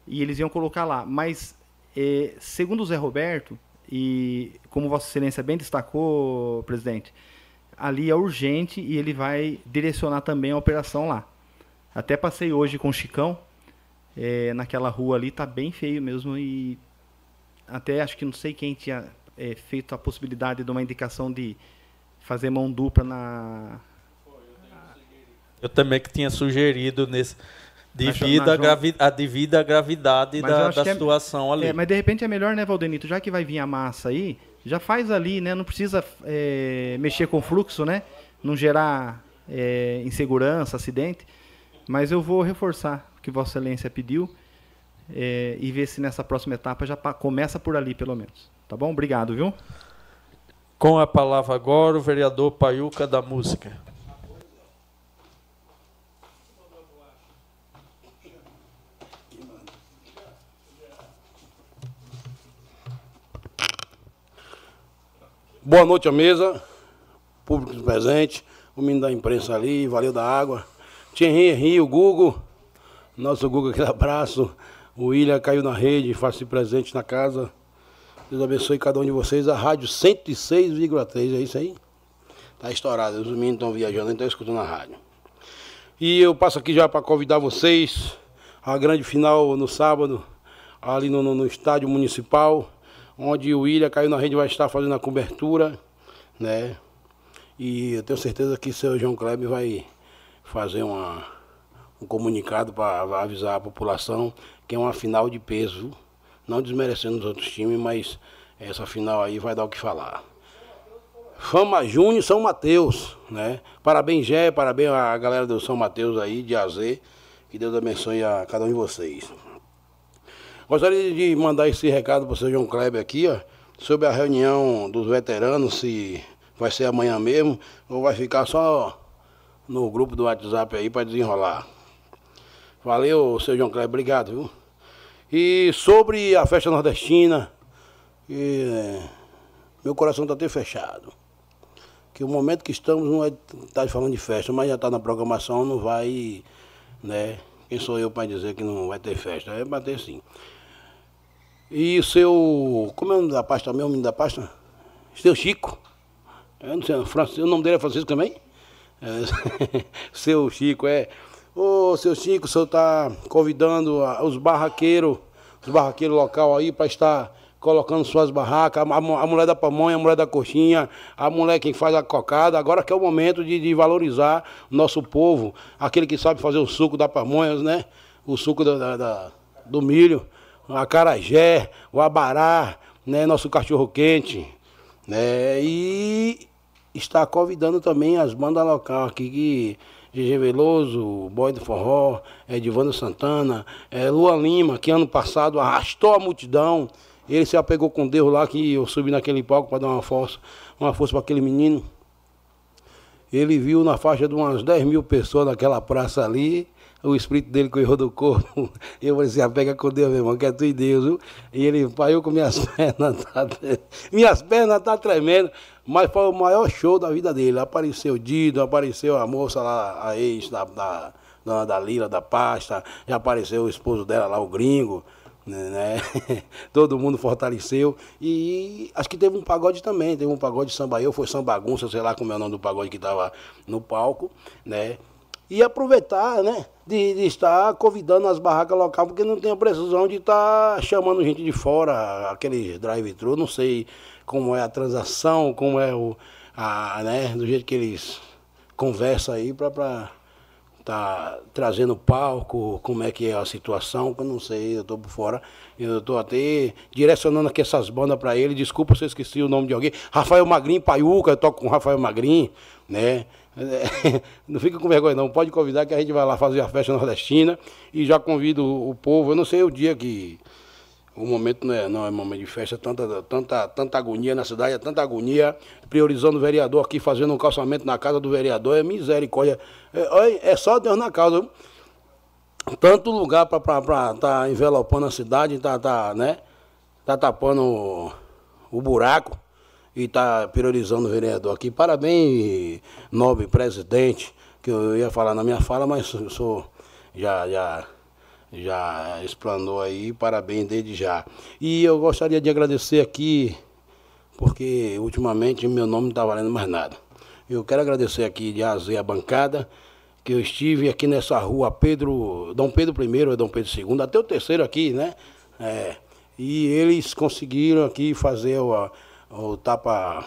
e eles iam colocar lá. Mas, é, segundo o Zé Roberto, e como Vossa Excelência bem destacou, presidente, ali é urgente e ele vai direcionar também a operação lá. Até passei hoje com o Chicão, é, naquela rua ali, tá bem feio mesmo e até acho que não sei quem tinha é, feito a possibilidade de uma indicação de fazer mão dupla na. Eu também que tinha sugerido nesse devido, na, na, a, gravi, a, gravidade da, da é situação é, ali. É, mas de repente é melhor, né, Valdenito, já que vai vir a massa aí, já faz ali, né? Não precisa é, mexer com o fluxo, né? Não gerar é, insegurança, acidente. Mas eu vou reforçar o que Vossa Excelência pediu é, e ver se nessa próxima etapa já começa por ali, pelo menos. Tá bom? Obrigado, viu? Com a palavra agora o vereador Paiuca da Música. Boa noite à mesa, público presente, o menino da imprensa ali, valeu da água. Thierry Henry, o Google, nosso Google, aquele abraço. O William caiu na rede, faz-se presente na casa. Deus abençoe cada um de vocês. A rádio 106,3, é isso aí? Tá estourado, os meninos estão viajando, estão escutando a rádio. E eu passo aqui já para convidar vocês a grande final no sábado, ali no, no, no estádio municipal onde o William caiu na rede vai estar fazendo a cobertura, né? E eu tenho certeza que o seu João Kleber vai fazer uma, um comunicado para avisar a população que é uma final de peso, não desmerecendo os outros times, mas essa final aí vai dar o que falar. Fama Júnior São Mateus, né? Parabéns, Gé, parabéns a galera do São Mateus aí, de AZ. Que Deus abençoe a cada um de vocês. Gostaria de mandar esse recado para o seu João Kleber aqui, ó, sobre a reunião dos veteranos, se vai ser amanhã mesmo, ou vai ficar só no grupo do WhatsApp aí para desenrolar. Valeu, seu João Kleber, obrigado, viu? E sobre a festa nordestina, e, meu coração está até fechado. Que o momento que estamos não é tá falando de festa, mas já está na programação, não vai, né? Quem sou eu para dizer que não vai ter festa? É bater sim. E o seu. Como é o nome da pasta mesmo? O nome da pasta? Seu Chico. Eu não sei, o nome dele é Francisco também? É, seu Chico, é. Ô, seu Chico, o senhor está convidando os barraqueiros, os barraqueiros local aí para estar colocando suas barracas, a, a, mulher da pamonha, a mulher da coxinha, a mulher que faz a cocada. Agora que é o momento de, de valorizar nosso povo, aquele que sabe fazer o suco da pamonha, né? O suco da, da, da do milho o acarajé, o abará, né, nosso cachorro quente, né, e está convidando também as bandas locais aqui que GG Veloso, Boy do Forró, Edivando Santana, é, Lua Lima, que ano passado arrastou a multidão. Ele se apegou com Deus lá, que eu subi naquele palco para dar uma força, uma força para aquele menino. Ele viu na faixa de umas 10 mil pessoas naquela praça ali o espírito dele correu do corpo. Eu falei assim, ah, pega com Deus, meu irmão, que é tu e Deus, viu? E ele, pai, eu com minhas pernas, tá, minhas pernas tá tremendo, mas foi o maior show da vida dele. Apareceu o Dido, apareceu a moça lá, a ex da, da dona da Lila, da pasta, já apareceu o esposo dela lá, o gringo, né? né? Todo mundo fortaleceu. E acho que teve um pagode também, teve um pagode samba eu, foi samba bagunça, sei lá como é o nome do pagode que estava no palco, né? E aproveitar, né, de, de, estar convidando as barracas locais, porque não tem a precisão de estar chamando gente de fora, aquele drive-thru, não sei como é a transação, como é o, a, né, do jeito que eles conversam aí para tá trazendo palco, como é que é a situação, que eu não sei, eu estou por fora. Eu estou até direcionando aqui essas bandas para ele. Desculpa se eu esqueci o nome de alguém. Rafael Magrin, Paiuca, eu toco com Rafael Magrin, né? Não fica com vergonha não, pode convidar que a gente vai lá fazer a festa nordestina e já convido o povo, eu não sei o dia que o momento não é, não é momento de festa, é tanta, tanta, tanta agonia na cidade, é tanta agonia, priorizando o vereador aqui, fazendo um calçamento na casa do vereador, é misericórdia. É, é só Deus na causa. Tanto lugar para estar tá envelopando a cidade, tá, tá, né? tá tapando o, o buraco e está priorizando o vereador aqui. Parabéns, nobre presidente, que eu ia falar na minha fala, mas sou já, já já explanou aí, parabéns desde já. E eu gostaria de agradecer aqui, porque ultimamente meu nome não está valendo mais nada. Eu quero agradecer aqui de azer a bancada, que eu estive aqui nessa rua Pedro, Dom Pedro I Dom Pedro II, até o terceiro aqui, né? É, e eles conseguiram aqui fazer o, o tapa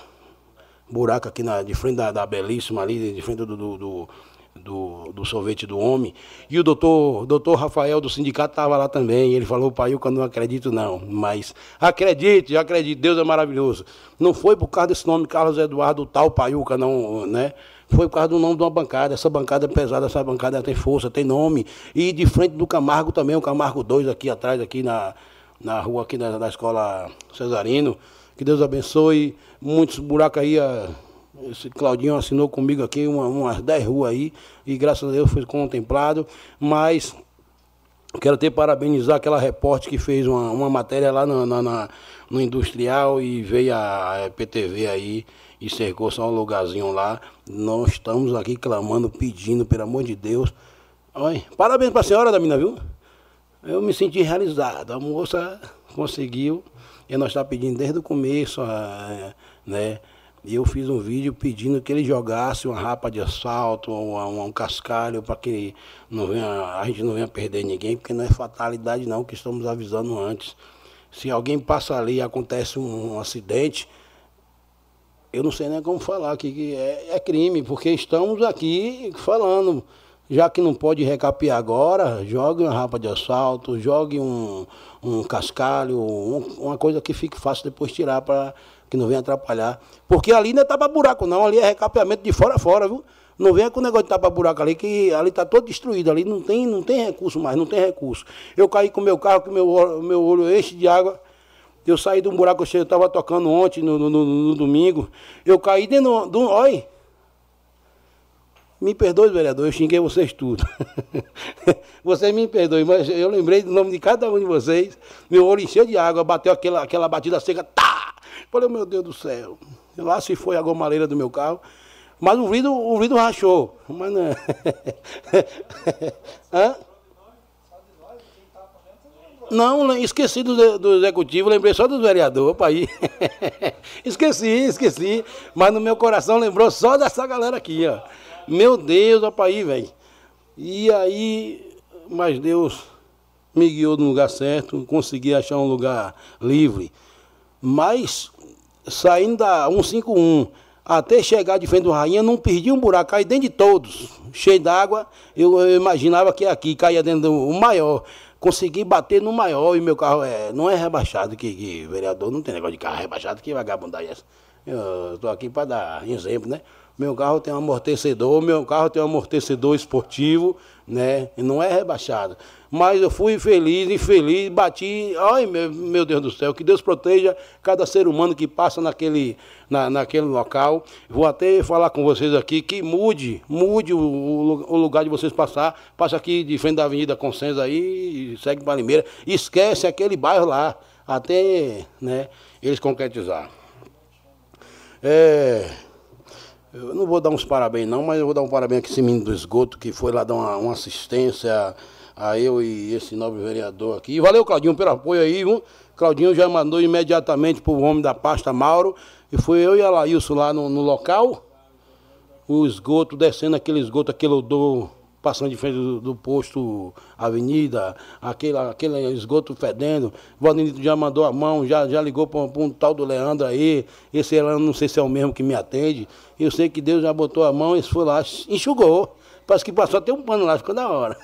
buraco aqui na, de frente da, da Belíssima ali, de frente do, do, do do, do sorvete do homem. E o doutor, doutor Rafael do sindicato estava lá também. Ele falou, pai, eu não acredito não. Mas acredite, acredite, Deus é maravilhoso. Não foi por causa desse nome Carlos Eduardo tal Paiuca, não, né? Foi por causa do nome de uma bancada. Essa bancada é pesada, essa bancada tem força, tem nome. E de frente do Camargo também, o Camargo 2 aqui atrás, aqui na, na rua aqui da escola Cesarino. Que Deus abençoe. Muitos buracos aí. Esse Claudinho assinou comigo aqui uma, umas 10 ruas aí, e graças a Deus foi contemplado, mas quero ter parabenizar aquela repórter que fez uma, uma matéria lá no, na, no Industrial e veio a PTV aí e cercou só um lugarzinho lá. Nós estamos aqui clamando, pedindo, pelo amor de Deus. Oi, parabéns para a senhora da mina, viu? Eu me senti realizado. A moça conseguiu, e nós estamos tá pedindo desde o começo, né? E eu fiz um vídeo pedindo que ele jogasse uma rapa de assalto, um, um cascalho, para que não venha, a gente não venha perder ninguém, porque não é fatalidade não, que estamos avisando antes. Se alguém passa ali e acontece um, um acidente, eu não sei nem como falar que, que é, é, crime, porque estamos aqui falando, já que não pode recapiar agora, jogue uma rapa de assalto, jogue um, um cascalho, um, uma coisa que fique fácil depois tirar para que não venha atrapalhar. Porque ali não é tapa-buraco, não. Ali é recapeamento de fora a fora, viu? Não venha com o negócio de tapa-buraco ali, que ali está todo destruído. Ali não tem, não tem recurso mais, não tem recurso. Eu caí com meu carro, o meu, meu olho enche de água. Eu saí de um buraco cheio, eu estava tocando ontem, no, no, no, no, domingo. Eu caí dentro de um. Olha! Me perdoe, vereador, eu xinguei vocês tudo. vocês me perdoem, mas eu lembrei do nome de cada um de vocês. Meu olho encheu de água, bateu aquela, aquela batida seca, tá! Falei, meu Deus do céu. Lá se foi a gomaleira do meu carro. Mas o vidro, o vidro rachou. Mas não. Hã? Não, esqueci do, do executivo, lembrei só do vereador, pai. esqueci, esqueci. Mas no meu coração lembrou só dessa galera aqui, ó. Meu Deus, pai, velho. E aí, mas Deus me guiou no lugar certo, consegui achar um lugar livre. Mas, saindo da 151 até chegar de frente do Rainha, não perdi um buraco, caí dentro de todos, cheio d'água. Eu, eu, imaginava que aqui caía dentro do maior. Consegui bater no maior e meu carro é, não é rebaixado, que, que vereador não tem negócio de carro rebaixado, que vagabundagem é essa. Eu estou aqui para dar exemplo, né? Meu carro tem um amortecedor, meu carro tem um amortecedor esportivo, né? E não é rebaixado. Mas eu fui feliz, infeliz, bati. Ai, meu, meu Deus do céu, que Deus proteja cada ser humano que passa naquele, na, naquele local. Vou até falar com vocês aqui que mude, mude o, o, lugar de vocês passar. Passa aqui de frente da Avenida Consenso aí segue para Limeira. Esquece aquele bairro lá, até né, eles concretizar. É. Eu não vou dar uns parabéns não, mas eu vou dar um parabéns aqui esse menino do esgoto que foi lá dar uma, uma assistência a eu e esse nobre vereador aqui. Valeu, Claudinho, pelo apoio aí, viu? Claudinho já mandou imediatamente para o homem da pasta Mauro. E foi eu e a Laílson lá no, no local. O esgoto, descendo aquele esgoto, aquele odor passando de frente do, do posto Avenida, aquele, aquele esgoto fedendo. O Valdenito já mandou a mão, já, já ligou para um, um, tal do Leandro aí. Esse Leandro não sei se é o mesmo que me atende. Eu sei que Deus já botou a mão, e foi lá, enxugou. Parece que passou até um pano lá, ficou da hora.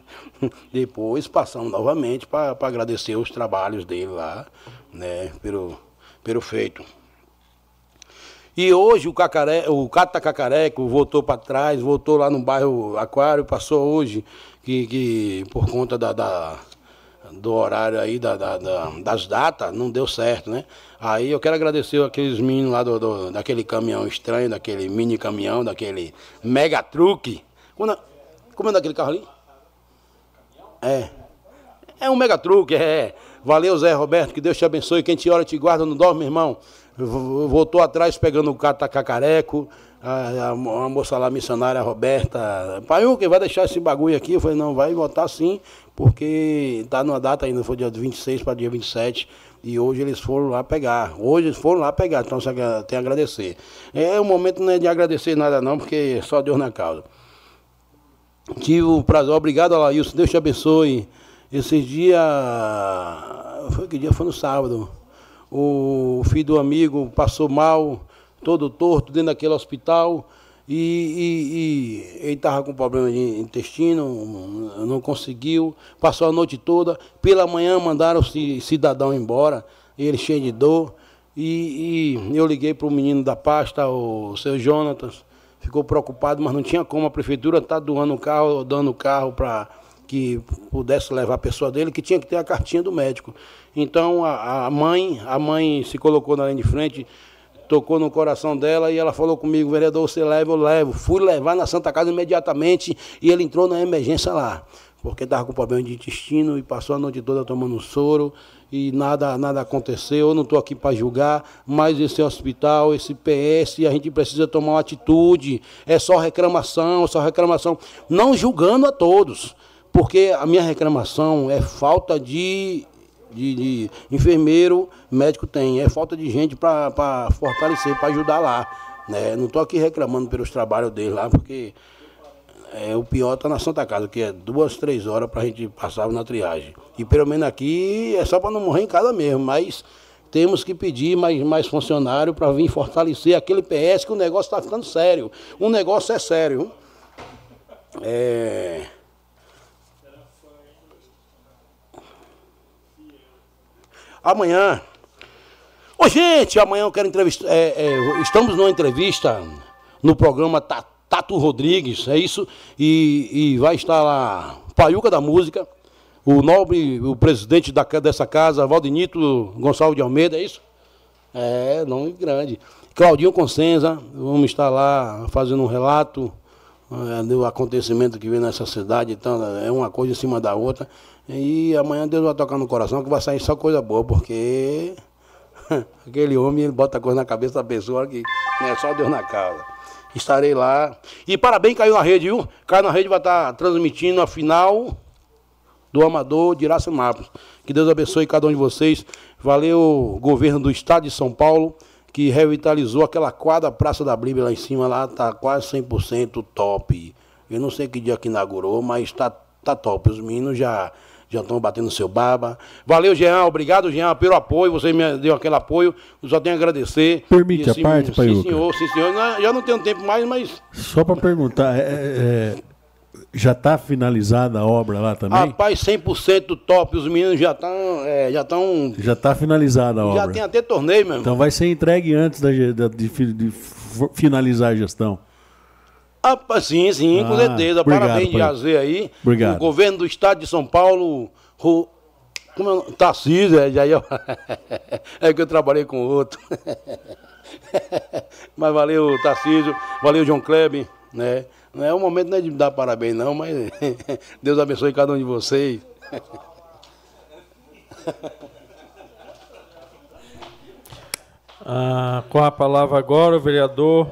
Depois passamos novamente para agradecer os trabalhos dele lá, né, pelo, pelo feito. E hoje o, cacaré, o Cata Cacareco voltou para trás, voltou lá no bairro Aquário, passou hoje, que, que por conta da, da do horário aí, da, da, da, das datas, não deu certo, né? Aí eu quero agradecer aqueles meninos lá do, do, daquele caminhão estranho, daquele mini caminhão, daquele mega truque. Como, como é daquele carro ali? É. É um mega truque, é. Valeu, Zé Roberto, que Deus te abençoe. Quem te ora te guarda, não dorme, irmão. Voltou atrás pegando o catacacareco. A, a, a, moça lá, missionária Roberta, pai, o que vai deixar esse bagulho aqui? Eu falei, não, vai voltar sim, porque tá numa data ainda, foi dia 26 para dia 27, e hoje eles foram lá pegar. Hoje eles foram lá pegar, então tem a agradecer. É um momento não é de agradecer nada não, porque só Deus na causa. Tive o prazer, obrigado, Alailson, Deus te abençoe. Esses dias, foi que dia? Foi no sábado. O filho do amigo passou mal, todo torto, dentro daquele hospital. E, e, e ele estava com problema de intestino, não conseguiu, passou a noite toda. Pela manhã mandaram o cidadão embora, ele cheio de dor. E, e eu liguei para o menino da pasta, o seu Jonatas, ficou preocupado, mas não tinha como. A prefeitura está doando o carro, dando o carro para que pudesse levar a pessoa dele, que tinha que ter a cartinha do médico. Então a, a mãe, a mãe se colocou na linha de frente, tocou no coração dela e ela falou comigo, vereador, você leva, eu levo. Fui levar na Santa Casa imediatamente e ele entrou na emergência lá, porque estava com problema de intestino e passou a noite toda tomando soro e nada, nada aconteceu. Eu não estou aqui para julgar, mas esse hospital, esse PS, a gente precisa tomar uma atitude. É só reclamação, só reclamação. Não julgando a todos, porque a minha reclamação é falta de de, de enfermeiro, médico tem. É falta de gente para fortalecer, para ajudar lá. Né? Não estou aqui reclamando pelos trabalhos dele lá, porque é, o pior está na Santa Casa, que é duas, três horas para a gente passar na triagem. E pelo menos aqui é só para não morrer em casa mesmo, mas temos que pedir mais, mais funcionário para vir fortalecer aquele PS que o negócio está ficando sério. O negócio é sério. É... Amanhã. Ô, gente, amanhã eu quero entrevistar. É, é, estamos numa entrevista no programa Tato Rodrigues, é isso? E, e vai estar lá Paiuca da Música, o nobre, o presidente da, dessa casa, Valdinito Gonçalves de Almeida, é isso? É, nome grande. Claudinho Consenza, vamos estar lá fazendo um relato é, do acontecimento que vem nessa cidade, então é uma coisa em cima da outra. E amanhã Deus vai tocar no coração que vai sair só coisa boa, porque aquele homem ele bota coisa na cabeça da pessoa que é só Deus na causa. Estarei lá. E parabéns, caiu na rede, viu? Caiu na rede vai estar transmitindo a final do Amador de Iracemápolis. Que Deus abençoe cada um de vocês. Valeu, governo do estado de São Paulo, que revitalizou aquela quadra Praça da Bíblia lá em cima, lá tá quase 100% top. Eu não sei que dia que inaugurou, mas tá, tá top. Os meninos já já estão batendo seu baba. Valeu, Jean, obrigado, Jean, pelo apoio. Você me deu aquele apoio. Eu só tenho a agradecer. Permite assim, a parte. Sim, senhor, sim, senhor. Já não tenho tempo mais, mas. Só para perguntar, é, é, já está finalizada a obra lá também? Rapaz, 100% top. Os meninos já estão. É, já estão. Já está finalizada a obra. Já tem até torneio mesmo. Então vai ser entregue antes da, de, de, de finalizar a gestão. Ah, sim, sim, com ah, certeza. Obrigado, Parabéns de Azer aí. Obrigado. O governo do estado de São Paulo, o, como é, Tarcísio, é, já, é que eu trabalhei com outro. mas valeu, Tarcísio, valeu, João Kleber, né? Não é o momento né, de dar parabéns, não, mas Deus abençoe cada um de vocês. ah, com a palavra agora o vereador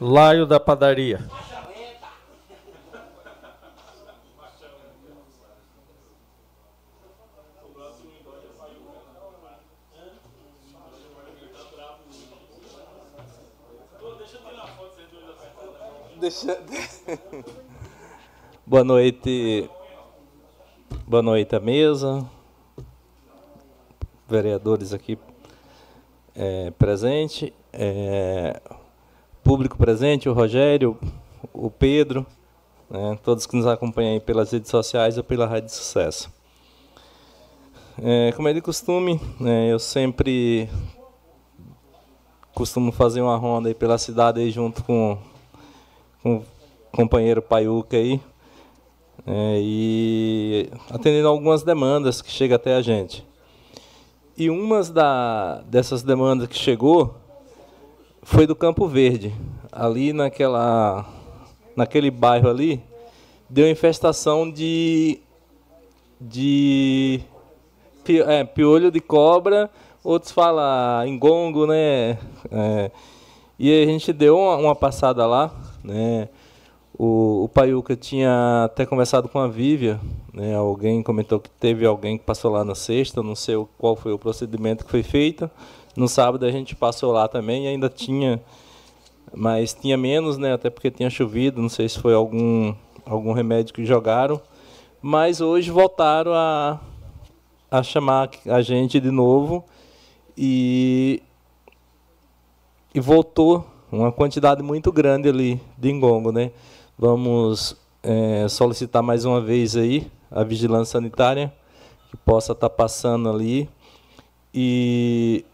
Laio da Padaria. Boa noite. Boa noite à mesa. Vereadores aqui é, presente. É, público presente, o Rogério, o Pedro, né, todos que nos acompanham pelas redes sociais ou pela Rádio Sucesso. É, como é de costume, né, eu sempre costumo fazer uma ronda aí pela cidade aí junto com, com o companheiro Paiuca aí. é, e atendendo algumas demandas que chegam até a gente. E uma da, dessas demandas que chegou foi do Campo Verde. Ali naquela, naquele bairro ali, deu infestação de, de é, piolho de cobra, outros falam engongo, né? É, e a gente deu uma, uma passada lá, né? O, o Paiuca tinha até conversado com a Vívia, né? alguém comentou que teve alguém que passou lá na sexta, não sei qual foi o procedimento que foi feito. No sábado a gente passou lá também e ainda tinha, mas tinha menos, né? até porque tinha chovido, não sei se foi algum, algum remédio que jogaram. Mas hoje voltaram a, a chamar a gente de novo e, e voltou uma quantidade muito grande ali de engongo, né? Vamos é, solicitar mais uma vez aí a vigilância sanitária que possa estar tá passando ali e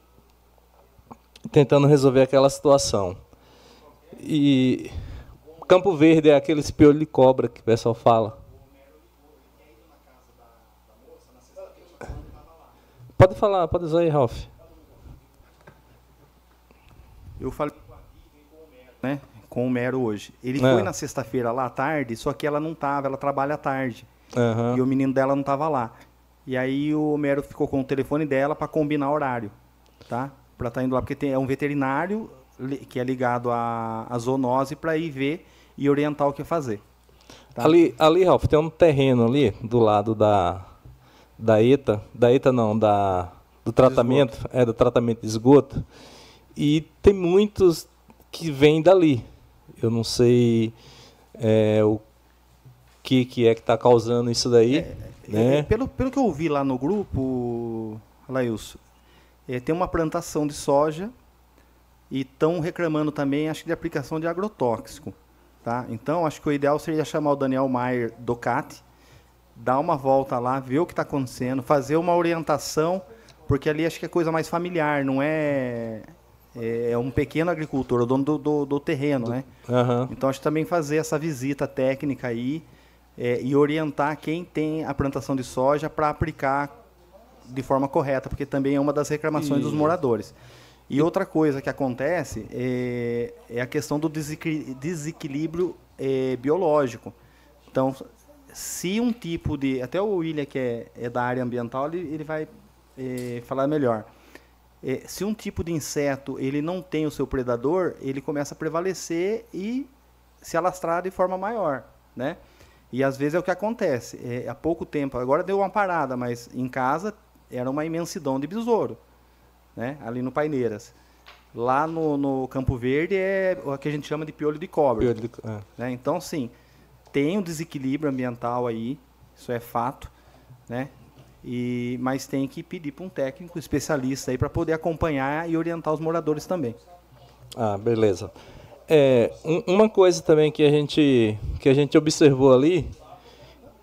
tentando resolver aquela situação. E Campo Verde é aquele piolho de cobra que o pessoal fala. Pode falar, pode usar aí, Ralph. Eu falei né? com o Mero hoje. Ele É. foi na sexta-feira lá à tarde, só que ela não tava, ela trabalha à tarde. Aham. E o menino dela não tava lá. E aí o Mero ficou com o telefone dela para combinar horário, tá? Para estar indo lá porque tem é um veterinário que é ligado à, à zoonose para ir ver e orientar o que fazer. Tá? Ali, ali, Ralf, tem um terreno ali do lado da da ETA, da ETA não, da do tratamento, é do tratamento de esgoto. E tem muitos que vêm dali. Eu não sei é, o que que é que está causando isso daí, né? É, pelo, pelo que eu ouvi lá no grupo, Lailson, é, tem uma plantação de soja e estão reclamando também, acho que de aplicação de agrotóxico. Tá? Então, acho que o ideal seria chamar o Daniel Maier do CAT, dar uma volta lá, ver o que está acontecendo, fazer uma orientação, porque ali acho que é coisa mais familiar, não é. É um pequeno agricultor, o dono do, do, do terreno, né? Aham. Então, acho que também fazer essa visita técnica aí é, e orientar quem tem a plantação de soja para aplicar de forma correta, porque também é uma das reclamações E- dos moradores. E outra coisa que acontece é, é a questão do desequilíbrio é, biológico. Então, se um tipo de. Até o William, que é, é da área ambiental, ele, ele vai é, falar melhor. É, se um tipo de inseto ele não tem o seu predador, ele começa a prevalecer e se alastrar de forma maior, né? E às vezes é o que acontece. É, há pouco tempo, agora deu uma parada, mas em casa era uma imensidão de besouro, né? Ali no Paineiras. Lá no, no Campo Verde é o que a gente chama de piolho de cobra. Piolho de- é. né? Então, sim, tem um desequilíbrio ambiental aí, isso é fato, né? E, mas tem que pedir para um técnico especialista aí para poder acompanhar e orientar os moradores também. Ah, beleza. É, um- uma coisa também que a gente que a gente observou ali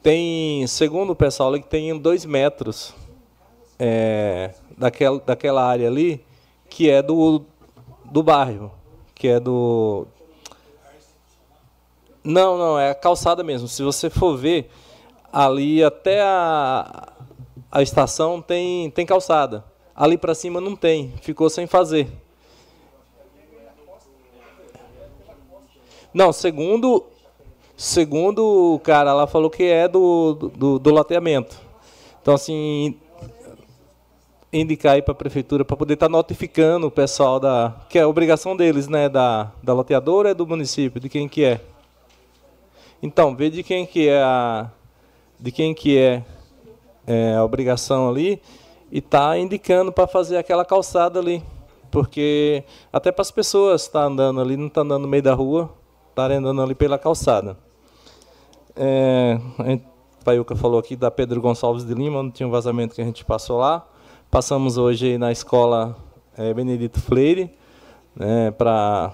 tem, segundo o pessoal que tem dois metros é, daquela, daquela área ali que é do, do bairro, que é do não, não, é a calçada mesmo. Se você for ver ali até a, a estação tem tem calçada. Ali para cima não tem, ficou sem fazer. Não, segundo segundo o cara lá falou que é do, do, do loteamento. Então, assim, indicar aí para a prefeitura para poder estar notificando o pessoal da. Que é a obrigação deles, né? Da, da loteadora é do município, de quem que é. Então, vê de quem que é a. De quem que é, é, a obrigação ali e tá indicando para fazer aquela calçada ali. Porque até para as pessoas estar andando ali, não tá andando no meio da rua, estarem andando ali pela calçada. É, a Paiuca falou aqui da Pedro Gonçalves de Lima, não tinha um vazamento que a gente passou lá. Passamos hoje na escola é, Benedito Freire, né, para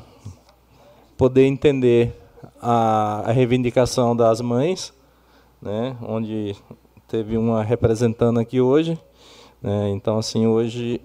poder entender a, a reivindicação das mães, né, onde teve uma representando aqui hoje. né, então, assim, hoje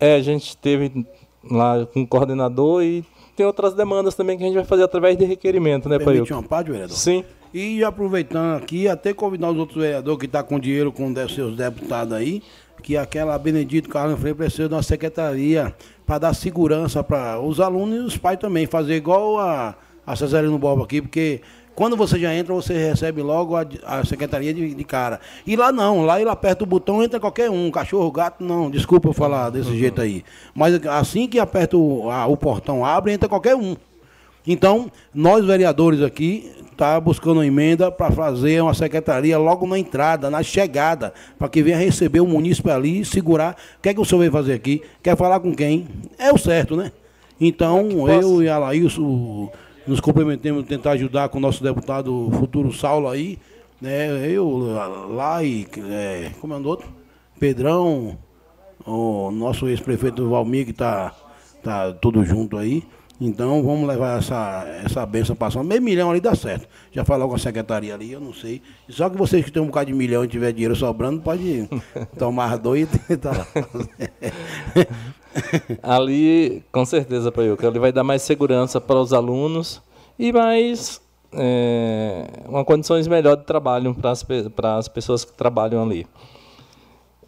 é, a gente teve lá com o coordenador e tem outras demandas também que a gente vai fazer através de requerimento, né, Permite Paio? uma parte, vereador? Sim. E aproveitando aqui, até convidar os outros vereadores que estão tá com dinheiro com seus deputados aí, que aquela Benedito Carlos Freire precisa de uma secretaria para dar segurança para os alunos e os pais também, fazer igual a, a Cesarino Bob aqui, porque quando você já entra, você recebe logo a, a secretaria de, de, cara. E lá não, lá ele aperta o botão, entra qualquer um, cachorro, gato, não, desculpa eu falar desse uhum. jeito aí. Mas assim que aperta o, a, o portão, abre, entra qualquer um. Então, nós vereadores aqui tá buscando uma emenda para fazer uma secretaria logo na entrada, na chegada, para que venha receber o munícipe ali e segurar. O que é que o senhor veio fazer aqui? Quer falar com quem? É o certo, né? Então, eu e a Laís nos comprometemos tentar ajudar com o nosso deputado futuro Saulo aí, né? Eu lá e é, como é o outro? Pedrão, o nosso ex-prefeito Valmir que está tá tudo junto aí. Então vamos levar essa, essa benção passando. Meio milhão ali dá certo. Já falou com a secretaria ali, eu não sei. Só que vocês que têm um bocado de milhão e tiver dinheiro sobrando, pode tomar dois e tentar. ali, com certeza, Paiuca, ali vai dar mais segurança para os alunos e mais é, uma condições melhor de trabalho para as, para as pessoas que trabalham ali.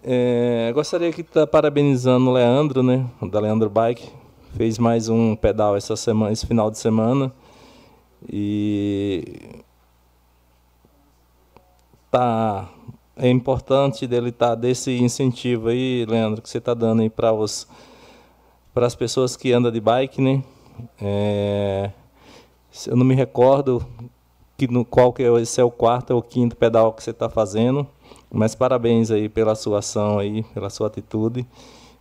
É, gostaria de estar parabenizando o Leandro, né, da Leandro Bike, fez mais um pedal essa semana, esse final de semana. E tá é importante dele estar tá desse incentivo aí, Leandro, que você está dando aí para os para as pessoas que andam de bike, né? É, eu não me recordo que no qual que é é o quarto ou quinto pedal que você está fazendo, mas parabéns aí pela sua ação aí, pela sua atitude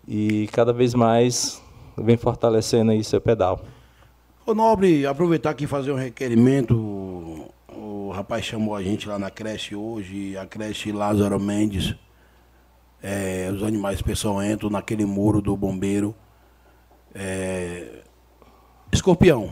e cada vez mais vem fortalecendo aí seu pedal. Ô Nobre, aproveitar aqui e fazer um requerimento. O rapaz chamou a gente lá na creche hoje, a creche Lázaro Mendes. É, os animais pessoal entram naquele muro do bombeiro. É, escorpião.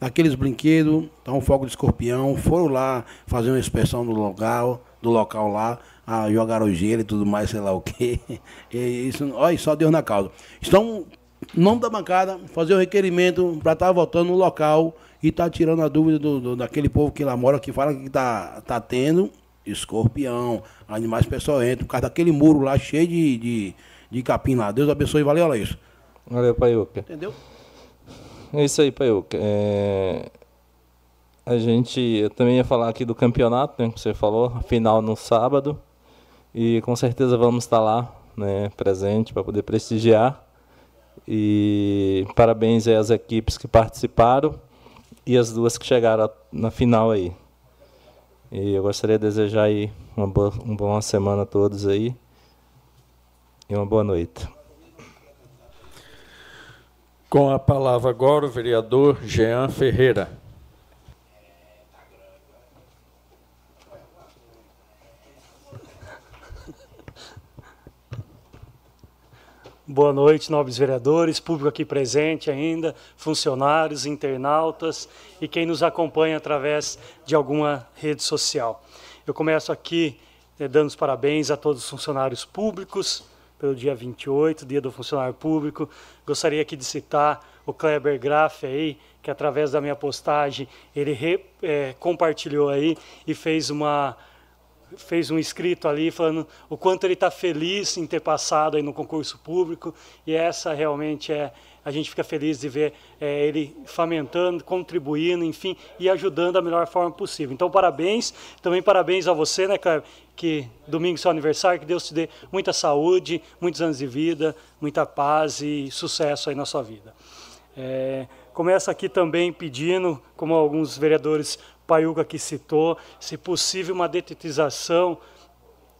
Naqueles brinquedos, tá um fogo de escorpião. Foram lá fazer uma inspeção do local, do local lá, a jogaram gelo e tudo mais, sei lá o quê. E isso, olha, só Deus na causa. Estão nome da bancada, fazer o requerimento para estar tá votando no local e estar tá tirando a dúvida do, do, daquele povo que lá mora, que fala que está tá tendo escorpião, animais peçonhentos, por causa daquele muro lá cheio de, de, de capim lá. Deus abençoe e valeu, olha isso. Valeu, Paiuca. Entendeu? É isso aí, Paiuca. É... A gente, eu também ia falar aqui do campeonato, né, que você falou, final no sábado. E com certeza vamos estar lá, né, presente para poder prestigiar. E parabéns às equipes que participaram e as duas que chegaram na final aí. E eu gostaria de desejar aí uma boa, uma boa semana a todos aí e uma boa noite. Com a palavra agora o vereador Jean Ferreira. Boa noite, nobres vereadores, público aqui presente ainda, funcionários, internautas e quem nos acompanha através de alguma rede social. Eu começo aqui eh, dando os parabéns a todos os funcionários públicos pelo dia 28, dia do funcionário público. Gostaria aqui de citar o Kleber Graff aí, que através da minha postagem ele re, eh, compartilhou aí e fez uma fez um escrito ali falando o quanto ele está feliz em ter passado aí no concurso público e essa realmente é a gente fica feliz de ver é, ele fomentando, contribuindo, enfim, e ajudando da melhor forma possível. Então, parabéns, também parabéns a você, né, Cleber, que domingo é seu aniversário, que Deus te dê muita saúde, muitos anos de vida, muita paz e sucesso aí na sua vida. É, começa aqui também pedindo, como alguns vereadores Paiuca que citou, se possível uma detetização.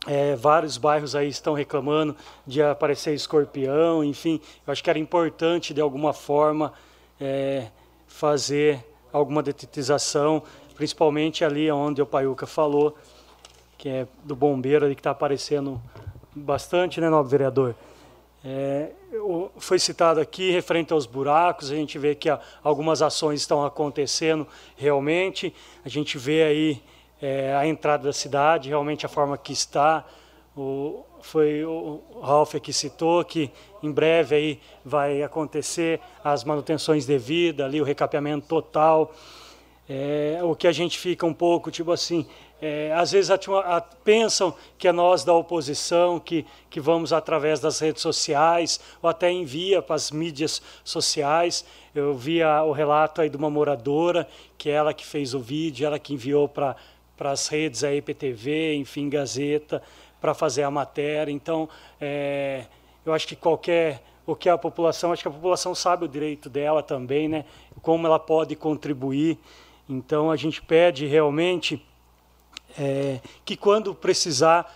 É, vários bairros aí estão reclamando de aparecer escorpião, enfim, eu acho que era importante de alguma forma é, fazer alguma detetização, principalmente ali onde o Paiuca falou, que é do bombeiro ali que está aparecendo bastante, né, nobre vereador? É, foi citado aqui referente aos buracos, a gente vê que algumas ações estão acontecendo realmente, a gente vê aí é, a entrada da cidade, realmente a forma que está, o, foi o Ralph que citou que em breve aí vai acontecer as manutenções devidas, ali o recapeamento total. É, o que a gente fica um pouco, tipo assim, é, às vezes a, a, pensam que é nós da oposição, que, que vamos através das redes sociais, ou até envia para as mídias sociais. Eu vi a, o relato aí de uma moradora, que é ela que fez o vídeo, ela que enviou para as redes, a EPTV, enfim, Gazeta, para fazer a matéria. Então, é, eu acho que qualquer o que a população, acho que a população sabe o direito dela também, né? Como ela pode contribuir. Então a gente pede realmente é, que quando precisar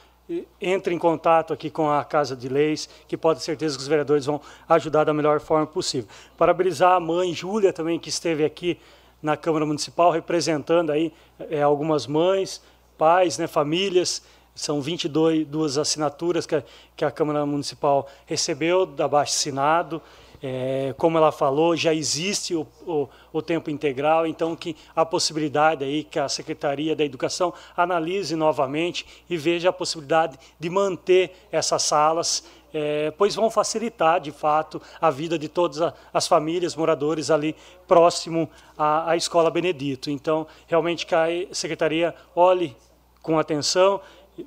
entre em contato aqui com a Casa de Leis, que pode ter certeza que os vereadores vão ajudar da melhor forma possível. Parabenizar a mãe Júlia também, que esteve aqui na Câmara Municipal, representando aí é, algumas mães, pais, né, famílias, são 22 duas assinaturas que a, que a Câmara Municipal recebeu da Baixo Senado. É, como ela falou, já existe o, o, o, tempo integral, então que a possibilidade aí que a Secretaria da Educação analise novamente e veja a possibilidade de manter essas salas, é, pois vão facilitar de fato a vida de todas as famílias, moradores ali próximo à, à Escola Benedito. Então, realmente que a Secretaria olhe com atenção,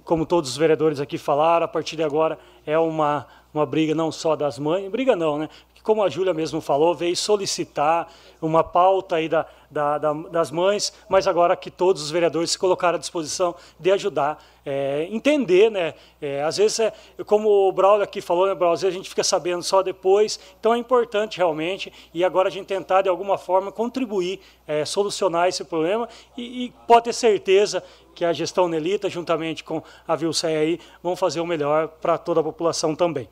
como todos os vereadores aqui falaram, a partir de agora é uma, uma briga não só das mães, briga não, né? Como a Júlia mesmo falou, veio solicitar uma pauta aí da, da, da, das mães, mas agora que todos os vereadores se colocaram à disposição de ajudar, é, entender, né? É, às vezes, é, como o Braulio aqui falou, né, Braulio, às vezes a gente fica sabendo só depois, então é importante realmente, e agora a gente tentar de alguma forma contribuir, é, solucionar esse problema, e, e pode ter certeza que a gestão Nelita, juntamente com a Vilceia aí, vão fazer o melhor para toda a população também.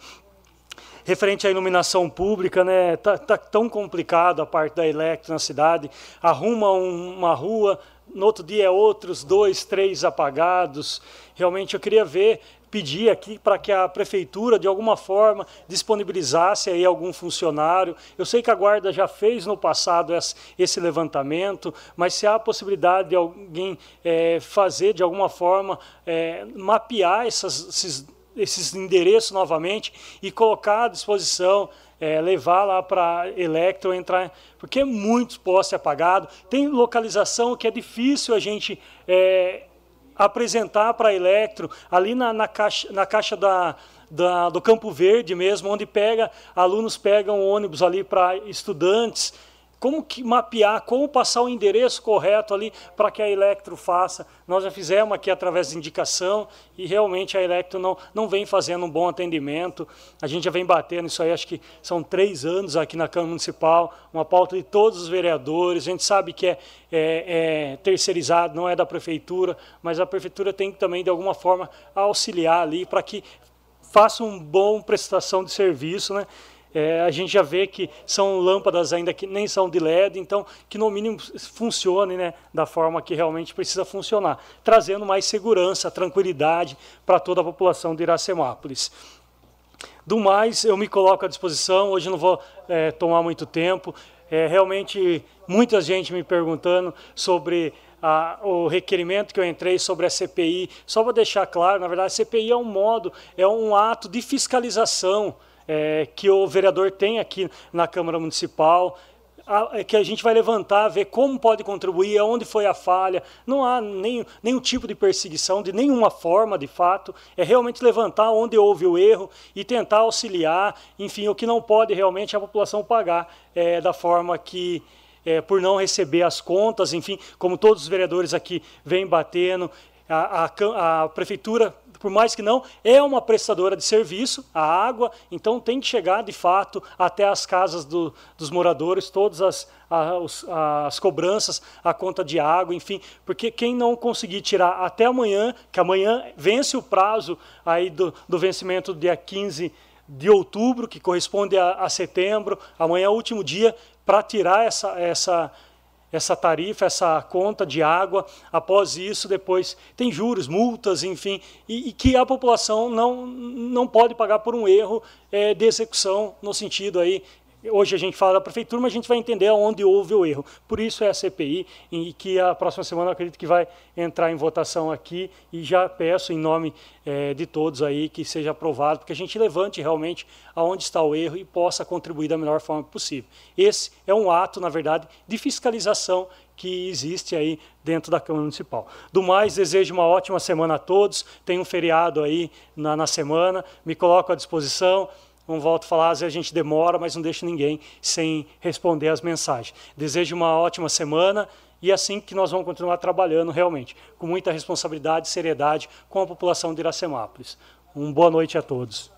Referente à iluminação pública, né, tá, tá tão complicado a parte da Electro na cidade. Arruma um, uma rua, no outro dia é outros dois, três apagados. Realmente eu queria ver pedir aqui para que a prefeitura, de alguma forma, disponibilizasse aí algum funcionário. Eu sei que a guarda já fez no passado esse levantamento, mas se há a possibilidade de alguém é, fazer, de alguma forma, é, mapear essas, esses, esses endereços novamente e colocar à disposição é, levar lá para Electro entrar, porque é muitos postes apagados. Tem localização que é difícil a gente é, apresentar para Electro, ali na, na, caixa, na caixa da, da, do Campo Verde mesmo, onde pega alunos pegam ônibus ali para estudantes, como que mapear, como passar o endereço correto ali para que a Electro faça. Nós já fizemos aqui através de indicação e realmente a Electro não, não vem fazendo um bom atendimento. A gente já vem batendo isso aí, acho que são três anos aqui na Câmara Municipal, uma pauta de todos os vereadores. A gente sabe que é, é, é terceirizado, não é da Prefeitura, mas a Prefeitura tem que também, de alguma forma, auxiliar ali para que faça uma boa prestação de serviço, né? É, a gente já vê que são lâmpadas ainda que nem são de LED, então que no mínimo funcione né, da forma que realmente precisa funcionar, trazendo mais segurança, tranquilidade para toda a população de Iracemápolis. Do mais, eu me coloco à disposição, hoje não vou é, tomar muito tempo. É, realmente, muita gente me perguntando sobre a, o requerimento que eu entrei sobre a CPI. Só para deixar claro, na verdade, a CPI é um modo, é um ato de fiscalização é, que o vereador tem aqui na Câmara Municipal, a, é que a gente vai levantar, ver como pode contribuir, aonde foi a falha. Não há nem, nenhum tipo de perseguição, de nenhuma forma, de fato. É realmente levantar onde houve o erro e tentar auxiliar. Enfim, o que não pode realmente é a população pagar é, da forma que, é, por não receber as contas, enfim, como todos os vereadores aqui vêm batendo, a, a, a prefeitura por mais que não, é uma prestadora de serviço, a água, então tem que chegar de fato até as casas do, dos moradores, todas as, as, as, cobranças, a conta de água, enfim, porque quem não conseguir tirar até amanhã, que amanhã vence o prazo aí do, do vencimento do dia 15 de outubro, que corresponde a, a setembro, amanhã é o último dia para tirar essa, essa essa tarifa, essa conta de água. Após isso, depois tem juros, multas, enfim, e, e que a população não, não pode pagar por um erro é, de execução, no sentido aí Hoje a gente fala da prefeitura, mas a gente vai entender onde houve o erro. Por isso é a CPI, que a próxima semana eu acredito que vai entrar em votação aqui, e já peço em nome é, de todos aí que seja aprovado, porque a gente levante realmente aonde está o erro e possa contribuir da melhor forma possível. Esse é um ato, na verdade, de fiscalização que existe aí dentro da Câmara Municipal. Do mais, desejo uma ótima semana a todos. Tem um feriado aí na, na semana, me coloco à disposição não volto a falar, às vezes a gente demora, mas não deixa ninguém sem responder as mensagens. Desejo uma ótima semana e é assim que nós vamos continuar trabalhando realmente, com muita responsabilidade e seriedade com a população de Iracemápolis. Uma boa noite a todos.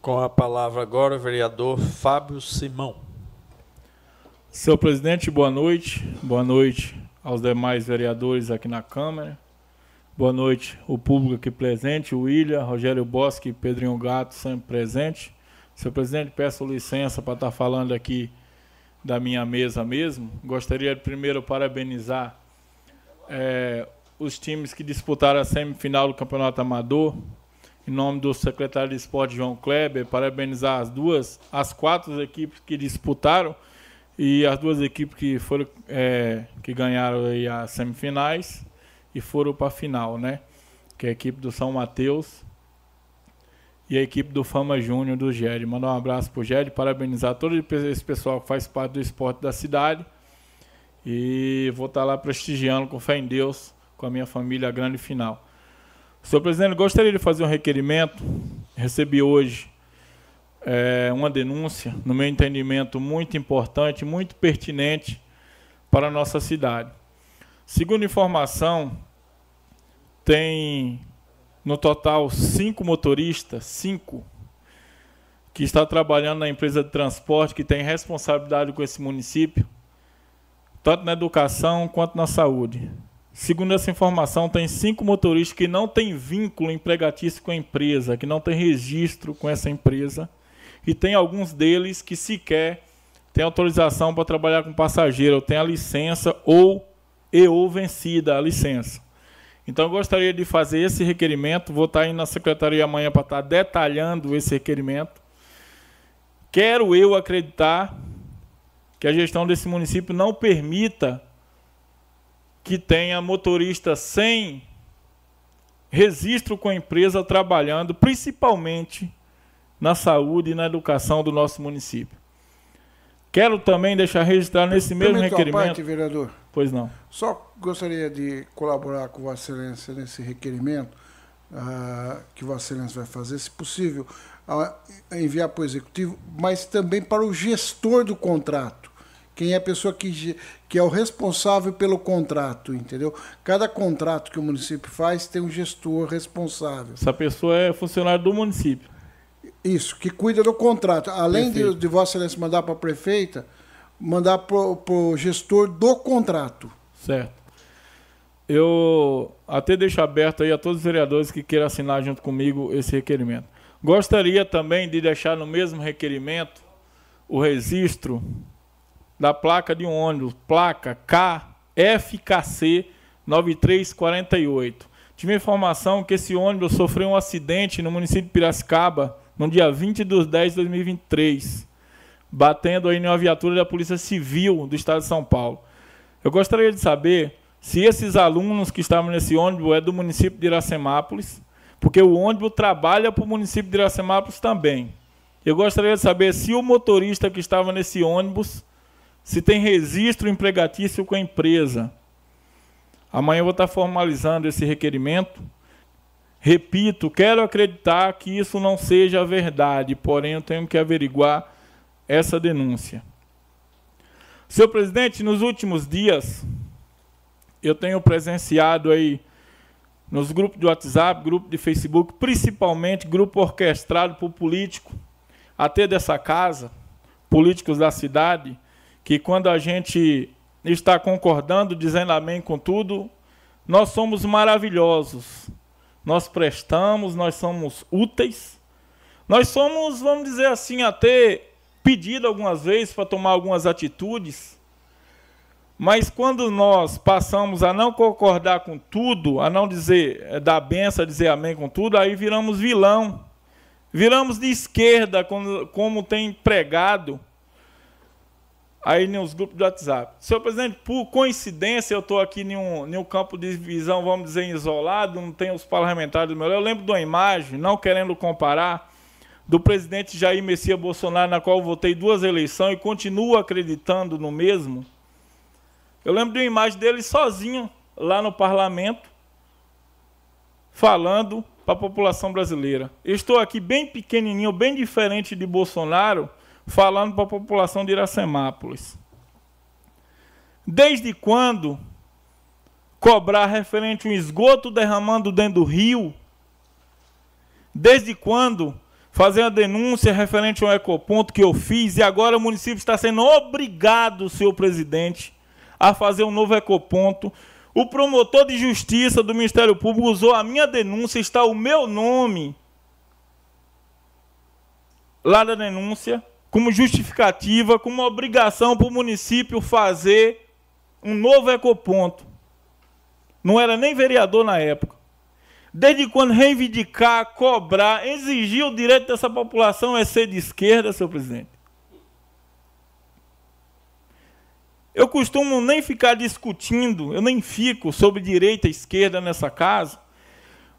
Com a palavra agora o vereador Fábio Simão. Senhor presidente, boa noite. Boa noite aos demais vereadores aqui na Câmara. Boa noite, o público aqui presente, o William, Rogério Bosque Pedrinho Gato sempre presente. Senhor presidente, peço licença para estar falando aqui da minha mesa mesmo. Gostaria de primeiro parabenizar é, os times que disputaram a semifinal do Campeonato Amador. Em nome do secretário de esporte João Kleber, parabenizar as duas, as quatro equipes que disputaram e as duas equipes que foram é, que ganharam aí as semifinais e foram para a final, né? Que é a equipe do São Mateus e a equipe do Fama Júnior do GED. Mandar um abraço pro GED, parabenizar todo esse pessoal que faz parte do esporte da cidade. E vou estar tá lá prestigiando com fé em Deus, com a minha família, a grande final. Senhor presidente, gostaria de fazer um requerimento. Recebi hoje é, uma denúncia, no meu entendimento, muito importante, muito pertinente para a nossa cidade. Segundo informação, tem no total cinco motoristas, cinco, que está trabalhando na empresa de transporte que tem responsabilidade com esse município, tanto na educação quanto na saúde. Segundo essa informação, tem cinco motoristas que não têm vínculo empregatício com a empresa, que não têm registro com essa empresa, e tem alguns deles que sequer têm autorização para trabalhar com passageiro, ou tem a licença ou e ou vencida a licença. Então, eu gostaria de fazer esse requerimento. Vou estar indo na secretaria amanhã para estar detalhando esse requerimento. Quero eu acreditar que a gestão desse município não permita que tenha motorista sem registro com a empresa trabalhando, principalmente na saúde e na educação do nosso município. Quero também deixar registrado nesse mesmo requerimento. Parte, vereador. Pois não. Só gostaria de colaborar com Vossa Excelência nesse requerimento uh, que Vossa Excelência vai fazer, se possível, uh, enviar para o Executivo, mas também para o gestor do contrato. Quem é a pessoa que, que é o responsável pelo contrato, entendeu? Cada contrato que o município faz tem um gestor responsável. Essa pessoa é funcionário do município. Isso, que cuida do contrato. Além de, de Vossa Excelência mandar para a prefeita, mandar para o gestor do contrato. Certo. Eu até deixo aberto aí a todos os vereadores que queiram assinar junto comigo esse requerimento. Gostaria também de deixar no mesmo requerimento o registro da placa de um ônibus, placa KFKC 9348. Tive informação que esse ônibus sofreu um acidente no município de Piracicaba no dia 20 de 10 de 2023 batendo aí em uma viatura da Polícia Civil do Estado de São Paulo. Eu gostaria de saber se esses alunos que estavam nesse ônibus é do município de Iracemápolis, porque o ônibus trabalha para o município de Iracemápolis também. Eu gostaria de saber se o motorista que estava nesse ônibus se tem registro empregatício com a empresa. Amanhã eu vou estar formalizando esse requerimento. Repito, quero acreditar que isso não seja verdade, porém eu tenho que averiguar essa denúncia. Senhor presidente, nos últimos dias, eu tenho presenciado aí nos grupos de WhatsApp, grupo de Facebook, principalmente grupo orquestrado por político, até dessa casa, políticos da cidade, que quando a gente está concordando, dizendo amém com tudo, nós somos maravilhosos. Nós prestamos, nós somos úteis. Nós somos, vamos dizer assim, até pedido algumas vezes para tomar algumas atitudes, mas quando nós passamos a não concordar com tudo, a não dizer, eh, dar benção, a dizer amém com tudo, aí viramos vilão. Viramos de esquerda, como, como tem pregado aí nos grupos do WhatsApp. Senhor presidente, por coincidência, eu estou aqui em um, campo de visão, vamos dizer, isolado, não tem os parlamentares do meu Eu lembro de uma imagem, não querendo comparar, do presidente Jair Messias Bolsonaro, na qual votei duas eleições e continuo acreditando no mesmo. Eu lembro de uma imagem dele sozinho lá no parlamento, falando para a população brasileira. Eu estou aqui bem pequenininho, bem diferente de Bolsonaro, falando para a população de Iracemápolis. Desde quando cobrar referente um esgoto derramando dentro do rio? Desde quando fazer a denúncia referente a um ecoponto que eu fiz e agora o município está sendo obrigado, senhor presidente, a fazer um novo ecoponto? O promotor de justiça do Ministério Público usou a minha denúncia, está o meu nome lá da denúncia como justificativa, como obrigação para o município fazer um novo ecoponto. Não era nem vereador na época. Desde quando reivindicar, cobrar, exigir o direito dessa população é ser de esquerda, senhor presidente? Eu costumo nem ficar discutindo, eu nem fico sobre direita e esquerda nessa casa,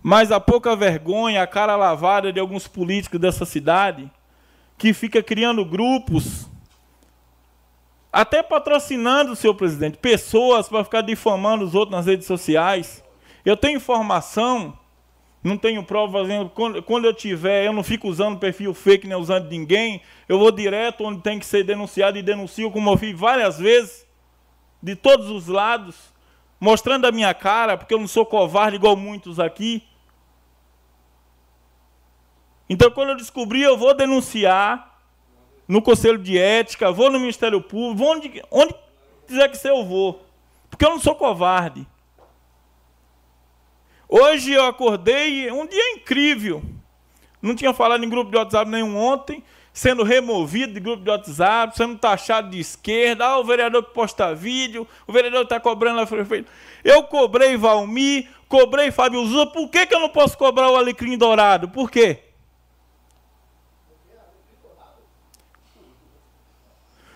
mas a pouca vergonha, a cara lavada de alguns políticos dessa cidade que fica criando grupos, até patrocinando, senhor presidente, pessoas para ficar difamando os outros nas redes sociais. Eu tenho informação, não tenho prova, quando, eu tiver, eu não fico usando perfil fake, nem usando ninguém, eu vou direto onde tem que ser denunciado e denuncio, como eu fiz várias vezes, de todos os lados, mostrando a minha cara, porque eu não sou covarde igual muitos aqui. Então, quando eu descobrir, eu vou denunciar no Conselho de Ética, vou no Ministério Público, onde, onde quiser que ser, eu vou. Porque eu não sou covarde. Hoje eu acordei, um dia incrível. Não tinha falado em grupo de WhatsApp nenhum ontem, sendo removido de grupo de WhatsApp, sendo taxado de esquerda. Ah, o vereador que posta vídeo, o vereador está cobrando a prefeito. Eu cobrei Valmir, cobrei Fábio Zula, por que, que eu não posso cobrar o Alecrim Dourado? Por quê?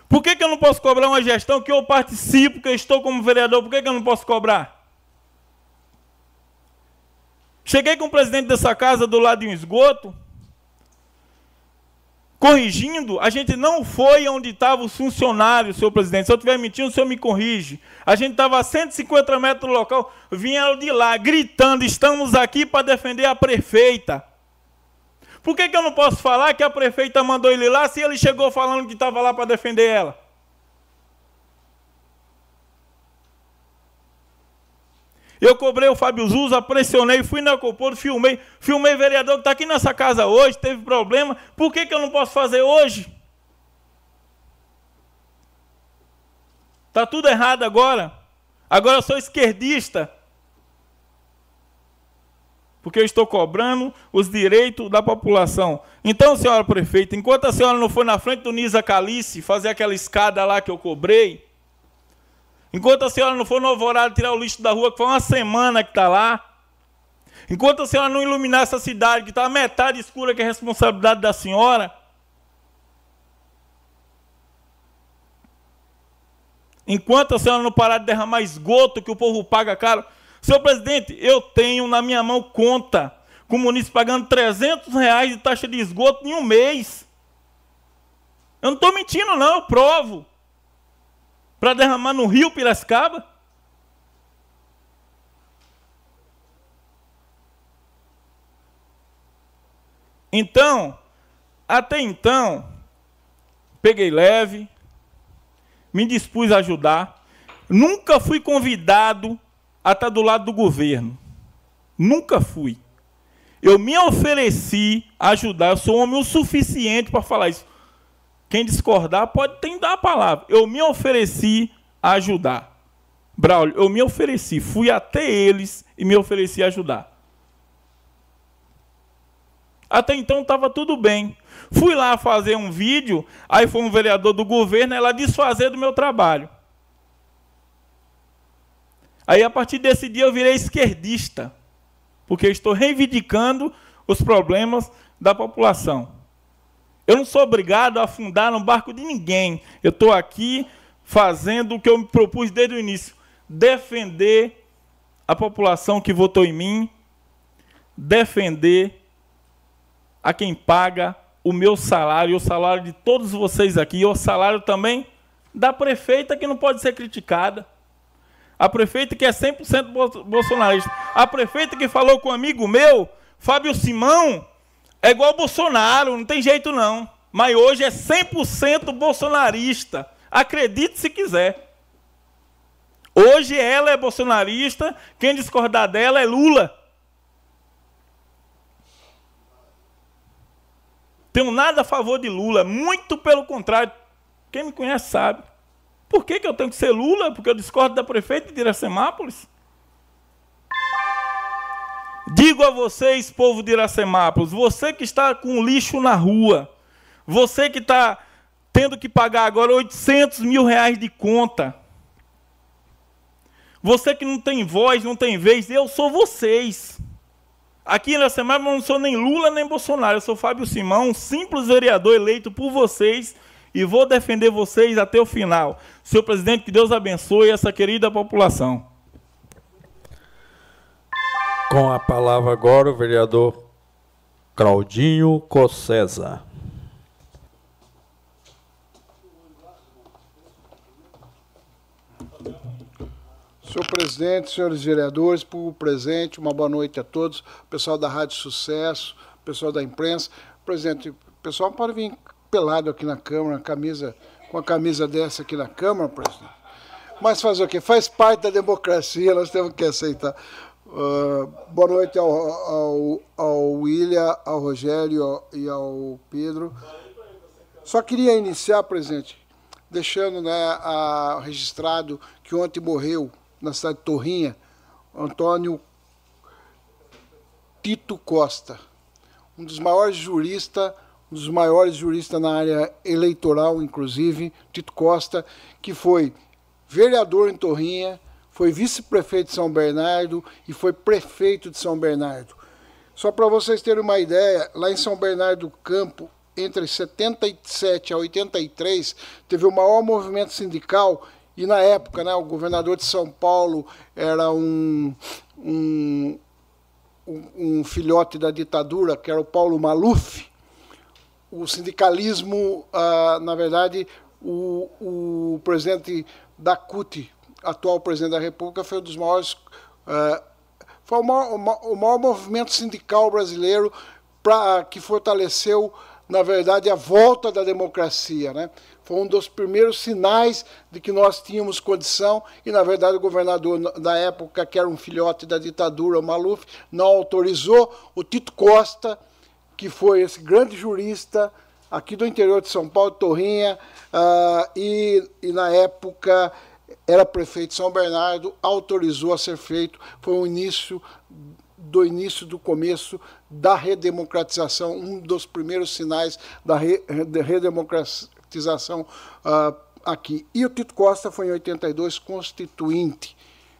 Por que, que eu não posso cobrar uma gestão que eu participo, que eu estou como vereador? Por que, que eu não posso cobrar? Cheguei com o presidente dessa casa do lado de um esgoto, corrigindo, a gente não foi onde estavam os funcionários, senhor presidente. Se eu estiver mentindo, o senhor me corrige. A gente estava a 150 metros do local, vieram de lá, gritando: estamos aqui para defender a prefeita. Por que, que eu não posso falar que a prefeita mandou ele lá se ele chegou falando que estava lá para defender ela? Eu cobrei o Fábio Zuza, pressionei, fui na Coporo, filmei, filmei vereador que está aqui nessa casa hoje, teve problema. Por que, que eu não posso fazer hoje? Está tudo errado agora. Agora eu sou esquerdista porque eu estou cobrando os direitos da população. Então, senhora prefeita, enquanto a senhora não foi na frente do Nisa Calice fazer aquela escada lá que eu cobrei, enquanto a senhora não foi no Alvorada tirar o lixo da rua, que foi uma semana que está lá, enquanto a senhora não iluminar essa cidade, que está metade escura, que é responsabilidade da senhora, enquanto a senhora não parar de derramar esgoto, que o povo paga caro, Senhor presidente, eu tenho na minha mão conta com o município pagando 300 reais de taxa de esgoto em um mês. Eu não estou mentindo, não, eu provo. Para derramar no rio Piracicaba. Então, até então, peguei leve, me dispus a ajudar. Nunca fui convidado a estar do lado do governo. Nunca fui. Eu me ofereci a ajudar, eu sou homem o suficiente para falar isso. Quem discordar pode tentar a palavra. Eu me ofereci a ajudar. Braulio, eu me ofereci, fui até eles e me ofereci a ajudar. Até então estava tudo bem. Fui lá fazer um vídeo, aí foi um vereador do governo, ela desfazer do meu trabalho. Aí, a partir desse dia, eu virei esquerdista, porque estou reivindicando os problemas da população. Eu não sou obrigado a afundar no barco de ninguém. Eu estou aqui fazendo o que eu me propus desde o início: defender a população que votou em mim, defender a quem paga o meu salário, o salário de todos vocês aqui, e o salário também da prefeita que não pode ser criticada. A prefeita que é 100% bolsonarista. A prefeita que falou com um amigo meu, Fábio Simão, é igual Bolsonaro, não tem jeito não. Mas hoje é 100% bolsonarista. Acredite se quiser. Hoje ela é bolsonarista, quem discordar dela é Lula. Tenho nada a favor de Lula, muito pelo contrário. Quem me conhece sabe. Por que, que eu tenho que ser Lula? Porque eu discordo da prefeita de Iracemápolis? Digo a vocês, povo de Iracemápolis, você que está com lixo na rua, você que está tendo que pagar agora 800 mil reais de conta, você que não tem voz, não tem vez, eu sou vocês. Aqui na semana eu não sou nem Lula nem Bolsonaro, eu sou Fábio Simão, um simples vereador eleito por vocês e vou defender vocês até o final. Senhor presidente, que Deus abençoe essa querida população. Com a palavra agora o vereador Claudinho Cossesa. Senhor presidente, senhores vereadores, por presente, uma boa noite a todos, pessoal da Rádio Sucesso, pessoal da imprensa. Presidente, o pessoal pode vir pelado aqui na Câmara, camisa, com a camisa dessa aqui na Câmara, presidente. Mas fazer o quê? Faz parte da democracia, nós temos que aceitar. Uh, boa noite ao, ao, ao William, ao Rogério e ao Pedro. Só queria iniciar, presidente, deixando né, a, registrado que ontem morreu na cidade de Torrinha, Antônio Tito Costa, um dos maiores juristas, um dos maiores juristas na área eleitoral, inclusive, Tito Costa, que foi vereador em Torrinha, foi vice-prefeito de São Bernardo e foi prefeito de São Bernardo. Só para vocês terem uma ideia, lá em São Bernardo do Campo, entre 77 a 83, teve o maior movimento sindical e na época, né, o governador de São Paulo era um, um, um filhote da ditadura, que era o Paulo Maluf. O sindicalismo, ah, na verdade, o, o presidente da CUT, atual presidente da República, foi um dos maiores. Ah, foi o maior, o maior movimento sindical brasileiro pra, que fortaleceu, na verdade, a volta da democracia. Né? foi um dos primeiros sinais de que nós tínhamos condição, e na verdade o governador da época, que era um filhote da ditadura, o Maluf, não autorizou. O Tito Costa, que foi esse grande jurista aqui do interior de São Paulo, Torrinha, uh, e, e na época era prefeito de São Bernardo, autorizou a ser feito. Foi o início do início do começo da redemocratização, um dos primeiros sinais da redemocratização uh, aqui. E o Tito Costa foi em 82 constituinte,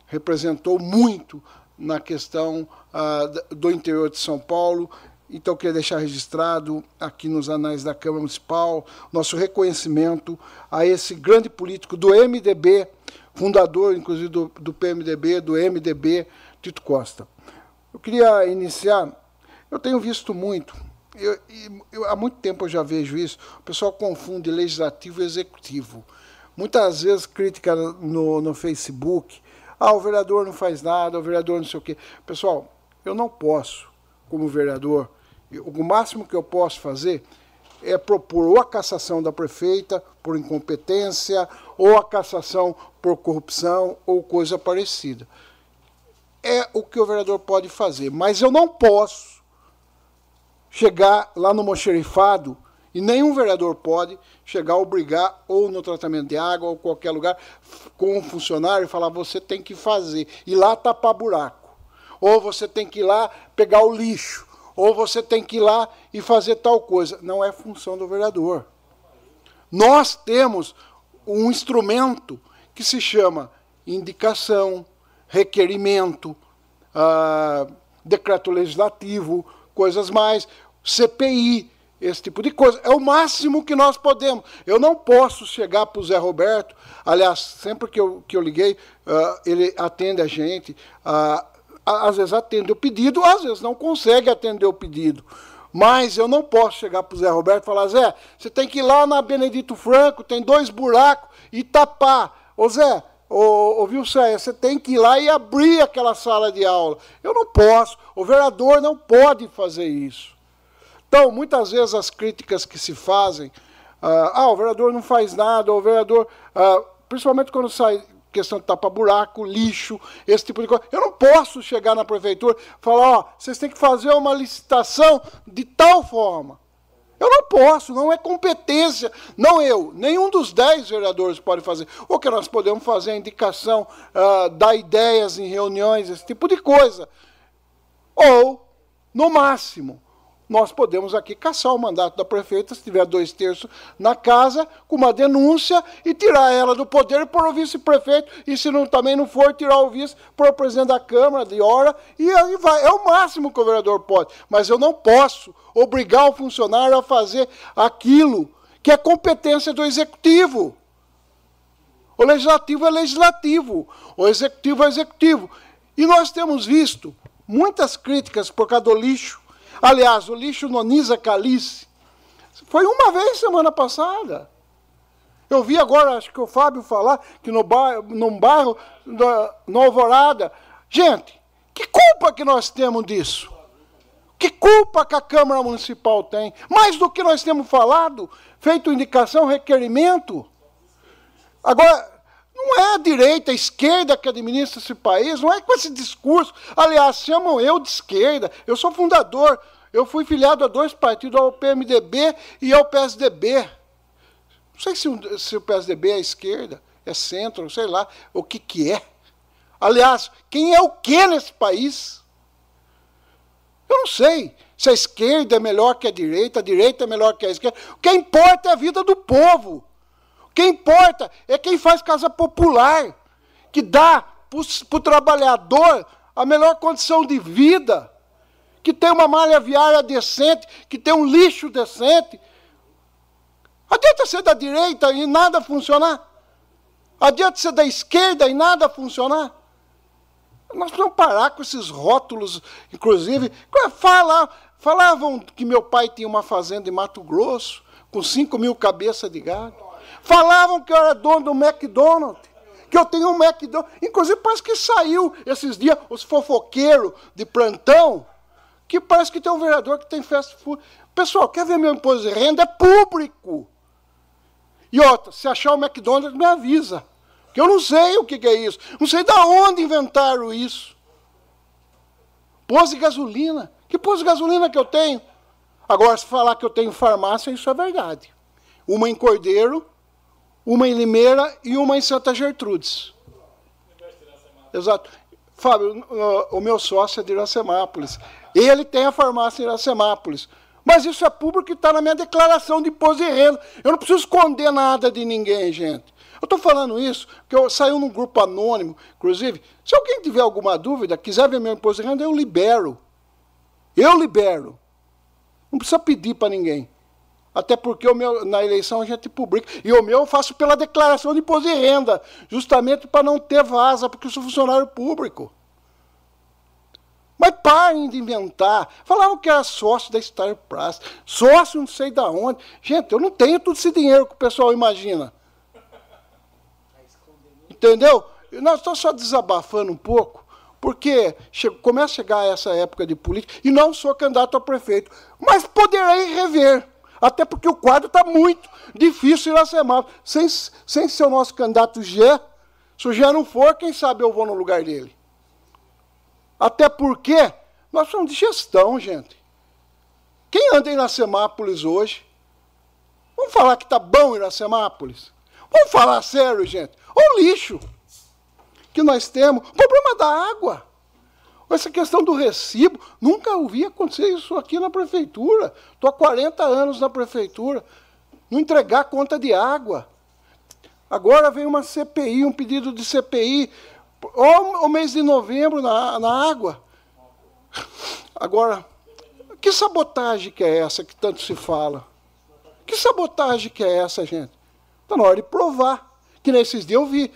representou muito na questão uh, do interior de São Paulo. Então, queria deixar registrado aqui nos anais da Câmara Municipal nosso reconhecimento a esse grande político do MDB, fundador, inclusive, do, do PMDB, do MDB, Tito Costa. Eu queria iniciar, eu tenho visto muito eu, eu, há muito tempo eu já vejo isso. O pessoal confunde legislativo e executivo. Muitas vezes crítica no, no Facebook. Ah, o vereador não faz nada, o vereador não sei o quê. Pessoal, eu não posso, como vereador, o máximo que eu posso fazer é propor ou a cassação da prefeita por incompetência, ou a cassação por corrupção, ou coisa parecida. É o que o vereador pode fazer, mas eu não posso chegar lá no mocherifado, e nenhum vereador pode chegar a obrigar, ou no tratamento de água, ou qualquer lugar, com um funcionário e falar, você tem que fazer, e lá tapar buraco. Ou você tem que ir lá pegar o lixo, ou você tem que ir lá e fazer tal coisa. Não é função do vereador. Nós temos um instrumento que se chama indicação, requerimento, ah, decreto legislativo, coisas mais, CPI, esse tipo de coisa. É o máximo que nós podemos. Eu não posso chegar para o Zé Roberto, aliás, sempre que eu, que eu liguei, uh, ele atende a gente, uh, às vezes atende o pedido, às vezes não consegue atender o pedido. Mas eu não posso chegar para o Zé Roberto e falar, Zé, você tem que ir lá na Benedito Franco, tem dois buracos, e tapar. Ô Zé, ô, ô você tem que ir lá e abrir aquela sala de aula. Eu não posso, o vereador não pode fazer isso. Então, muitas vezes as críticas que se fazem, ah, ah o vereador não faz nada, o vereador, ah, principalmente quando sai questão de tapa-buraco, lixo, esse tipo de coisa. Eu não posso chegar na prefeitura e falar, ó, vocês têm que fazer uma licitação de tal forma. Eu não posso, não é competência. Não eu, nenhum dos dez vereadores pode fazer. O que nós podemos fazer é indicação, uh, dar ideias em reuniões, esse tipo de coisa. Ou, no máximo, nós podemos aqui caçar o mandato da prefeita, se tiver dois terços na casa, com uma denúncia, e tirar ela do poder pôr o vice-prefeito, e se não, também não for, tirar o vice, pôr o presidente da Câmara de hora, e aí vai. É o máximo que o vereador pode. Mas eu não posso obrigar o funcionário a fazer aquilo que é competência do executivo. O legislativo é legislativo, o executivo é executivo. E nós temos visto muitas críticas por causa do lixo, Aliás, o lixo noniza calice. Foi uma vez semana passada. Eu vi agora, acho que o Fábio falar, que no bairro, num bairro, no Alvorada. Gente, que culpa que nós temos disso? Que culpa que a Câmara Municipal tem? Mais do que nós temos falado, feito indicação, requerimento. Agora, não é a direita, a esquerda que administra esse país, não é com esse discurso. Aliás, chamam eu de esquerda. Eu sou fundador eu fui filiado a dois partidos, ao PMDB e ao PSDB. Não sei se, se o PSDB é esquerda, é centro, sei lá o que, que é. Aliás, quem é o que nesse país? Eu não sei se a esquerda é melhor que a direita, a direita é melhor que a esquerda. O que importa é a vida do povo. O que importa é quem faz casa popular, que dá para o trabalhador a melhor condição de vida que tem uma malha viária decente, que tem um lixo decente. Adianta ser da direita e nada funcionar? Adianta ser da esquerda e nada funcionar? Nós precisamos parar com esses rótulos, inclusive. Fala, falavam que meu pai tinha uma fazenda em Mato Grosso, com 5 mil cabeças de gado. Falavam que eu era dono do McDonald's, que eu tenho um McDonald's. Inclusive, parece que saiu esses dias os fofoqueiros de plantão que parece que tem um vereador que tem fast food. Pessoal, quer ver meu imposto de renda? É público. E outra, se achar o McDonald's, me avisa. Que eu não sei o que, é isso. Não sei de onde inventaram isso. Posto de gasolina. Que posto de gasolina que eu tenho? Agora, se falar que eu tenho farmácia, isso é verdade. Uma em Cordeiro, uma em Limeira e uma em Santa Gertrudes. Exato. Fábio, o meu sócio é de Iracemápolis. Ele tem a farmácia em Iracemápolis. Mas isso é público e está na minha declaração de imposto de renda. Eu não preciso esconder nada de ninguém, gente. Eu estou falando isso porque saiu num grupo anônimo, inclusive. Se alguém tiver alguma dúvida, quiser ver meu imposto de renda, eu libero. Eu libero. Não precisa pedir para ninguém. Até porque o meu, na eleição a gente publica. E o meu eu faço pela declaração de imposto de renda, justamente para não ter vaza, porque eu sou funcionário público. Mas parem de inventar. Falavam que era sócio da Star Plus, sócio não sei da onde. Gente, eu não tenho todo esse dinheiro que o pessoal imagina. Entendeu? Nós estamos só desabafando um pouco, porque começa a chegar essa época de política, e não sou candidato a prefeito, mas poderei rever. Até porque o quadro está muito difícil ir a semana. Sem, sem ser o nosso candidato Gé, se o Gé não for, quem sabe eu vou no lugar dele. Até porque nós somos de gestão, gente. Quem anda em Iracemápolis hoje? Vamos falar que está bom Iracemápolis? Vamos falar sério, gente. O lixo que nós temos, o problema da água. Essa questão do recibo, nunca ouvi acontecer isso aqui na prefeitura. Estou há 40 anos na prefeitura. Não entregar conta de água. Agora vem uma CPI, um pedido de CPI ou o mês de novembro na, na água. Agora, Que sabotagem que é essa que tanto se fala? Que sabotagem que é essa, gente? Está na hora de provar. Que nesses dias eu vi.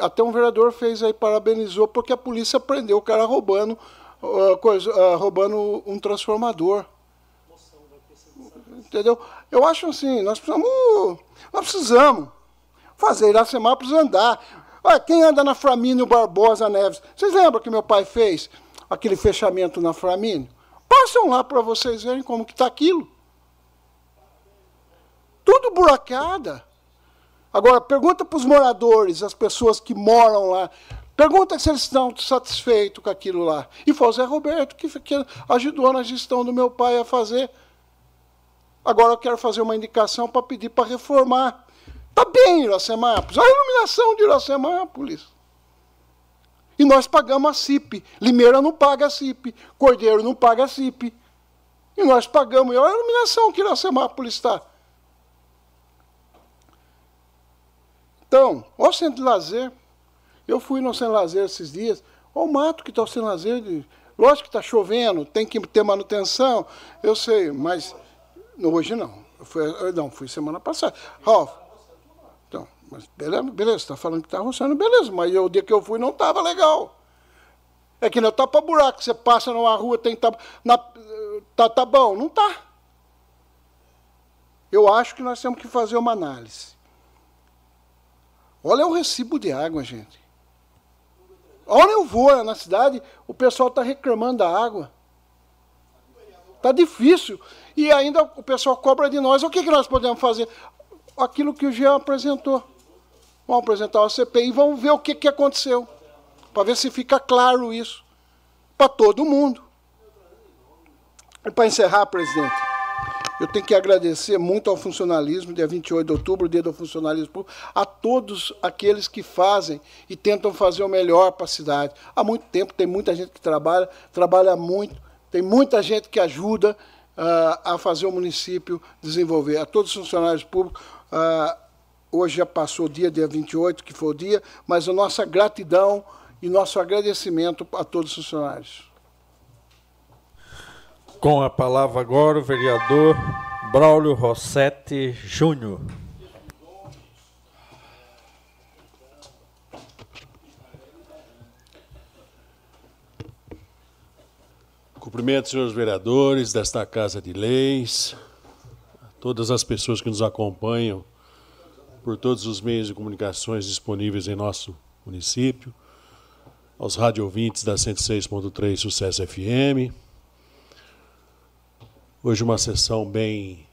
Até um vereador fez aí, parabenizou, porque a polícia prendeu o cara roubando, uh, coisa, uh, roubando um transformador. Entendeu? Eu acho assim, nós precisamos. Nós precisamos fazer Iracemápolis andar. Olha, quem anda na Framínio Barbosa Neves? Vocês lembram que meu pai fez aquele fechamento na Framínio? Passam lá para vocês verem como que está aquilo. Tudo buracada. Agora, pergunta para os moradores, as pessoas que moram lá, pergunta se eles estão satisfeitos com aquilo lá. E foi o Zé Roberto que, que ajudou na gestão do meu pai a fazer. Agora eu quero fazer uma indicação para pedir para reformar. Está bem, Iracemápolis. A iluminação de Iracemápolis. E nós pagamos a CIP. Limeira não paga a CIP. Cordeiro não paga a CIP. E nós pagamos. E olha a iluminação que Iracemápolis está. Então, olha o centro de lazer. Eu fui no centro de lazer esses dias. Olha o mato que está o centro de lazer. De... Lógico que está chovendo, tem que ter manutenção. Eu sei, mas hoje não. Eu fui, não, fui semana passada. Ralf, então, mas beleza, beleza, está falando que está roçando, beleza, mas o dia que eu fui não estava legal. É que não tapa buraco, você passa numa rua, tem tapa, na, tá, tá bom, não tá. Eu acho que nós temos que fazer uma análise. Olha o recibo de água, gente. Olha eu vou na cidade, o pessoal está reclamando da água. Está difícil. E ainda o pessoal cobra de nós. O que, que nós podemos fazer? Aquilo que o Jean apresentou. Vamos apresentar a CPI e vamos ver o que, que aconteceu. Para ver se fica claro isso. Para todo mundo. E para encerrar, presidente. Eu tenho que agradecer muito ao funcionalismo, dia 28 de outubro, dia do funcionalismo público, a todos aqueles que fazem e tentam fazer o melhor para a cidade. Há muito tempo, tem muita gente que trabalha, trabalha muito, tem muita gente que ajuda uh, a fazer o município desenvolver. A todos os funcionários públicos, uh, hoje já passou o dia, dia 28, que foi o dia, mas a nossa gratidão e nosso agradecimento a todos os funcionários. Com a palavra agora o vereador Braulio Rossetti Júnior. Cumprimento, senhores vereadores desta Casa de Leis, todas as pessoas que nos acompanham por todos os meios de comunicações disponíveis em nosso município, aos rádio ouvintes da 106.3 Sucesso FM, Hoje uma sessão bem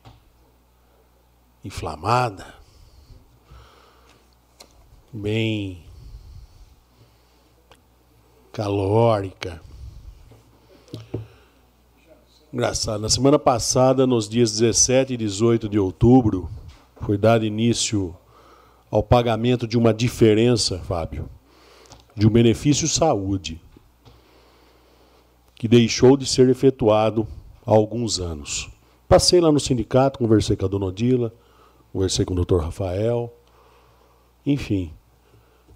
inflamada, bem calórica. Engraçado, na semana passada, nos dias 17 e 18 de outubro, foi dado início ao pagamento de uma diferença, Fábio, de um benefício saúde, que deixou de ser efetuado há alguns anos. Passei lá no sindicato, conversei com a dona Odila, conversei com o doutor Rafael, enfim.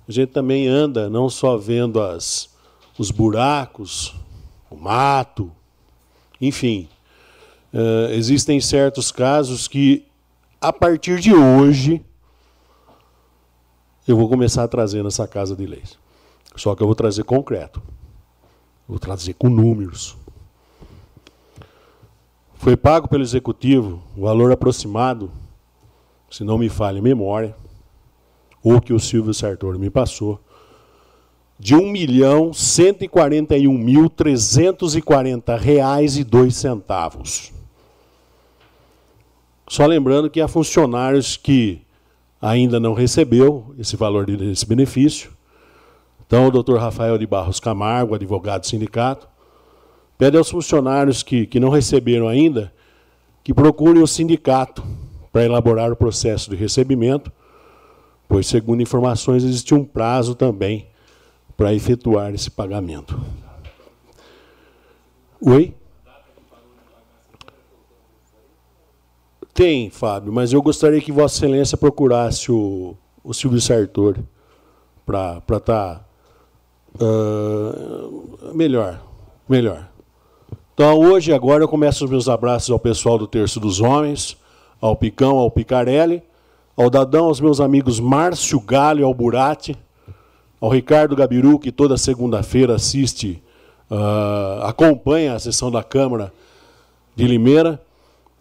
A gente também anda não só vendo as, os buracos, o mato, enfim. Uh, existem certos casos que, a partir de hoje, eu vou começar a trazer nessa casa de leis. Só que eu vou trazer concreto. Vou trazer com números. Foi pago pelo executivo o valor aproximado, se não me falha a memória, ou que o Silvio Sartori me passou, de R$ milhão mil reais e dois centavos. Só lembrando que há funcionários que ainda não recebeu esse valor desse benefício. Então, o doutor Rafael de Barros Camargo, advogado do sindicato, Pede aos funcionários que, que não receberam ainda que procurem o sindicato para elaborar o processo de recebimento, pois, segundo informações, existe um prazo também para efetuar esse pagamento. Oi? Tem, Fábio, mas eu gostaria que Vossa Excelência procurasse o, o Silvio Sartori para estar tá, uh, melhor. Melhor. Então, hoje, agora, eu começo os meus abraços ao pessoal do Terço dos Homens, ao Picão, ao Picarelli, ao Dadão, aos meus amigos Márcio Galho e Alburati, ao Ricardo Gabiru, que toda segunda-feira assiste, uh, acompanha a sessão da Câmara de Limeira,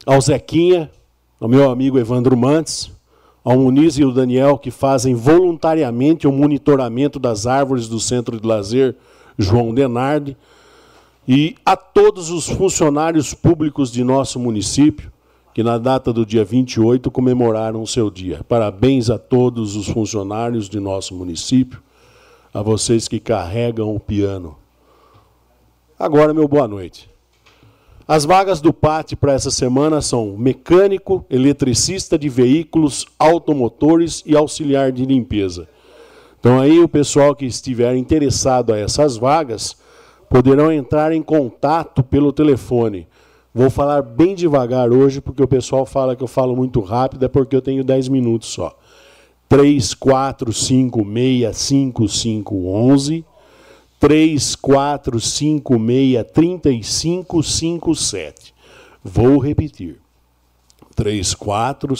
ao Zequinha, ao meu amigo Evandro Mantes, ao Muniz e ao Daniel, que fazem voluntariamente o monitoramento das árvores do Centro de Lazer João Denardi, e a todos os funcionários públicos de nosso município, que na data do dia 28 comemoraram o seu dia. Parabéns a todos os funcionários de nosso município, a vocês que carregam o piano. Agora, meu boa noite. As vagas do PAT para essa semana são mecânico, eletricista de veículos, automotores e auxiliar de limpeza. Então aí o pessoal que estiver interessado a essas vagas poderão entrar em contato pelo telefone Vou falar bem devagar hoje, porque o pessoal fala que eu falo muito rápido, é porque eu tenho 10 minutos só. 3, 4, 5, 6, 5, 5, 11. 3, 4, 5, 6, 35, 5, 7. Vou repetir. 3, 4,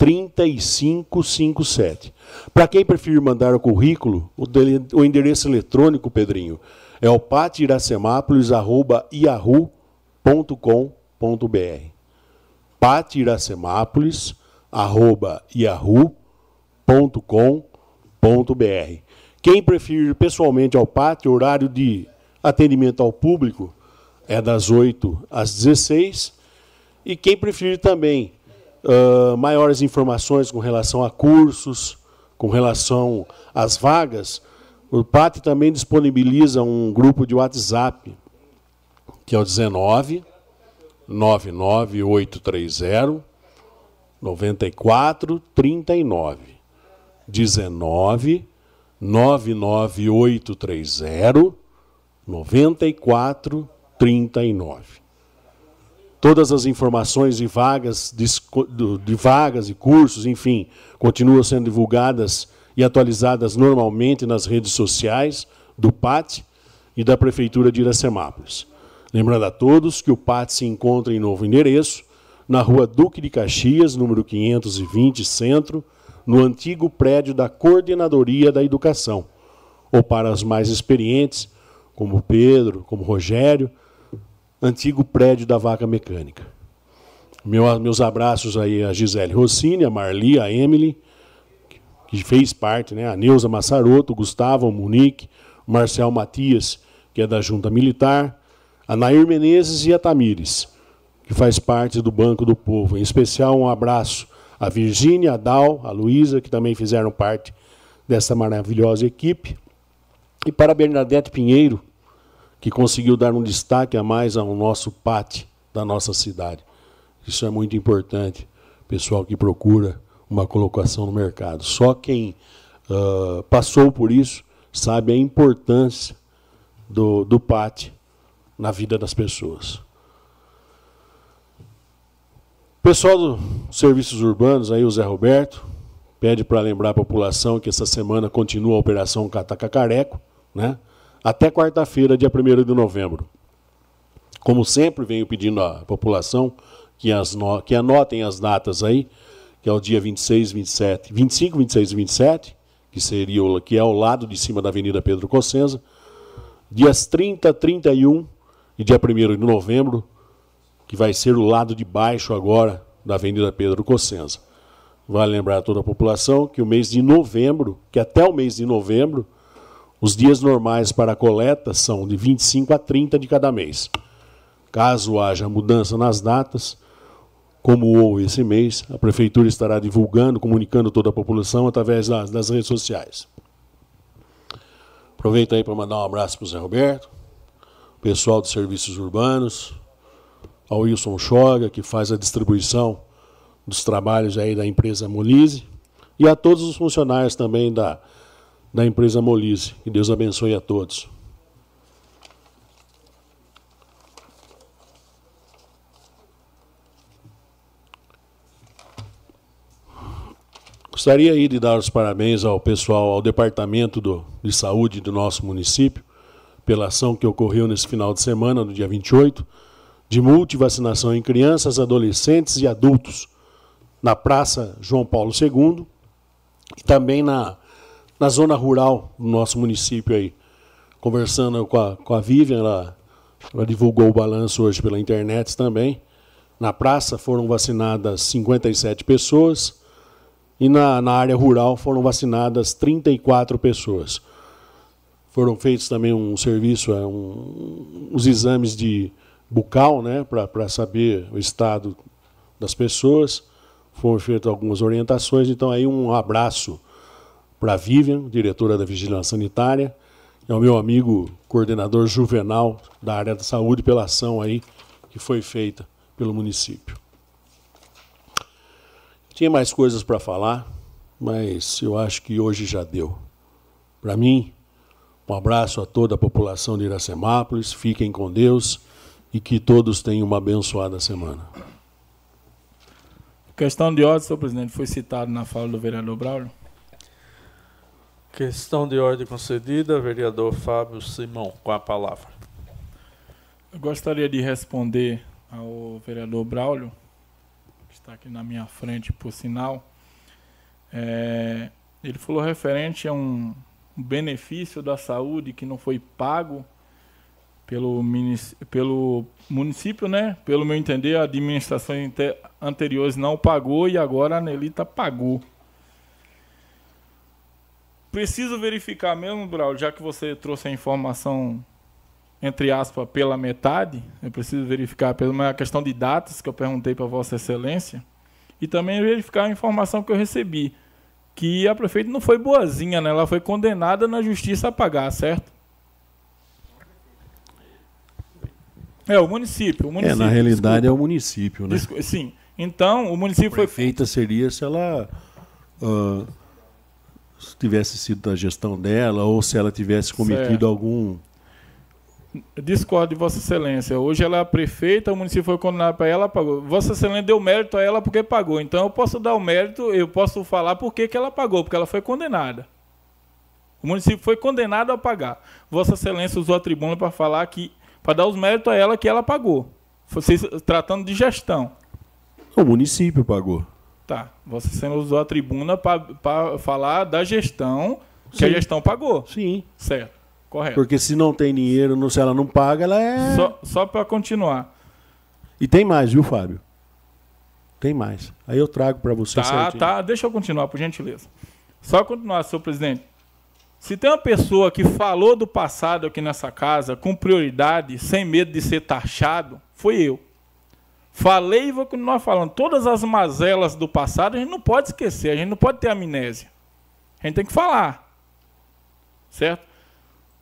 5, 6, 5, 5, 11. 3, 4, 5, 6, 3557. Para quem preferir mandar o currículo, o, dele, o endereço eletrônico, Pedrinho, é o patiracemápolis.yahoo.com.br patiracemápolis.yahoo.com.br Quem preferir pessoalmente ao pátio, horário de atendimento ao público é das 8 às 16 e quem preferir também maiores informações com relação a cursos, com relação às vagas, o PAT também disponibiliza um grupo de WhatsApp, que é o 19 99830 9439. 19 99830 9439. Todas as informações de vagas, de, de vagas e cursos, enfim, continuam sendo divulgadas e atualizadas normalmente nas redes sociais do PAT e da Prefeitura de Iracemápolis. Lembrando a todos que o PAT se encontra em novo endereço, na rua Duque de Caxias, número 520, Centro, no antigo prédio da Coordenadoria da Educação. Ou para os mais experientes, como Pedro, como Rogério, antigo prédio da Vaca Mecânica. Meu, meus abraços aí a Gisele Rossini, a Marli, a Emily, que fez parte, né? a Neuza Massaroto, o Gustavo, o Munique, o Marcel Matias, que é da Junta Militar, a Nair Menezes e a Tamires, que faz parte do Banco do Povo. Em especial, um abraço a Virgínia, a Dal, a Luísa, que também fizeram parte dessa maravilhosa equipe. E para a Bernadette Pinheiro, que conseguiu dar um destaque a mais ao nosso pátio da nossa cidade. Isso é muito importante, pessoal que procura uma colocação no mercado. Só quem uh, passou por isso sabe a importância do, do pátio na vida das pessoas. Pessoal dos serviços urbanos, aí o Zé Roberto, pede para lembrar a população que essa semana continua a Operação Cataca Careco, né? Até quarta-feira, dia 1 de novembro. Como sempre, venho pedindo à população que, as que anotem as datas aí, que é o dia 26, 27, 25, 26 e 27, que seria o... que é ao lado de cima da Avenida Pedro Cossenza, dias 30, 31 e dia 1 de novembro, que vai ser o lado de baixo agora da Avenida Pedro Cossenza. Vale lembrar a toda a população que o mês de novembro, que até o mês de novembro, os dias normais para a coleta são de 25 a 30 de cada mês. Caso haja mudança nas datas, como houve esse mês, a Prefeitura estará divulgando, comunicando toda a população através das, das redes sociais. Aproveito aí para mandar um abraço para o Zé Roberto, pessoal dos serviços urbanos, ao Wilson Choga, que faz a distribuição dos trabalhos aí da empresa Molise, e a todos os funcionários também da da empresa Molise. Que Deus abençoe a todos. Gostaria aí de dar os parabéns ao pessoal, ao Departamento do, de Saúde do nosso município, pela ação que ocorreu nesse final de semana, no dia 28, de multivacinação em crianças, adolescentes e adultos, na Praça João Paulo II e também na, na zona rural do nosso município aí. Conversando com a, com a Vivian, ela, ela divulgou o balanço hoje pela internet também. Na praça foram vacinadas 57 pessoas e na, na área rural foram vacinadas 34 pessoas. Foram feitos também um serviço, é, um, uns exames de bucal, né, para saber o estado das pessoas. Foram feitas algumas orientações. Então, aí um abraço para a Vivian, diretora da Vigilância Sanitária, e ao meu amigo coordenador Juvenal da área da saúde pela ação aí que foi feita pelo município. Tinha mais coisas para falar, mas eu acho que hoje já deu. Para mim, um abraço a toda a população de Iracemápolis, fiquem com Deus e que todos tenham uma abençoada semana. Questão de ordem, senhor presidente, foi citado na fala do vereador Braulio. Questão de ordem concedida, vereador Fábio Simão, com a palavra. Eu gostaria de responder ao vereador Braulio, que está aqui na minha frente, por sinal. É, ele falou referente a um benefício da saúde que não foi pago pelo, pelo município, né? Pelo meu entender, a administração anteriores não pagou e agora a Anelita pagou. Preciso verificar mesmo, Braulio, já que você trouxe a informação entre aspas, pela metade. Eu preciso verificar pela uma questão de datas que eu perguntei para Vossa Excelência. E também verificar a informação que eu recebi. Que a prefeita não foi boazinha, né? ela foi condenada na justiça a pagar, certo? É, o município. O município é, na realidade desculpa. é o município, né? Desculpa, sim. Então, o município a foi. Feita seria se ela uh, tivesse sido da gestão dela ou se ela tivesse cometido certo. algum Discordo de Vossa Excelência. Hoje ela é a prefeita, o município foi condenado para ela, pagou. Vossa Excelência deu mérito a ela porque pagou. Então eu posso dar o mérito, eu posso falar por que ela pagou, porque ela foi condenada. O município foi condenado a pagar. Vossa Excelência usou a tribuna para falar que, para dar os méritos a ela que ela pagou. Vocês tratando de gestão. O município pagou. Tá. Vossa Excelência usou a tribuna para falar da gestão que Sim. a gestão pagou. Sim. Certo. Correto. Porque se não tem dinheiro, se ela não paga, ela é. Só, só para continuar. E tem mais, viu, Fábio? Tem mais. Aí eu trago para você. Tá, certinho. tá. Deixa eu continuar, por gentileza. Só continuar, senhor presidente. Se tem uma pessoa que falou do passado aqui nessa casa com prioridade, sem medo de ser taxado, foi eu. Falei e vou continuar falando. Todas as mazelas do passado a gente não pode esquecer, a gente não pode ter amnésia. A gente tem que falar. Certo?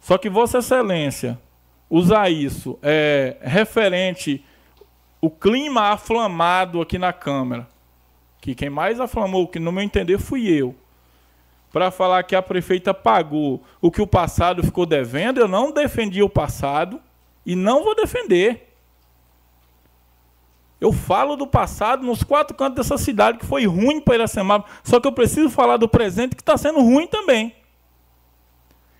Só que Vossa Excelência usar isso é referente o clima aflamado aqui na Câmara, que quem mais aflamou, que no meu entender fui eu, para falar que a prefeita pagou o que o passado ficou devendo, eu não defendi o passado e não vou defender. Eu falo do passado nos quatro cantos dessa cidade que foi ruim para Iracemaba, só que eu preciso falar do presente que está sendo ruim também.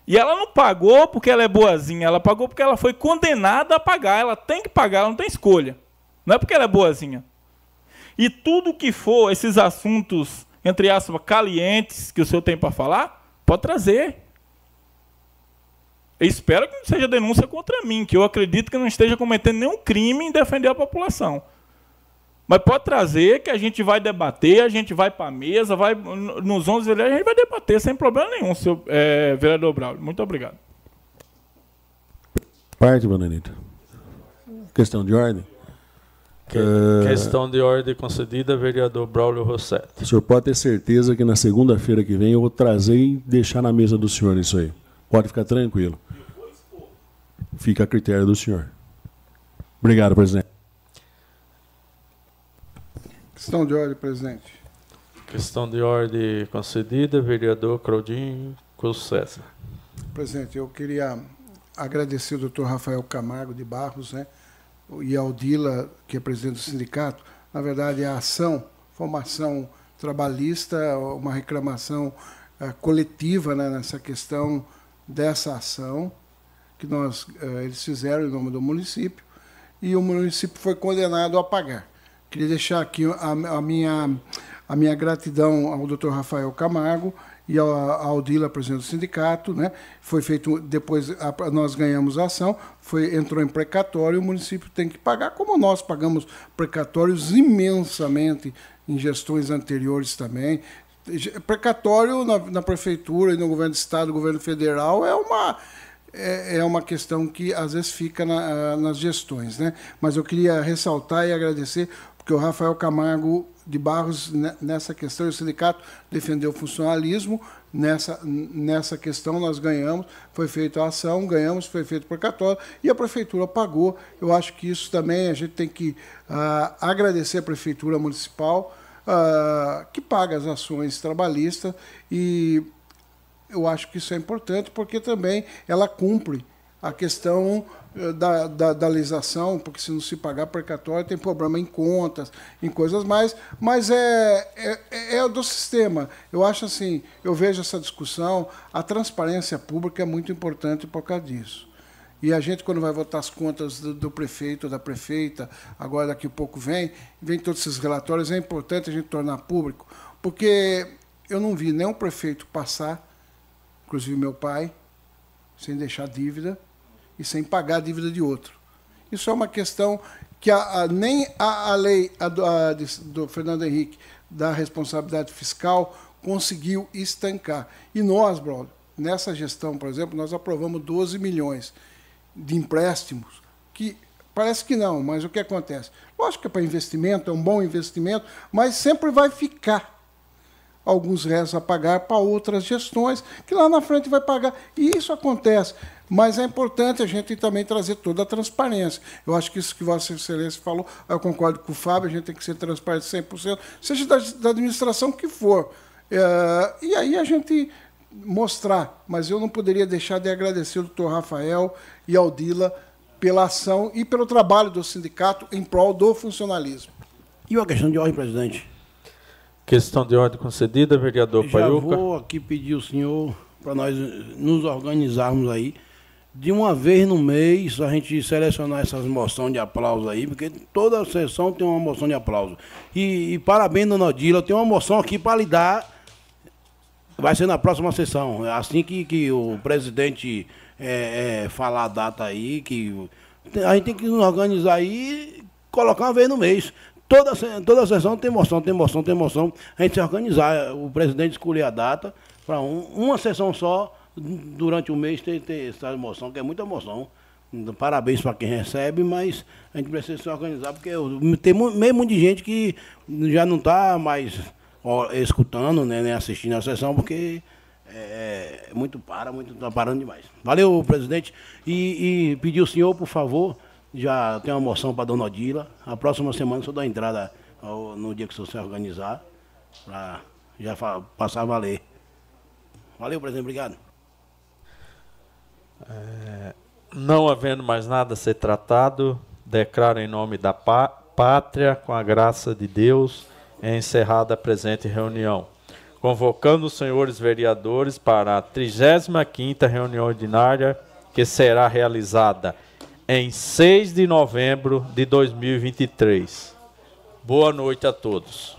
E ela não pagou porque ela é boazinha, ela pagou porque ela foi condenada a pagar. Ela tem que pagar, ela não tem escolha. Não é porque ela é boazinha. E tudo que for esses assuntos, entre aspas, calientes que o senhor tem para falar, pode trazer. Eu espero que não seja denúncia contra mim, que eu acredito que não esteja cometendo nenhum crime em defender a população. Mas pode trazer que a gente vai debater, a gente vai para a mesa, vai nos 11 vereadores, a gente vai debater sem problema nenhum, seu é, vereador Braulio. Muito obrigado. Parte, Bananita. Questão de ordem? Que, uh, questão de ordem concedida, vereador Braulio Rossetti. O senhor pode ter certeza que na segunda-feira que vem eu vou trazer e deixar na mesa do senhor isso aí. Pode ficar tranquilo. Fica a critério do senhor. Obrigado, presidente. Questão de ordem, presidente. Questão de ordem concedida, vereador Claudinho César. Presidente, eu queria agradecer o doutor Rafael Camargo de Barros né, e ao Dila, que é presidente do sindicato. Na verdade, a ação, formação trabalhista, uma reclamação uh, coletiva né, nessa questão dessa ação que nós, uh, eles fizeram em nome do município e o município foi condenado a pagar. Queria deixar aqui a, a minha, a minha gratidão ao Dr. Rafael Camargo e a Aldila, presidente do sindicato, né? Foi feito depois a, nós ganhamos a ação, foi entrou em precatório, o município tem que pagar como nós pagamos precatórios imensamente em gestões anteriores também. Precatório na, na prefeitura e no governo do estado, no governo federal é uma é, é uma questão que às vezes fica na, nas gestões, né? Mas eu queria ressaltar e agradecer porque o Rafael Camargo de Barros, nessa questão, o sindicato defendeu o funcionalismo, nessa, nessa questão nós ganhamos, foi feita a ação, ganhamos, foi feito por católico, e a prefeitura pagou. Eu acho que isso também a gente tem que uh, agradecer a prefeitura municipal, uh, que paga as ações trabalhistas, e eu acho que isso é importante, porque também ela cumpre a questão da, da, da, legislação, porque se não se pagar precatório tem problema em contas, em coisas mais, mas é, é, é do sistema. Eu acho assim, eu vejo essa discussão, a transparência pública é muito importante por causa disso. E a gente, quando vai votar as contas do, do prefeito, da prefeita, agora daqui a pouco vem, vem todos esses relatórios, é importante a gente tornar público, porque eu não vi nenhum prefeito passar, inclusive meu pai, sem deixar dívida, e sem pagar a dívida de outro. Isso é uma questão que a, a, nem a, a lei do, do Fernando Henrique da responsabilidade fiscal conseguiu estancar. E nós, brother, nessa gestão, por exemplo, nós aprovamos 12 milhões de empréstimos, que parece que não, mas o que acontece? Lógico que é para investimento, é um bom investimento, mas sempre vai ficar alguns restos a pagar para outras gestões, que lá na frente vai pagar. E isso acontece. Mas é importante a gente também trazer toda a transparência. Eu acho que isso que Vossa Excelência falou, eu concordo com o Fábio, a gente tem que ser transparente 100%, seja da, da administração que for. É, e aí a gente mostrar. Mas eu não poderia deixar de agradecer ao doutor Rafael e ao Dila pela ação e pelo trabalho do sindicato em prol do funcionalismo. E uma questão de ordem, presidente. Questão de ordem concedida, vereador Já Paiuca. vou aqui pedir o senhor para nós nos organizarmos aí de uma vez no mês a gente selecionar essas moções de aplauso aí, porque toda sessão tem uma moção de aplauso. E, e parabéns, dona Odila, tenho uma moção aqui para lhe dar. Vai ser na próxima sessão. Assim que, que o presidente é, é, falar a data aí, que a gente tem que nos organizar aí e colocar uma vez no mês. Toda, toda sessão tem moção, tem moção, tem moção. A gente se organizar, o presidente escolher a data para um, uma sessão só durante o mês ter, ter essa emoção, que é muita emoção. Parabéns para quem recebe, mas a gente precisa se organizar, porque tem meio mundo de gente que já não está mais ó, escutando, né, assistindo a sessão, porque é, é muito para, muito está parando demais. Valeu, presidente. E, e pedir o senhor, por favor, já tem uma moção para dona Odila. A próxima semana só dá entrada ao, no dia que o senhor se organizar, para já passar a valer. Valeu, presidente, obrigado. É, não havendo mais nada a ser tratado, declaro em nome da pátria, com a graça de Deus, encerrada a presente reunião. Convocando os senhores vereadores para a 35ª reunião ordinária, que será realizada em 6 de novembro de 2023. Boa noite a todos.